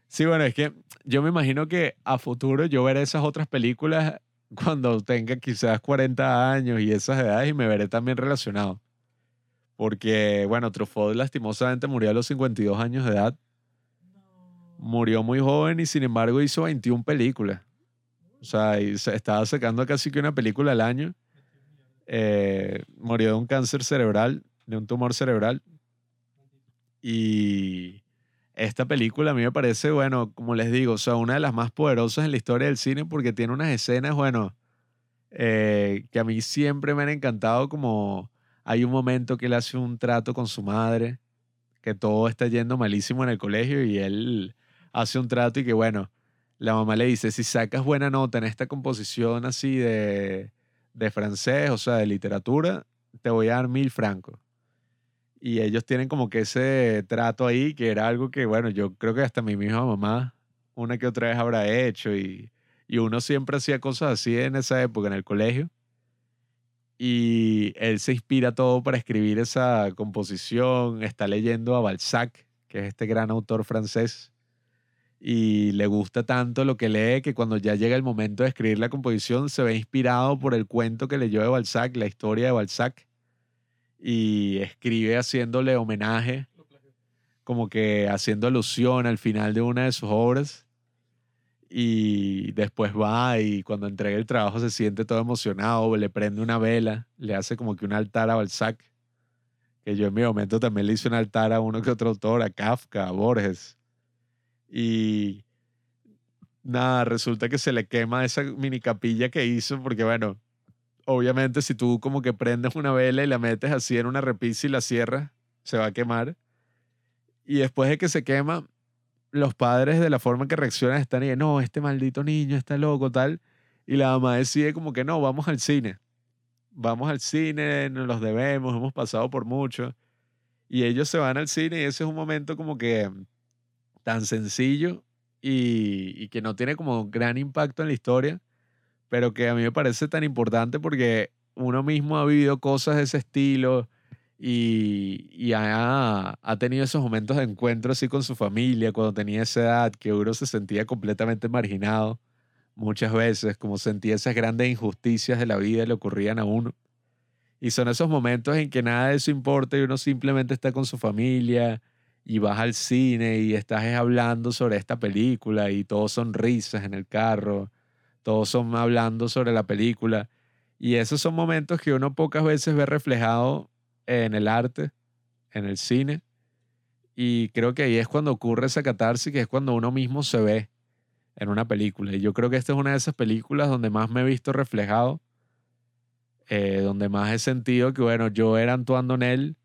Sí, bueno, es que yo me imagino que a futuro yo veré esas otras películas cuando tenga quizás 40 años y esas edades y me veré también relacionado. Porque, bueno, Truffaut lastimosamente murió a los 52 años de edad. Murió muy joven y sin embargo hizo 21 películas. O sea, y se estaba sacando casi que una película al año. Eh, murió de un cáncer cerebral, de un tumor cerebral. Y esta película a mí me parece, bueno, como les digo, o sea, una de las más poderosas en la historia del cine porque tiene unas escenas, bueno, eh, que a mí siempre me han encantado como hay un momento que él hace un trato con su madre, que todo está yendo malísimo en el colegio y él hace un trato y que bueno, la mamá le dice, si sacas buena nota en esta composición así de, de francés, o sea, de literatura, te voy a dar mil francos. Y ellos tienen como que ese trato ahí, que era algo que, bueno, yo creo que hasta mi misma mamá una que otra vez habrá hecho y, y uno siempre hacía cosas así en esa época en el colegio y él se inspira todo para escribir esa composición. Está leyendo a Balzac, que es este gran autor francés, y le gusta tanto lo que lee que cuando ya llega el momento de escribir la composición se ve inspirado por el cuento que leyó de Balzac, la historia de Balzac, y escribe haciéndole homenaje, como que haciendo alusión al final de una de sus obras y después va y cuando entrega el trabajo se siente todo emocionado, le prende una vela, le hace como que un altar a Balzac, que yo en mi momento también le hice un altar a uno que otro autor, a Kafka, a Borges. Y nada, resulta que se le quema esa mini capilla que hizo, porque bueno, obviamente si tú como que prendes una vela y la metes así en una repisa y la cierras, se va a quemar. Y después de que se quema, los padres de la forma que reaccionan están y no, este maldito niño está loco, tal. Y la mamá decide como que no, vamos al cine. Vamos al cine, nos los debemos, hemos pasado por mucho. Y ellos se van al cine y ese es un momento como que tan sencillo y, y que no tiene como gran impacto en la historia, pero que a mí me parece tan importante porque uno mismo ha vivido cosas de ese estilo y, y ha, ha tenido esos momentos de encuentro así con su familia cuando tenía esa edad, que uno se sentía completamente marginado muchas veces, como sentía esas grandes injusticias de la vida que le ocurrían a uno. Y son esos momentos en que nada de eso importa y uno simplemente está con su familia y vas al cine y estás hablando sobre esta película y todos son risas en el carro, todos son hablando sobre la película. Y esos son momentos que uno pocas veces ve reflejado en el arte, en el cine. Y creo que ahí es cuando ocurre esa catarsis, que es cuando uno mismo se ve en una película. Y yo creo que esta es una de esas películas donde más me he visto reflejado, eh, donde más he sentido que, bueno, yo era Antoine Donnell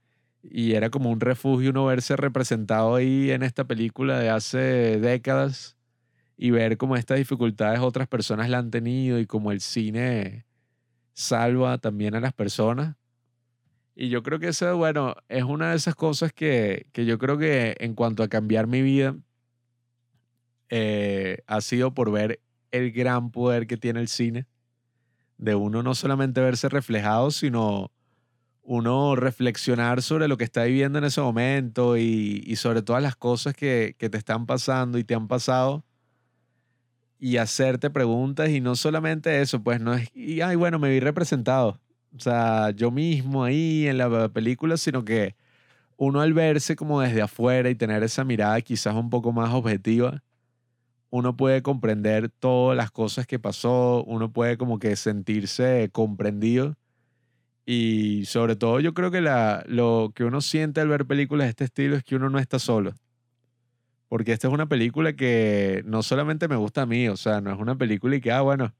y era como un refugio uno verse representado ahí en esta película de hace décadas y ver cómo estas dificultades otras personas la han tenido y cómo el cine salva también a las personas. Y yo creo que eso, bueno, es una de esas cosas que, que yo creo que en cuanto a cambiar mi vida, eh, ha sido por ver el gran poder que tiene el cine, de uno no solamente verse reflejado, sino uno reflexionar sobre lo que está viviendo en ese momento y, y sobre todas las cosas que, que te están pasando y te han pasado y hacerte preguntas y no solamente eso, pues no es, y ay, bueno, me vi representado, o sea, yo mismo ahí en la película, sino que uno al verse como desde afuera y tener esa mirada quizás un poco más objetiva, uno puede comprender todas las cosas que pasó, uno puede como que sentirse comprendido. Y sobre todo yo creo que la, lo que uno siente al ver películas de este estilo es que uno no está solo. Porque esta es una película que no solamente me gusta a mí, o sea, no es una película y que, ah, bueno,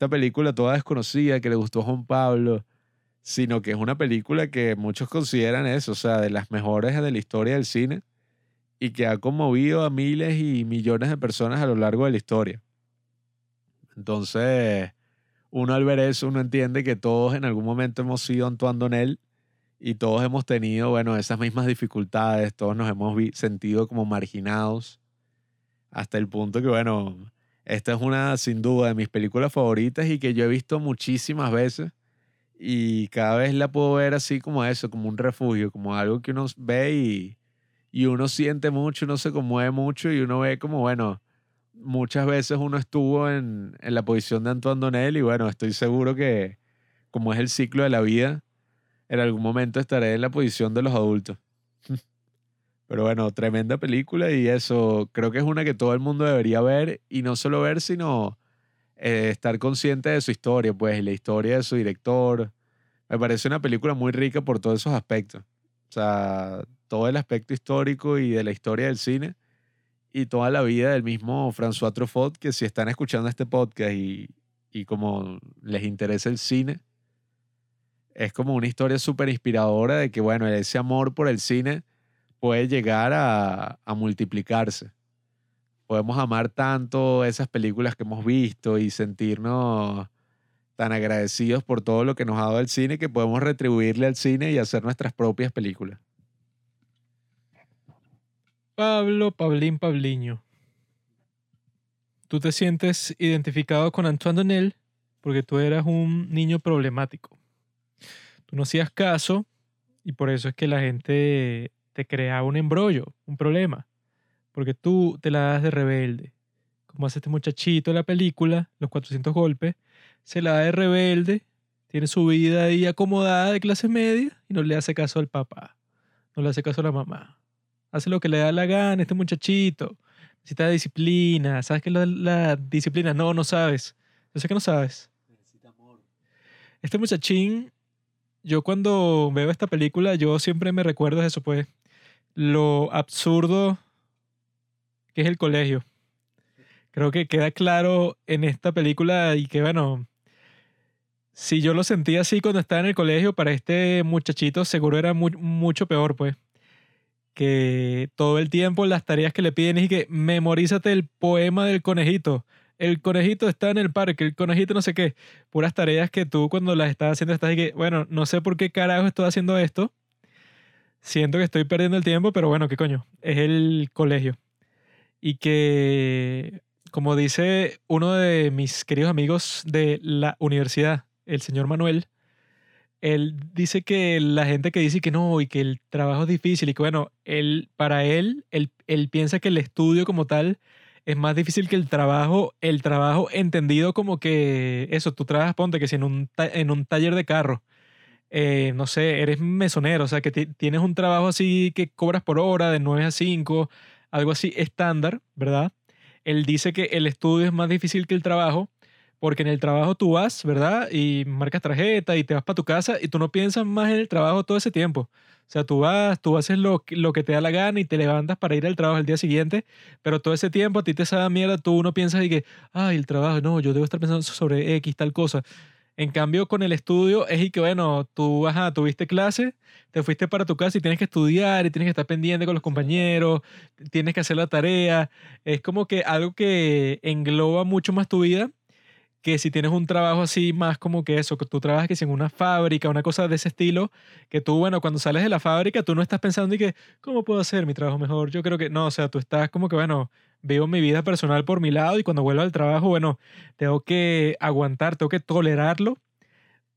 esta película toda desconocida que le gustó a Juan Pablo, sino que es una película que muchos consideran eso, o sea, de las mejores de la historia del cine y que ha conmovido a miles y millones de personas a lo largo de la historia. Entonces, uno al ver eso, uno entiende que todos en algún momento hemos sido Antoine Donnell y todos hemos tenido, bueno, esas mismas dificultades, todos nos hemos sentido como marginados, hasta el punto que, bueno, esta es una, sin duda, de mis películas favoritas y que yo he visto muchísimas veces y cada vez la puedo ver así como eso, como un refugio, como algo que uno ve y, y uno siente mucho, uno se conmueve mucho y uno ve como, bueno, muchas veces uno estuvo en, en la posición de Antoine Donnell y bueno, estoy seguro que como es el ciclo de la vida, en algún momento estaré en la posición de los adultos. Pero bueno, tremenda película y eso creo que es una que todo el mundo debería ver y no solo ver, sino eh, estar consciente de su historia, pues, y la historia de su director. Me parece una película muy rica por todos esos aspectos. O sea, todo el aspecto histórico y de la historia del cine y toda la vida del mismo François Truffaut, que si están escuchando este podcast y, y como les interesa el cine, es como una historia súper inspiradora de que, bueno, ese amor por el cine puede llegar a, multiplicarse. Podemos amar tanto esas películas que hemos visto y sentirnos tan agradecidos por todo lo que nos ha dado el cine que podemos retribuirle al cine y hacer nuestras propias películas. Pablo, Pablín, Pabliño. Tú te sientes identificado con Antoine Donnell porque tú eras un niño problemático. Tú no hacías caso y por eso es que la gente te creaba un embrollo, un problema. Porque tú te la das de rebelde. Como hace este muchachito en la película, Los 400 golpes, se la da de rebelde, tiene su vida ahí acomodada de clase media y no le hace caso al papá, no le hace caso a la mamá hace lo que le da la gana, este muchachito. Necesita disciplina. ¿Sabes qué es la, la disciplina? No, no sabes. Yo sé que no sabes. Necesita amor. Este muchachín, yo cuando veo esta película, yo siempre me recuerdo de eso, pues, lo absurdo que es el colegio. Creo que queda claro en esta película y que, bueno, si yo lo sentía así cuando estaba en el colegio, para este muchachito seguro era mu mucho peor, pues que todo el tiempo las tareas que le piden es que memorízate el poema del conejito. El conejito está en el parque, el conejito no sé qué. Puras tareas que tú cuando las estás haciendo estás y que, bueno, no sé por qué carajo estoy haciendo esto. Siento que estoy perdiendo el tiempo, pero bueno, qué coño. Es el colegio. Y que, como dice uno de mis queridos amigos de la universidad, el señor Manuel, él dice que la gente que dice que no y que el trabajo es difícil y que bueno, él, para él, él, él piensa que el estudio como tal es más difícil que el trabajo, el trabajo entendido como que eso, tú trabajas, ponte que si en un, en un taller de carro, eh, no sé, eres mesonero, o sea, que ti- tienes un trabajo así que cobras por hora de 9 a 5, algo así estándar, ¿verdad? Él dice que el estudio es más difícil que el trabajo, porque en el trabajo tú vas, ¿verdad? Y marcas tarjeta y te vas para tu casa y tú no piensas más en el trabajo todo ese tiempo. O sea, tú vas, tú haces lo, lo que te da la gana y te levantas para ir al trabajo el día siguiente, pero todo ese tiempo a ti te sabe mierda, tú no piensas y que, ay, el trabajo, no, yo debo estar pensando sobre X, tal cosa. En cambio, con el estudio es y que, bueno, tú, ajá, tuviste clase, te fuiste para tu casa y tienes que estudiar y tienes que estar pendiente con los compañeros, tienes que hacer la tarea. Es como que algo que engloba mucho más tu vida que si tienes un trabajo así más como que eso, que tú trabajas que si en una fábrica, una cosa de ese estilo, que tú, bueno, cuando sales de la fábrica, tú no estás pensando y que, ¿cómo puedo hacer mi trabajo mejor? Yo creo que no, o sea, tú estás como que, bueno, vivo mi vida personal por mi lado y cuando vuelvo al trabajo, bueno, tengo que aguantar, tengo que tolerarlo,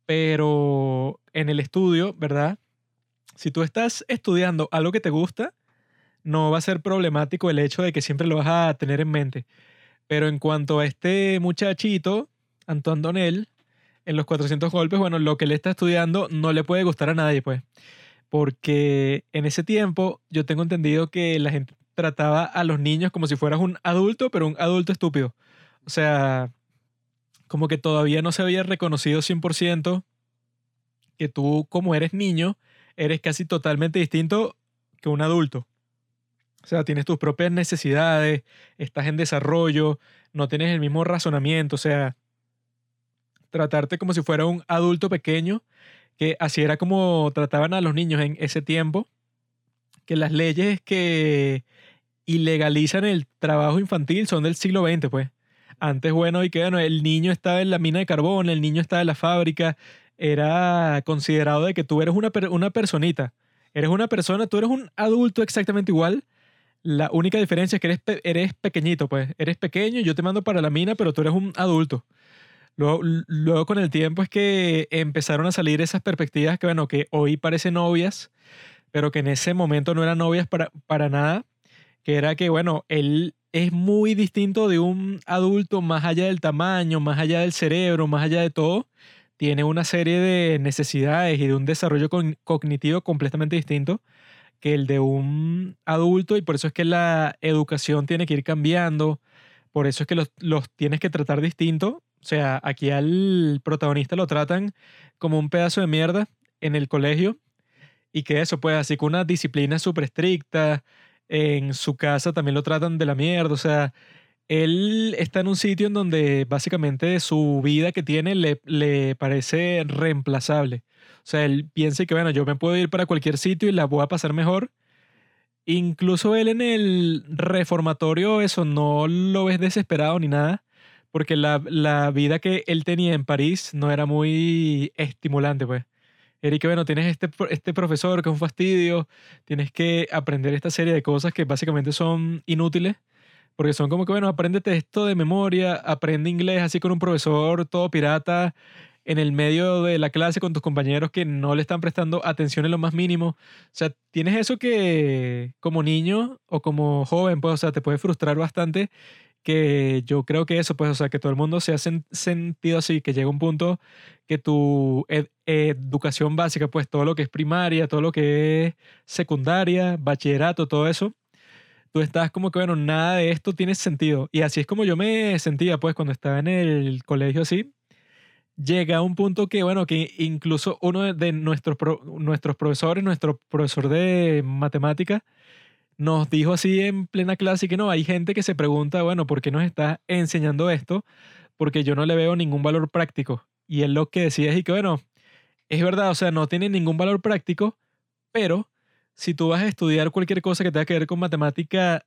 pero en el estudio, ¿verdad? Si tú estás estudiando algo que te gusta, no va a ser problemático el hecho de que siempre lo vas a tener en mente. Pero en cuanto a este muchachito, Antoine Donel, en los 400 golpes, bueno, lo que él está estudiando no le puede gustar a nadie, pues. Porque en ese tiempo yo tengo entendido que la gente trataba a los niños como si fueras un adulto, pero un adulto estúpido. O sea, como que todavía no se había reconocido 100% que tú, como eres niño, eres casi totalmente distinto que un adulto. O sea, tienes tus propias necesidades, estás en desarrollo, no tienes el mismo razonamiento, o sea, tratarte como si fuera un adulto pequeño, que así era como trataban a los niños en ese tiempo, que las leyes que ilegalizan el trabajo infantil son del siglo XX, pues. Antes, bueno, y que bueno, el niño estaba en la mina de carbón, el niño estaba en la fábrica, era considerado de que tú eres una, una personita, eres una persona, tú eres un adulto exactamente igual, la única diferencia es que eres, eres pequeñito, pues. Eres pequeño, yo te mando para la mina, pero tú eres un adulto. Luego, luego con el tiempo es que empezaron a salir esas perspectivas que, bueno, que hoy parecen obvias, pero que en ese momento no eran obvias para, para nada, que era que, bueno, él es muy distinto de un adulto más allá del tamaño, más allá del cerebro, más allá de todo. Tiene una serie de necesidades y de un desarrollo cognitivo completamente distinto que el de un adulto y por eso es que la educación tiene que ir cambiando, por eso es que los, los tienes que tratar distinto. O sea, aquí al protagonista lo tratan como un pedazo de mierda en el colegio y que eso, pues así con una disciplina súper estricta, en su casa también lo tratan de la mierda, o sea, él está en un sitio en donde básicamente su vida que tiene le, le parece reemplazable. O sea, él piensa que, bueno, yo me puedo ir para cualquier sitio y la voy a pasar mejor. Incluso él en el reformatorio, eso no lo ves desesperado ni nada, porque la, la vida que él tenía en París no era muy estimulante, pues. Que, bueno, tienes este, este profesor que es un fastidio, tienes que aprender esta serie de cosas que básicamente son inútiles, porque son como que, bueno, apréndete esto de memoria, aprende inglés así con un profesor todo pirata en el medio de la clase con tus compañeros que no le están prestando atención en lo más mínimo. O sea, tienes eso que como niño o como joven, pues, o sea, te puede frustrar bastante que yo creo que eso, pues, o sea, que todo el mundo se ha sen- sentido así, que llega un punto que tu ed- educación básica, pues todo lo que es primaria, todo lo que es secundaria, bachillerato, todo eso, tú estás como que, bueno, nada de esto tiene sentido. Y así es como yo me sentía, pues, cuando estaba en el colegio así. Llega a un punto que, bueno, que incluso uno de- nuestros, pro- nuestros profesores, nuestro profesor de matemática, nos dijo así en plena clase que no, hay gente que se pregunta, bueno, ¿por qué nos está enseñando esto? Porque yo no le veo ningún valor práctico. Y él lo que decía es y que, bueno, es verdad, o sea, no tiene ningún valor práctico, pero si tú vas a estudiar cualquier cosa que tenga que ver con matemática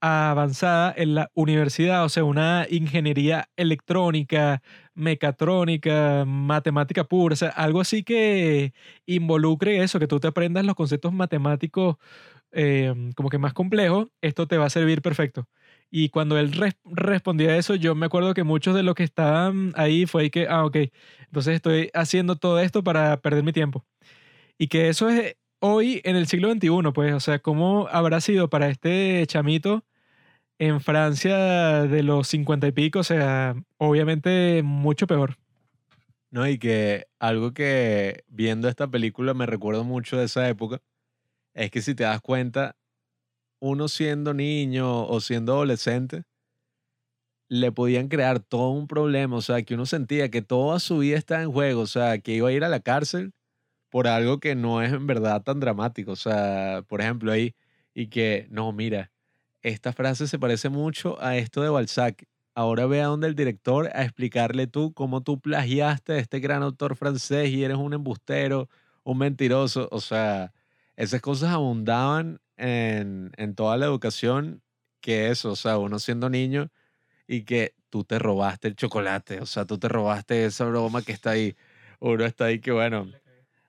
avanzada en la universidad, o sea, una ingeniería electrónica, mecatrónica, matemática pura, o sea, algo así que involucre eso, que tú te aprendas los conceptos matemáticos eh, como que más complejos, esto te va a servir perfecto. Y cuando él res- respondía eso, yo me acuerdo que muchos de los que estaban ahí fue que, ah, ok, entonces estoy haciendo todo esto para perder mi tiempo. Y que eso es hoy en el siglo XXI, pues, o sea, ¿cómo habrá sido para este chamito en Francia de los cincuenta y pico? O sea, obviamente mucho peor. No, y que algo que viendo esta película me recuerdo mucho de esa época es que si te das cuenta, uno siendo niño o siendo adolescente, le podían crear todo un problema, o sea, que uno sentía que toda su vida estaba en juego, o sea, que iba a ir a la cárcel por algo que no es en verdad tan dramático, o sea, por ejemplo, ahí, y que, no, mira, esta frase se parece mucho a esto de Balzac. Ahora ve a donde el director a explicarle tú cómo tú plagiaste a este gran autor francés y eres un embustero, un mentiroso. O sea, esas cosas abundaban en, en toda la educación que eso, o sea, uno siendo niño y que tú te robaste el chocolate, o sea, tú te robaste esa broma que está ahí. Uno está ahí que, bueno,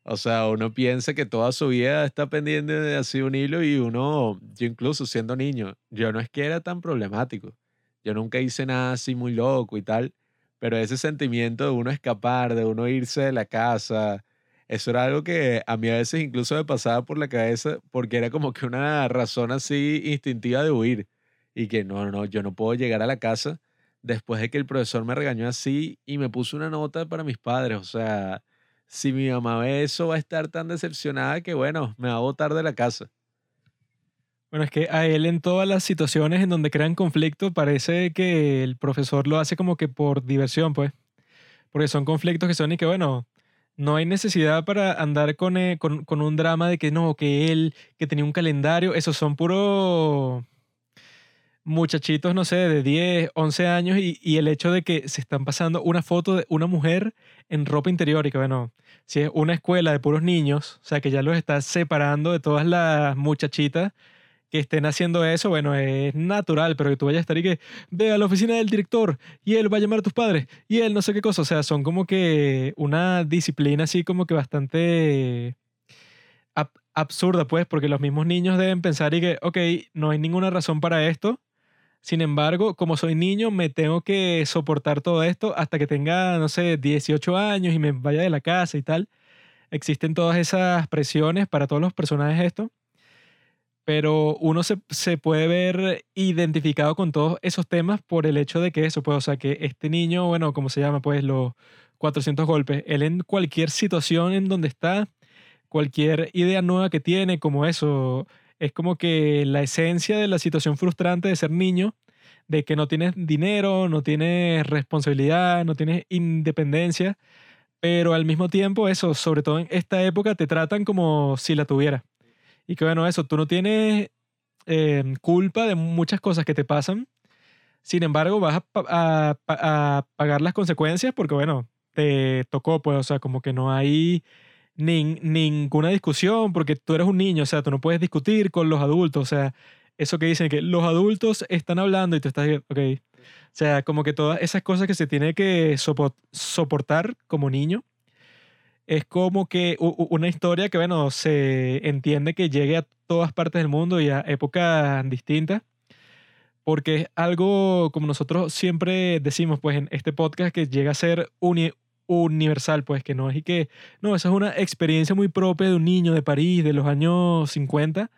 o sea, uno piensa que toda su vida está pendiente de así un hilo y uno, yo incluso siendo niño, yo no es que era tan problemático. Yo nunca hice nada así muy loco y tal, pero ese sentimiento de uno escapar, de uno irse de la casa, eso era algo que a mí a veces incluso me pasaba por la cabeza porque era como que una razón así instintiva de huir y que no, no, yo no puedo llegar a la casa después de que el profesor me regañó así y me puso una nota para mis padres, o sea, si mi mamá ve eso va a estar tan decepcionada que bueno, me va a botar de la casa. Bueno, es que a él en todas las situaciones en donde crean conflicto parece que el profesor lo hace como que por diversión, pues. Porque son conflictos que son y que, bueno, no hay necesidad para andar con, eh, con, con un drama de que no, que él, que tenía un calendario, esos son puro muchachitos, no sé, de 10, 11 años y, y el hecho de que se están pasando una foto de una mujer en ropa interior y que, bueno, si es una escuela de puros niños, o sea, que ya los está separando de todas las muchachitas que estén haciendo eso, bueno, es natural, pero que tú vayas a estar y que ve a la oficina del director y él va a llamar a tus padres y él no sé qué cosa, o sea, son como que una disciplina así como que bastante ab- absurda, pues, porque los mismos niños deben pensar y que, ok, no hay ninguna razón para esto, sin embargo, como soy niño, me tengo que soportar todo esto hasta que tenga, no sé, 18 años y me vaya de la casa y tal. Existen todas esas presiones para todos los personajes esto pero uno se, se puede ver identificado con todos esos temas por el hecho de que eso, pues, o sea, que este niño, bueno, ¿cómo se llama? Pues los 400 golpes, él en cualquier situación en donde está, cualquier idea nueva que tiene, como eso, es como que la esencia de la situación frustrante de ser niño, de que no tienes dinero, no tienes responsabilidad, no tienes independencia, pero al mismo tiempo eso, sobre todo en esta época, te tratan como si la tuviera. Y que bueno, eso, tú no tienes eh, culpa de muchas cosas que te pasan. Sin embargo, vas a, a a pagar las consecuencias porque, bueno, te tocó, pues, o sea, como que no hay nin- ninguna discusión porque tú eres un niño, o sea, tú no puedes discutir con los adultos, o sea, eso que dicen que los adultos están hablando y tú estás, ok. O sea, como que todas esas cosas que se tiene que sopo- soportar como niño es como que una historia que, bueno, se entiende que llegue a todas partes del mundo y a épocas distintas, porque es algo, como nosotros siempre decimos, pues, en este podcast, que llega a ser uni- universal, pues, que no es y que, no, esa es una experiencia muy propia de un niño de París de los años 50,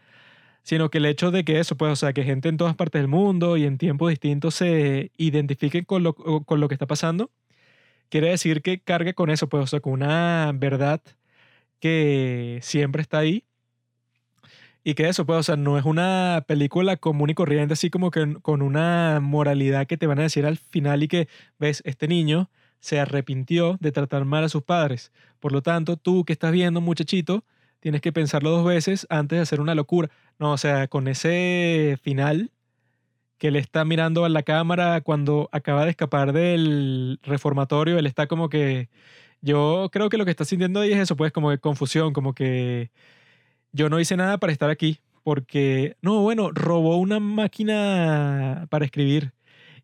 sino que el hecho de que eso, pues, o sea, que gente en todas partes del mundo y en tiempos distintos se identifiquen con lo, con lo que está pasando, quiere decir que carga con eso, pues, o sea, con una verdad que siempre está ahí. Y que eso, pues, o sea, no es una película común y corriente, así como que con una moralidad que te van a decir al final y que, ves, este niño se arrepintió de tratar mal a sus padres. Por lo tanto, tú que estás viendo, muchachito, tienes que pensarlo dos veces antes de hacer una locura. No, o sea, con ese final que él está mirando a la cámara cuando acaba de escapar del reformatorio, él está como que, yo creo que lo que está sintiendo ahí es eso, pues como de confusión, como que yo no hice nada para estar aquí, porque, no, bueno, robó una máquina para escribir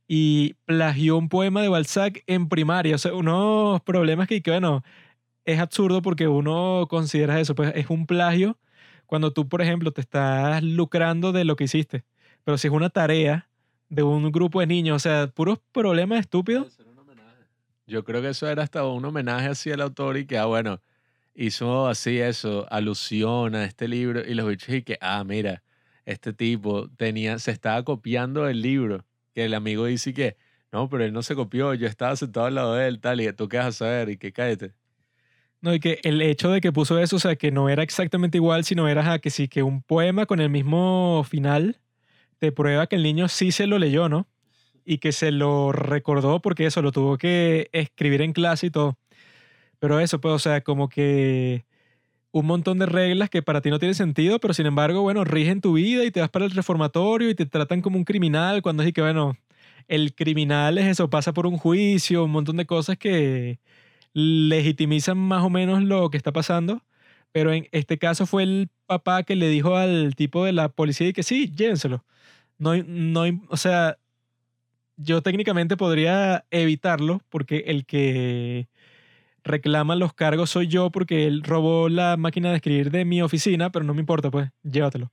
y plagió un poema de Balzac en primaria, o sea, unos problemas que, que bueno, es absurdo porque uno considera eso, pues es un plagio cuando tú, por ejemplo, te estás lucrando de lo que hiciste. Pero si es una tarea de un grupo de niños. O sea, puros problemas estúpidos. Yo creo que eso era hasta un homenaje así al autor y que, ah, bueno, hizo así eso, alusión a este libro y los bichos y que, ah, mira, este tipo tenía, se estaba copiando el libro, que el amigo dice que, no, pero él no se copió, yo estaba sentado al lado de él, tal, y tú qué vas a saber y que cállate. No, y que el hecho de que puso eso, o sea, que no era exactamente igual, sino era ajá, que sí, que un poema con el mismo final te prueba que el niño sí se lo leyó, ¿no? Y que se lo recordó porque eso lo tuvo que escribir en clase y todo. Pero eso, pues, o sea, como que un montón de reglas que para ti no tienen sentido, pero sin embargo, bueno, rigen tu vida y te vas para el reformatorio y te tratan como un criminal cuando es que, bueno, el criminal es eso, pasa por un juicio, un montón de cosas que legitimizan más o menos lo que está pasando. Pero en este caso fue el papá que le dijo al tipo de la policía que sí, llévenselo. No, no, o sea, yo técnicamente podría evitarlo porque el que reclama los cargos soy yo porque él robó la máquina de escribir de mi oficina, pero no me importa, pues, llévatelo.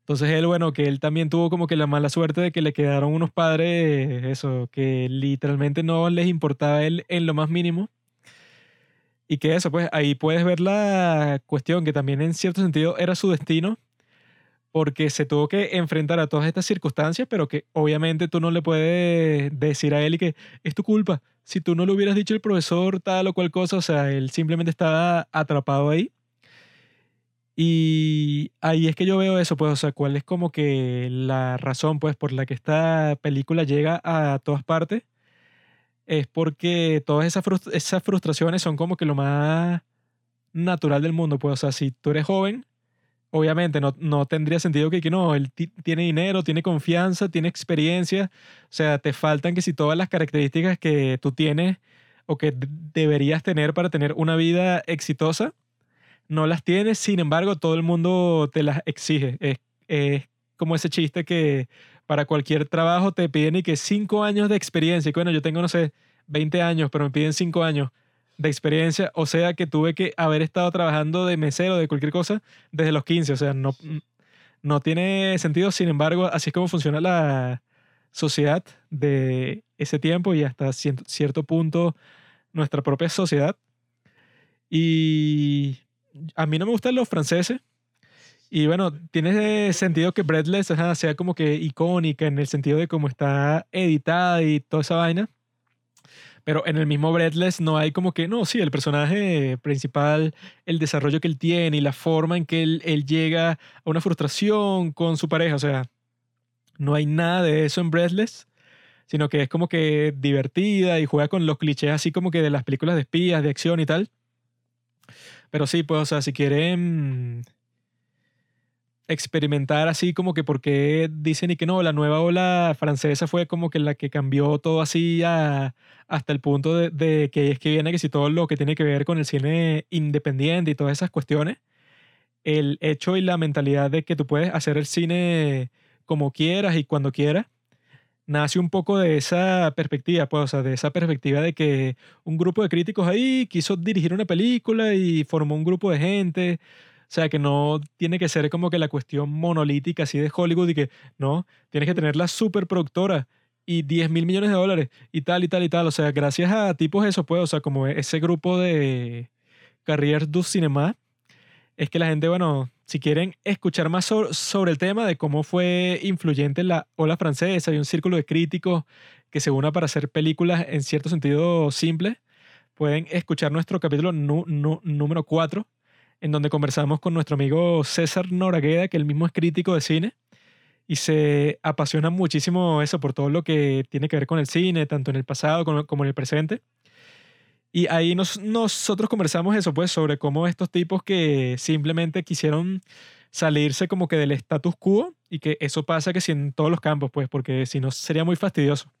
Entonces él, bueno, que él también tuvo como que la mala suerte de que le quedaron unos padres, eso, que literalmente no les importaba a él en lo más mínimo. Y que eso, pues ahí puedes ver la cuestión que también en cierto sentido era su destino, porque se tuvo que enfrentar a todas estas circunstancias, pero que obviamente tú no le puedes decir a él y que es tu culpa. Si tú no le hubieras dicho el profesor tal o cual cosa, o sea, él simplemente estaba atrapado ahí. Y ahí es que yo veo eso, pues, o sea, cuál es como que la razón, pues, por la que esta película llega a todas partes. Es porque todas esas, esas frustraciones son como que lo más natural del mundo, pues, o sea, si tú eres joven, obviamente no, no tendría sentido que, que no, él tiene dinero, tiene confianza, tiene experiencia, o sea, te faltan que si todas las características que tú tienes o que deberías tener para tener una vida exitosa, no las tienes, sin embargo, todo el mundo te las exige. Es, es como ese chiste que para cualquier trabajo te piden y que cinco años de experiencia, y bueno, yo tengo, no sé, 20 años, pero me piden cinco años de experiencia, o sea que tuve que haber estado trabajando de mesero, de cualquier cosa, desde los 15, o sea, no, no tiene sentido, sin embargo, así es como funciona la sociedad de ese tiempo y hasta cierto punto nuestra propia sociedad. Y a mí no me gustan los franceses. Y bueno, tiene sentido que Breathless sea como que icónica en el sentido de cómo está editada y toda esa vaina. Pero en el mismo Breathless no hay como que, no, sí, el personaje principal, el desarrollo que él tiene y la forma en que él, él llega a una frustración con su pareja. O sea, no hay nada de eso en Breathless, sino que es como que divertida y juega con los clichés así como que de las películas de espías, de acción y tal. Pero sí, pues, o sea, si quieren experimentar así como que porque dicen y que no, la nueva ola francesa fue como que la que cambió todo así hasta el punto de, que es que viene que si todo lo que tiene que ver con el cine independiente y todas esas cuestiones, el hecho y la mentalidad de que tú puedes hacer el cine como quieras y cuando quieras, nace un poco de esa perspectiva, pues, o sea, de esa perspectiva de que un grupo de críticos ahí quiso dirigir una película y formó un grupo de gente sea, que no tiene que ser como que la cuestión monolítica así de Hollywood y que, no, tienes que tener la superproductora y 10 mil millones de dólares y tal y tal y tal. O sea, gracias a tipos eso, pues, o sea, como ese grupo de Carriers du Cinema, es que la gente, bueno, si quieren escuchar más sobre, el tema de cómo fue influyente la ola francesa y un círculo de críticos que se una para hacer películas en cierto sentido simples, pueden escuchar nuestro capítulo número 4 en donde conversamos con nuestro amigo César Noragueda, que él mismo es crítico de cine y se apasiona muchísimo eso por todo lo que tiene que ver con el cine, tanto en el pasado como, en el presente. Y ahí nosotros conversamos eso, pues, sobre cómo estos tipos que simplemente quisieron salirse como que del status quo y que eso pasa que si en todos los campos, pues, porque si no sería muy fastidioso.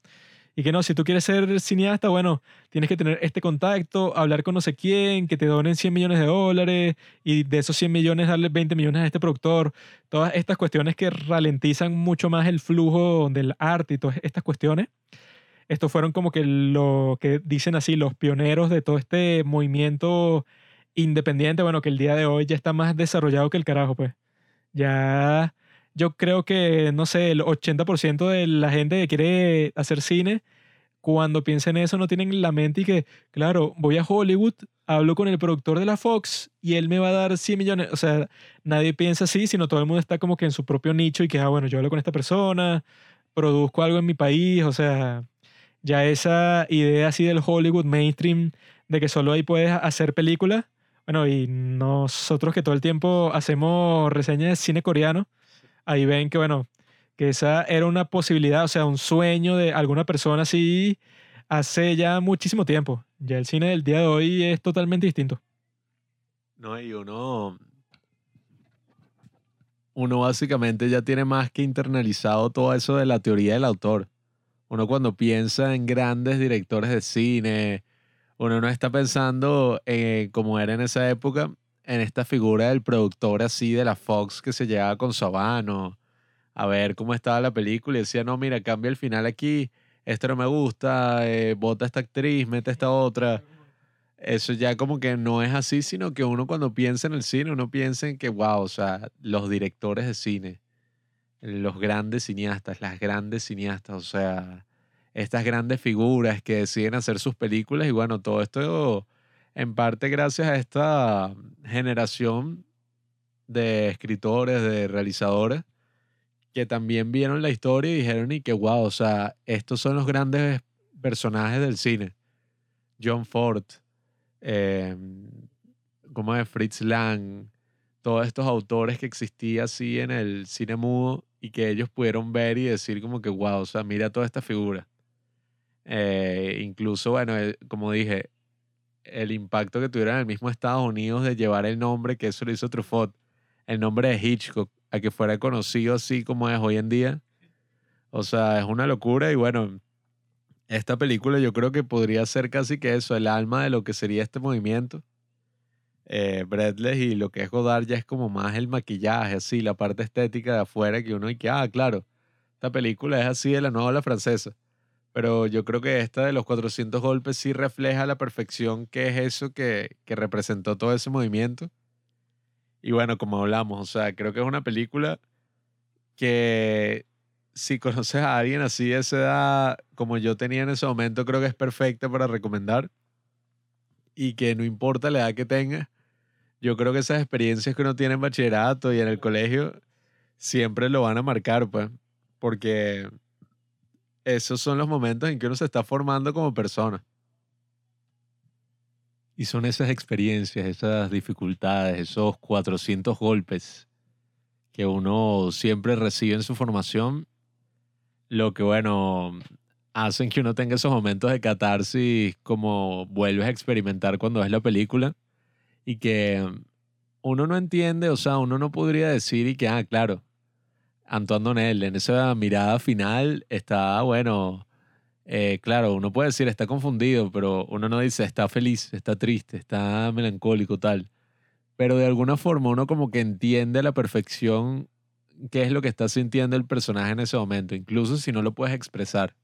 Y que no, si tú quieres ser cineasta, bueno, tienes que tener este contacto, hablar con no sé quién, que te donen 100 millones de dólares y de esos 100 millones darle 20 millones a este productor. Todas estas cuestiones que ralentizan mucho más el flujo del arte y todas estas cuestiones. Estos fueron como que lo que dicen así los pioneros de todo este movimiento independiente, bueno, que el día de hoy ya está más desarrollado que el carajo, pues. Ya yo creo que, no sé, el 80% de la gente que quiere hacer cine, cuando piensa en eso, no tienen en la mente y que, claro, voy a Hollywood, hablo con el productor de la Fox y él me va a dar 100 millones. O sea, nadie piensa así, sino todo el mundo está como que en su propio nicho y que, ah, bueno, yo hablo con esta persona, produzco algo en mi país, o sea, ya esa idea así del Hollywood mainstream de que solo ahí puedes hacer películas. Bueno, y nosotros que todo el tiempo hacemos reseñas de cine coreano, ahí ven que, bueno, que esa era una posibilidad, o sea, un sueño de alguna persona así hace ya muchísimo tiempo. Ya el cine del día de hoy es totalmente distinto. No, y uno. Uno básicamente ya tiene más que internalizado todo eso de la teoría del autor. Uno cuando piensa en grandes directores de cine, uno no está pensando en, como era en esa época, en esta figura del productor así de la Fox que se llevaba con su habano a ver cómo estaba la película y decía, no, mira, cambia el final aquí, esto no me gusta, eh, bota esta actriz, mete esta otra. Eso ya como que no es así, sino que uno cuando piensa en el cine, uno piensa en que, wow, o sea, los directores de cine, los grandes cineastas, las grandes cineastas, o sea, estas grandes figuras que deciden hacer sus películas y bueno, todo esto en parte gracias a esta generación de escritores, de realizadores, que también vieron la historia y dijeron y que wow, o sea, estos son los grandes personajes del cine. John Ford, eh, como es Fritz Lang, todos estos autores que existían así en el cine mudo y que ellos pudieron ver y decir como que wow, o sea, mira toda esta figura. Eh, incluso, bueno, eh, como dije, el impacto que tuvieron en el mismo Estados Unidos de llevar el nombre, que eso lo hizo Truffaut, el nombre de Hitchcock, a que fuera conocido así como es hoy en día. O sea, es una locura y bueno, esta película yo creo que podría ser casi que eso, el alma de lo que sería este movimiento. Eh, y lo que es Godard ya es como más el maquillaje, así, la parte estética de afuera que uno y que, ah, claro, esta película es así de la nueva francesa. Pero yo creo que esta de los 400 golpes sí refleja la perfección que es eso que, que representó todo ese movimiento. Y bueno, como hablamos, o sea, creo que es una película que si conoces a alguien así de esa edad como yo tenía en ese momento, creo que es perfecta para recomendar. Y que no importa la edad que tenga, yo creo que esas experiencias que uno tiene en bachillerato y en el colegio siempre lo van a marcar, pues, porque esos son los momentos en que uno se está formando como persona. Y son esas experiencias, esas dificultades, esos 400 golpes que uno siempre recibe en su formación, lo que, bueno, hacen que uno tenga esos momentos de catarsis como vuelves a experimentar cuando ves la película y que uno no entiende, o sea, uno no podría decir y que, ah, claro, Antoine Donel en esa mirada final está, bueno, eh, claro, uno puede decir está confundido, pero uno no dice está feliz, está triste, está melancólico, tal. Pero de alguna forma uno como que entiende la perfección qué es lo que está sintiendo el personaje en ese momento, incluso si no lo puedes expresar.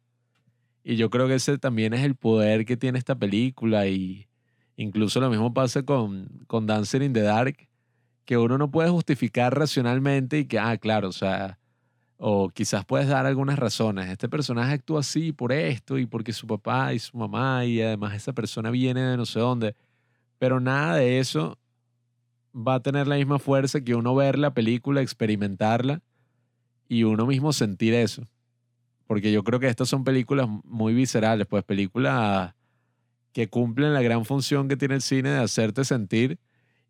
Y yo creo que ese también es el poder que tiene esta película y incluso lo mismo pasa con, con Dancer in the Dark, que uno no puede justificar racionalmente y que, ah, claro, o sea, o quizás puedes dar algunas razones. Este personaje actúa así por esto y porque su papá y su mamá y además esa persona viene de no sé dónde. Pero nada de eso va a tener la misma fuerza que uno ver la película, experimentarla y uno mismo sentir eso. Porque yo creo que estas son películas muy viscerales, pues películas que cumplen la gran función que tiene el cine de hacerte sentir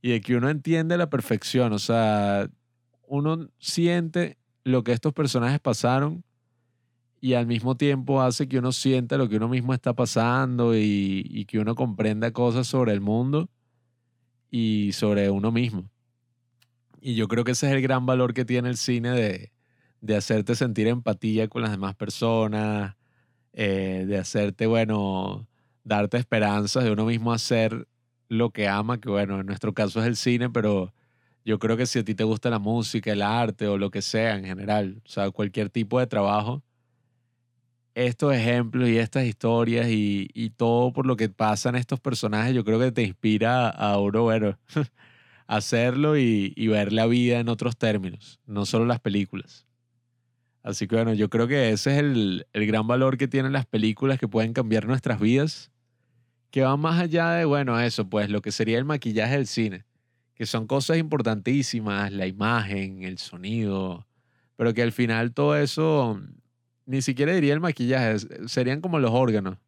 y de que uno entiende la perfección. O sea, uno siente lo que estos personajes pasaron y al mismo tiempo hace que uno sienta lo que uno mismo está pasando y, que uno comprenda cosas sobre el mundo y sobre uno mismo. Y yo creo que ese es el gran valor que tiene el cine de, de hacerte sentir empatía con las demás personas, eh, de hacerte, bueno, darte esperanzas de uno mismo hacer lo que ama, que bueno, en nuestro caso es el cine, pero yo creo que si a ti te gusta la música, el arte o lo que sea en general, o sea, cualquier tipo de trabajo, estos ejemplos y estas historias y, todo por lo que pasan estos personajes, yo creo que te inspira a uno, bueno, hacerlo y, y ver la vida en otros términos, no solo las películas. Así que bueno, yo creo que ese es el, el gran valor que tienen las películas que pueden cambiar nuestras vidas, que va más allá de, bueno, eso, pues lo que sería el maquillaje del cine, que son cosas importantísimas, la imagen, el sonido, pero que al final todo eso, ni siquiera diría el maquillaje, serían como los órganos.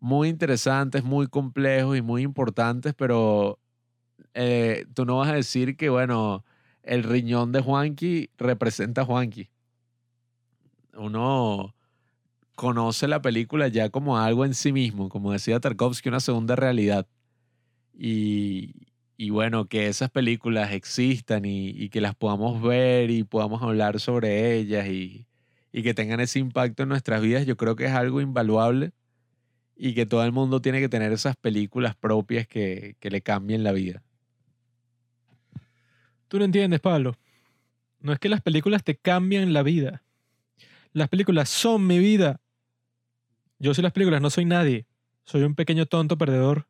Muy interesantes, muy complejos y muy importantes, pero eh, tú no vas a decir que, bueno, el riñón de Juanqui representa a Juanqui. Uno conoce la película ya como algo en sí mismo, como decía Tarkovsky, una segunda realidad. Y, y bueno, que esas películas existan y, y que las podamos ver y podamos hablar sobre ellas y, y que tengan ese impacto en nuestras vidas, yo creo que es algo invaluable y que todo el mundo tiene que tener esas películas propias que, que le cambien la vida. Tú no entiendes, Pablo. No es que las películas te cambian la vida. Las películas son mi vida. Yo soy las películas, no soy nadie. Soy un pequeño tonto perdedor.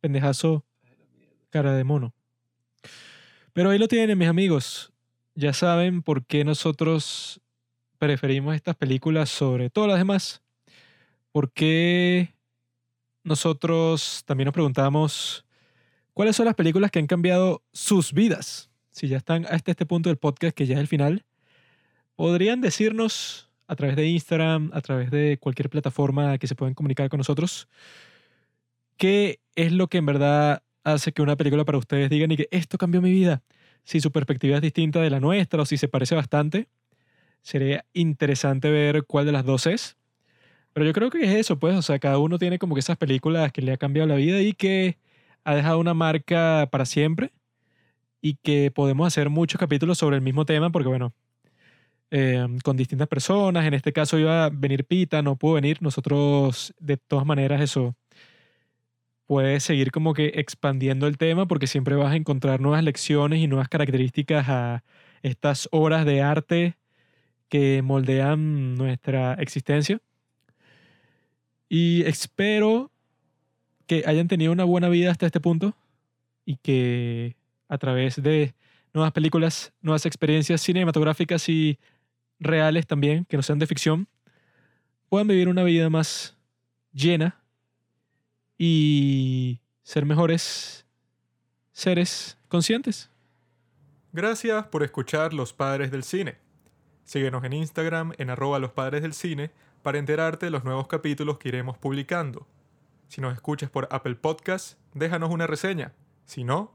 Pendejazo. Cara de mono. Pero ahí lo tienen, mis amigos. Ya saben por qué nosotros preferimos estas películas sobre todas las demás. ¿Por qué nosotros también nos preguntamos cuáles son las películas que han cambiado sus vidas? Si ya están hasta este punto del podcast, que ya es el final, podrían decirnos a través de Instagram, a través de cualquier plataforma que se puedan comunicar con nosotros, qué es lo que en verdad hace que una película para ustedes digan y que esto cambió mi vida. Si su perspectiva es distinta de la nuestra o si se parece bastante, sería interesante ver cuál de las dos es. Pero yo creo que es eso, pues, o sea, cada uno tiene como que esas películas que le ha cambiado la vida y que ha dejado una marca para siempre y que podemos hacer muchos capítulos sobre el mismo tema porque, bueno, eh, con distintas personas, en este caso iba a venir Pita, no pudo venir, nosotros de todas maneras eso puede seguir como que expandiendo el tema porque siempre vas a encontrar nuevas lecciones y nuevas características a estas obras de arte que moldean nuestra existencia. Y espero que hayan tenido una buena vida hasta este punto y que a través de nuevas películas, nuevas experiencias cinematográficas y reales también, que no sean de ficción, puedan vivir una vida más llena y ser mejores seres conscientes. Gracias por escuchar Los Padres del Cine. Síguenos en Instagram en arroba los padres del cine para enterarte de los nuevos capítulos que iremos publicando. Si nos escuchas por Apple Podcast, déjanos una reseña. Si no,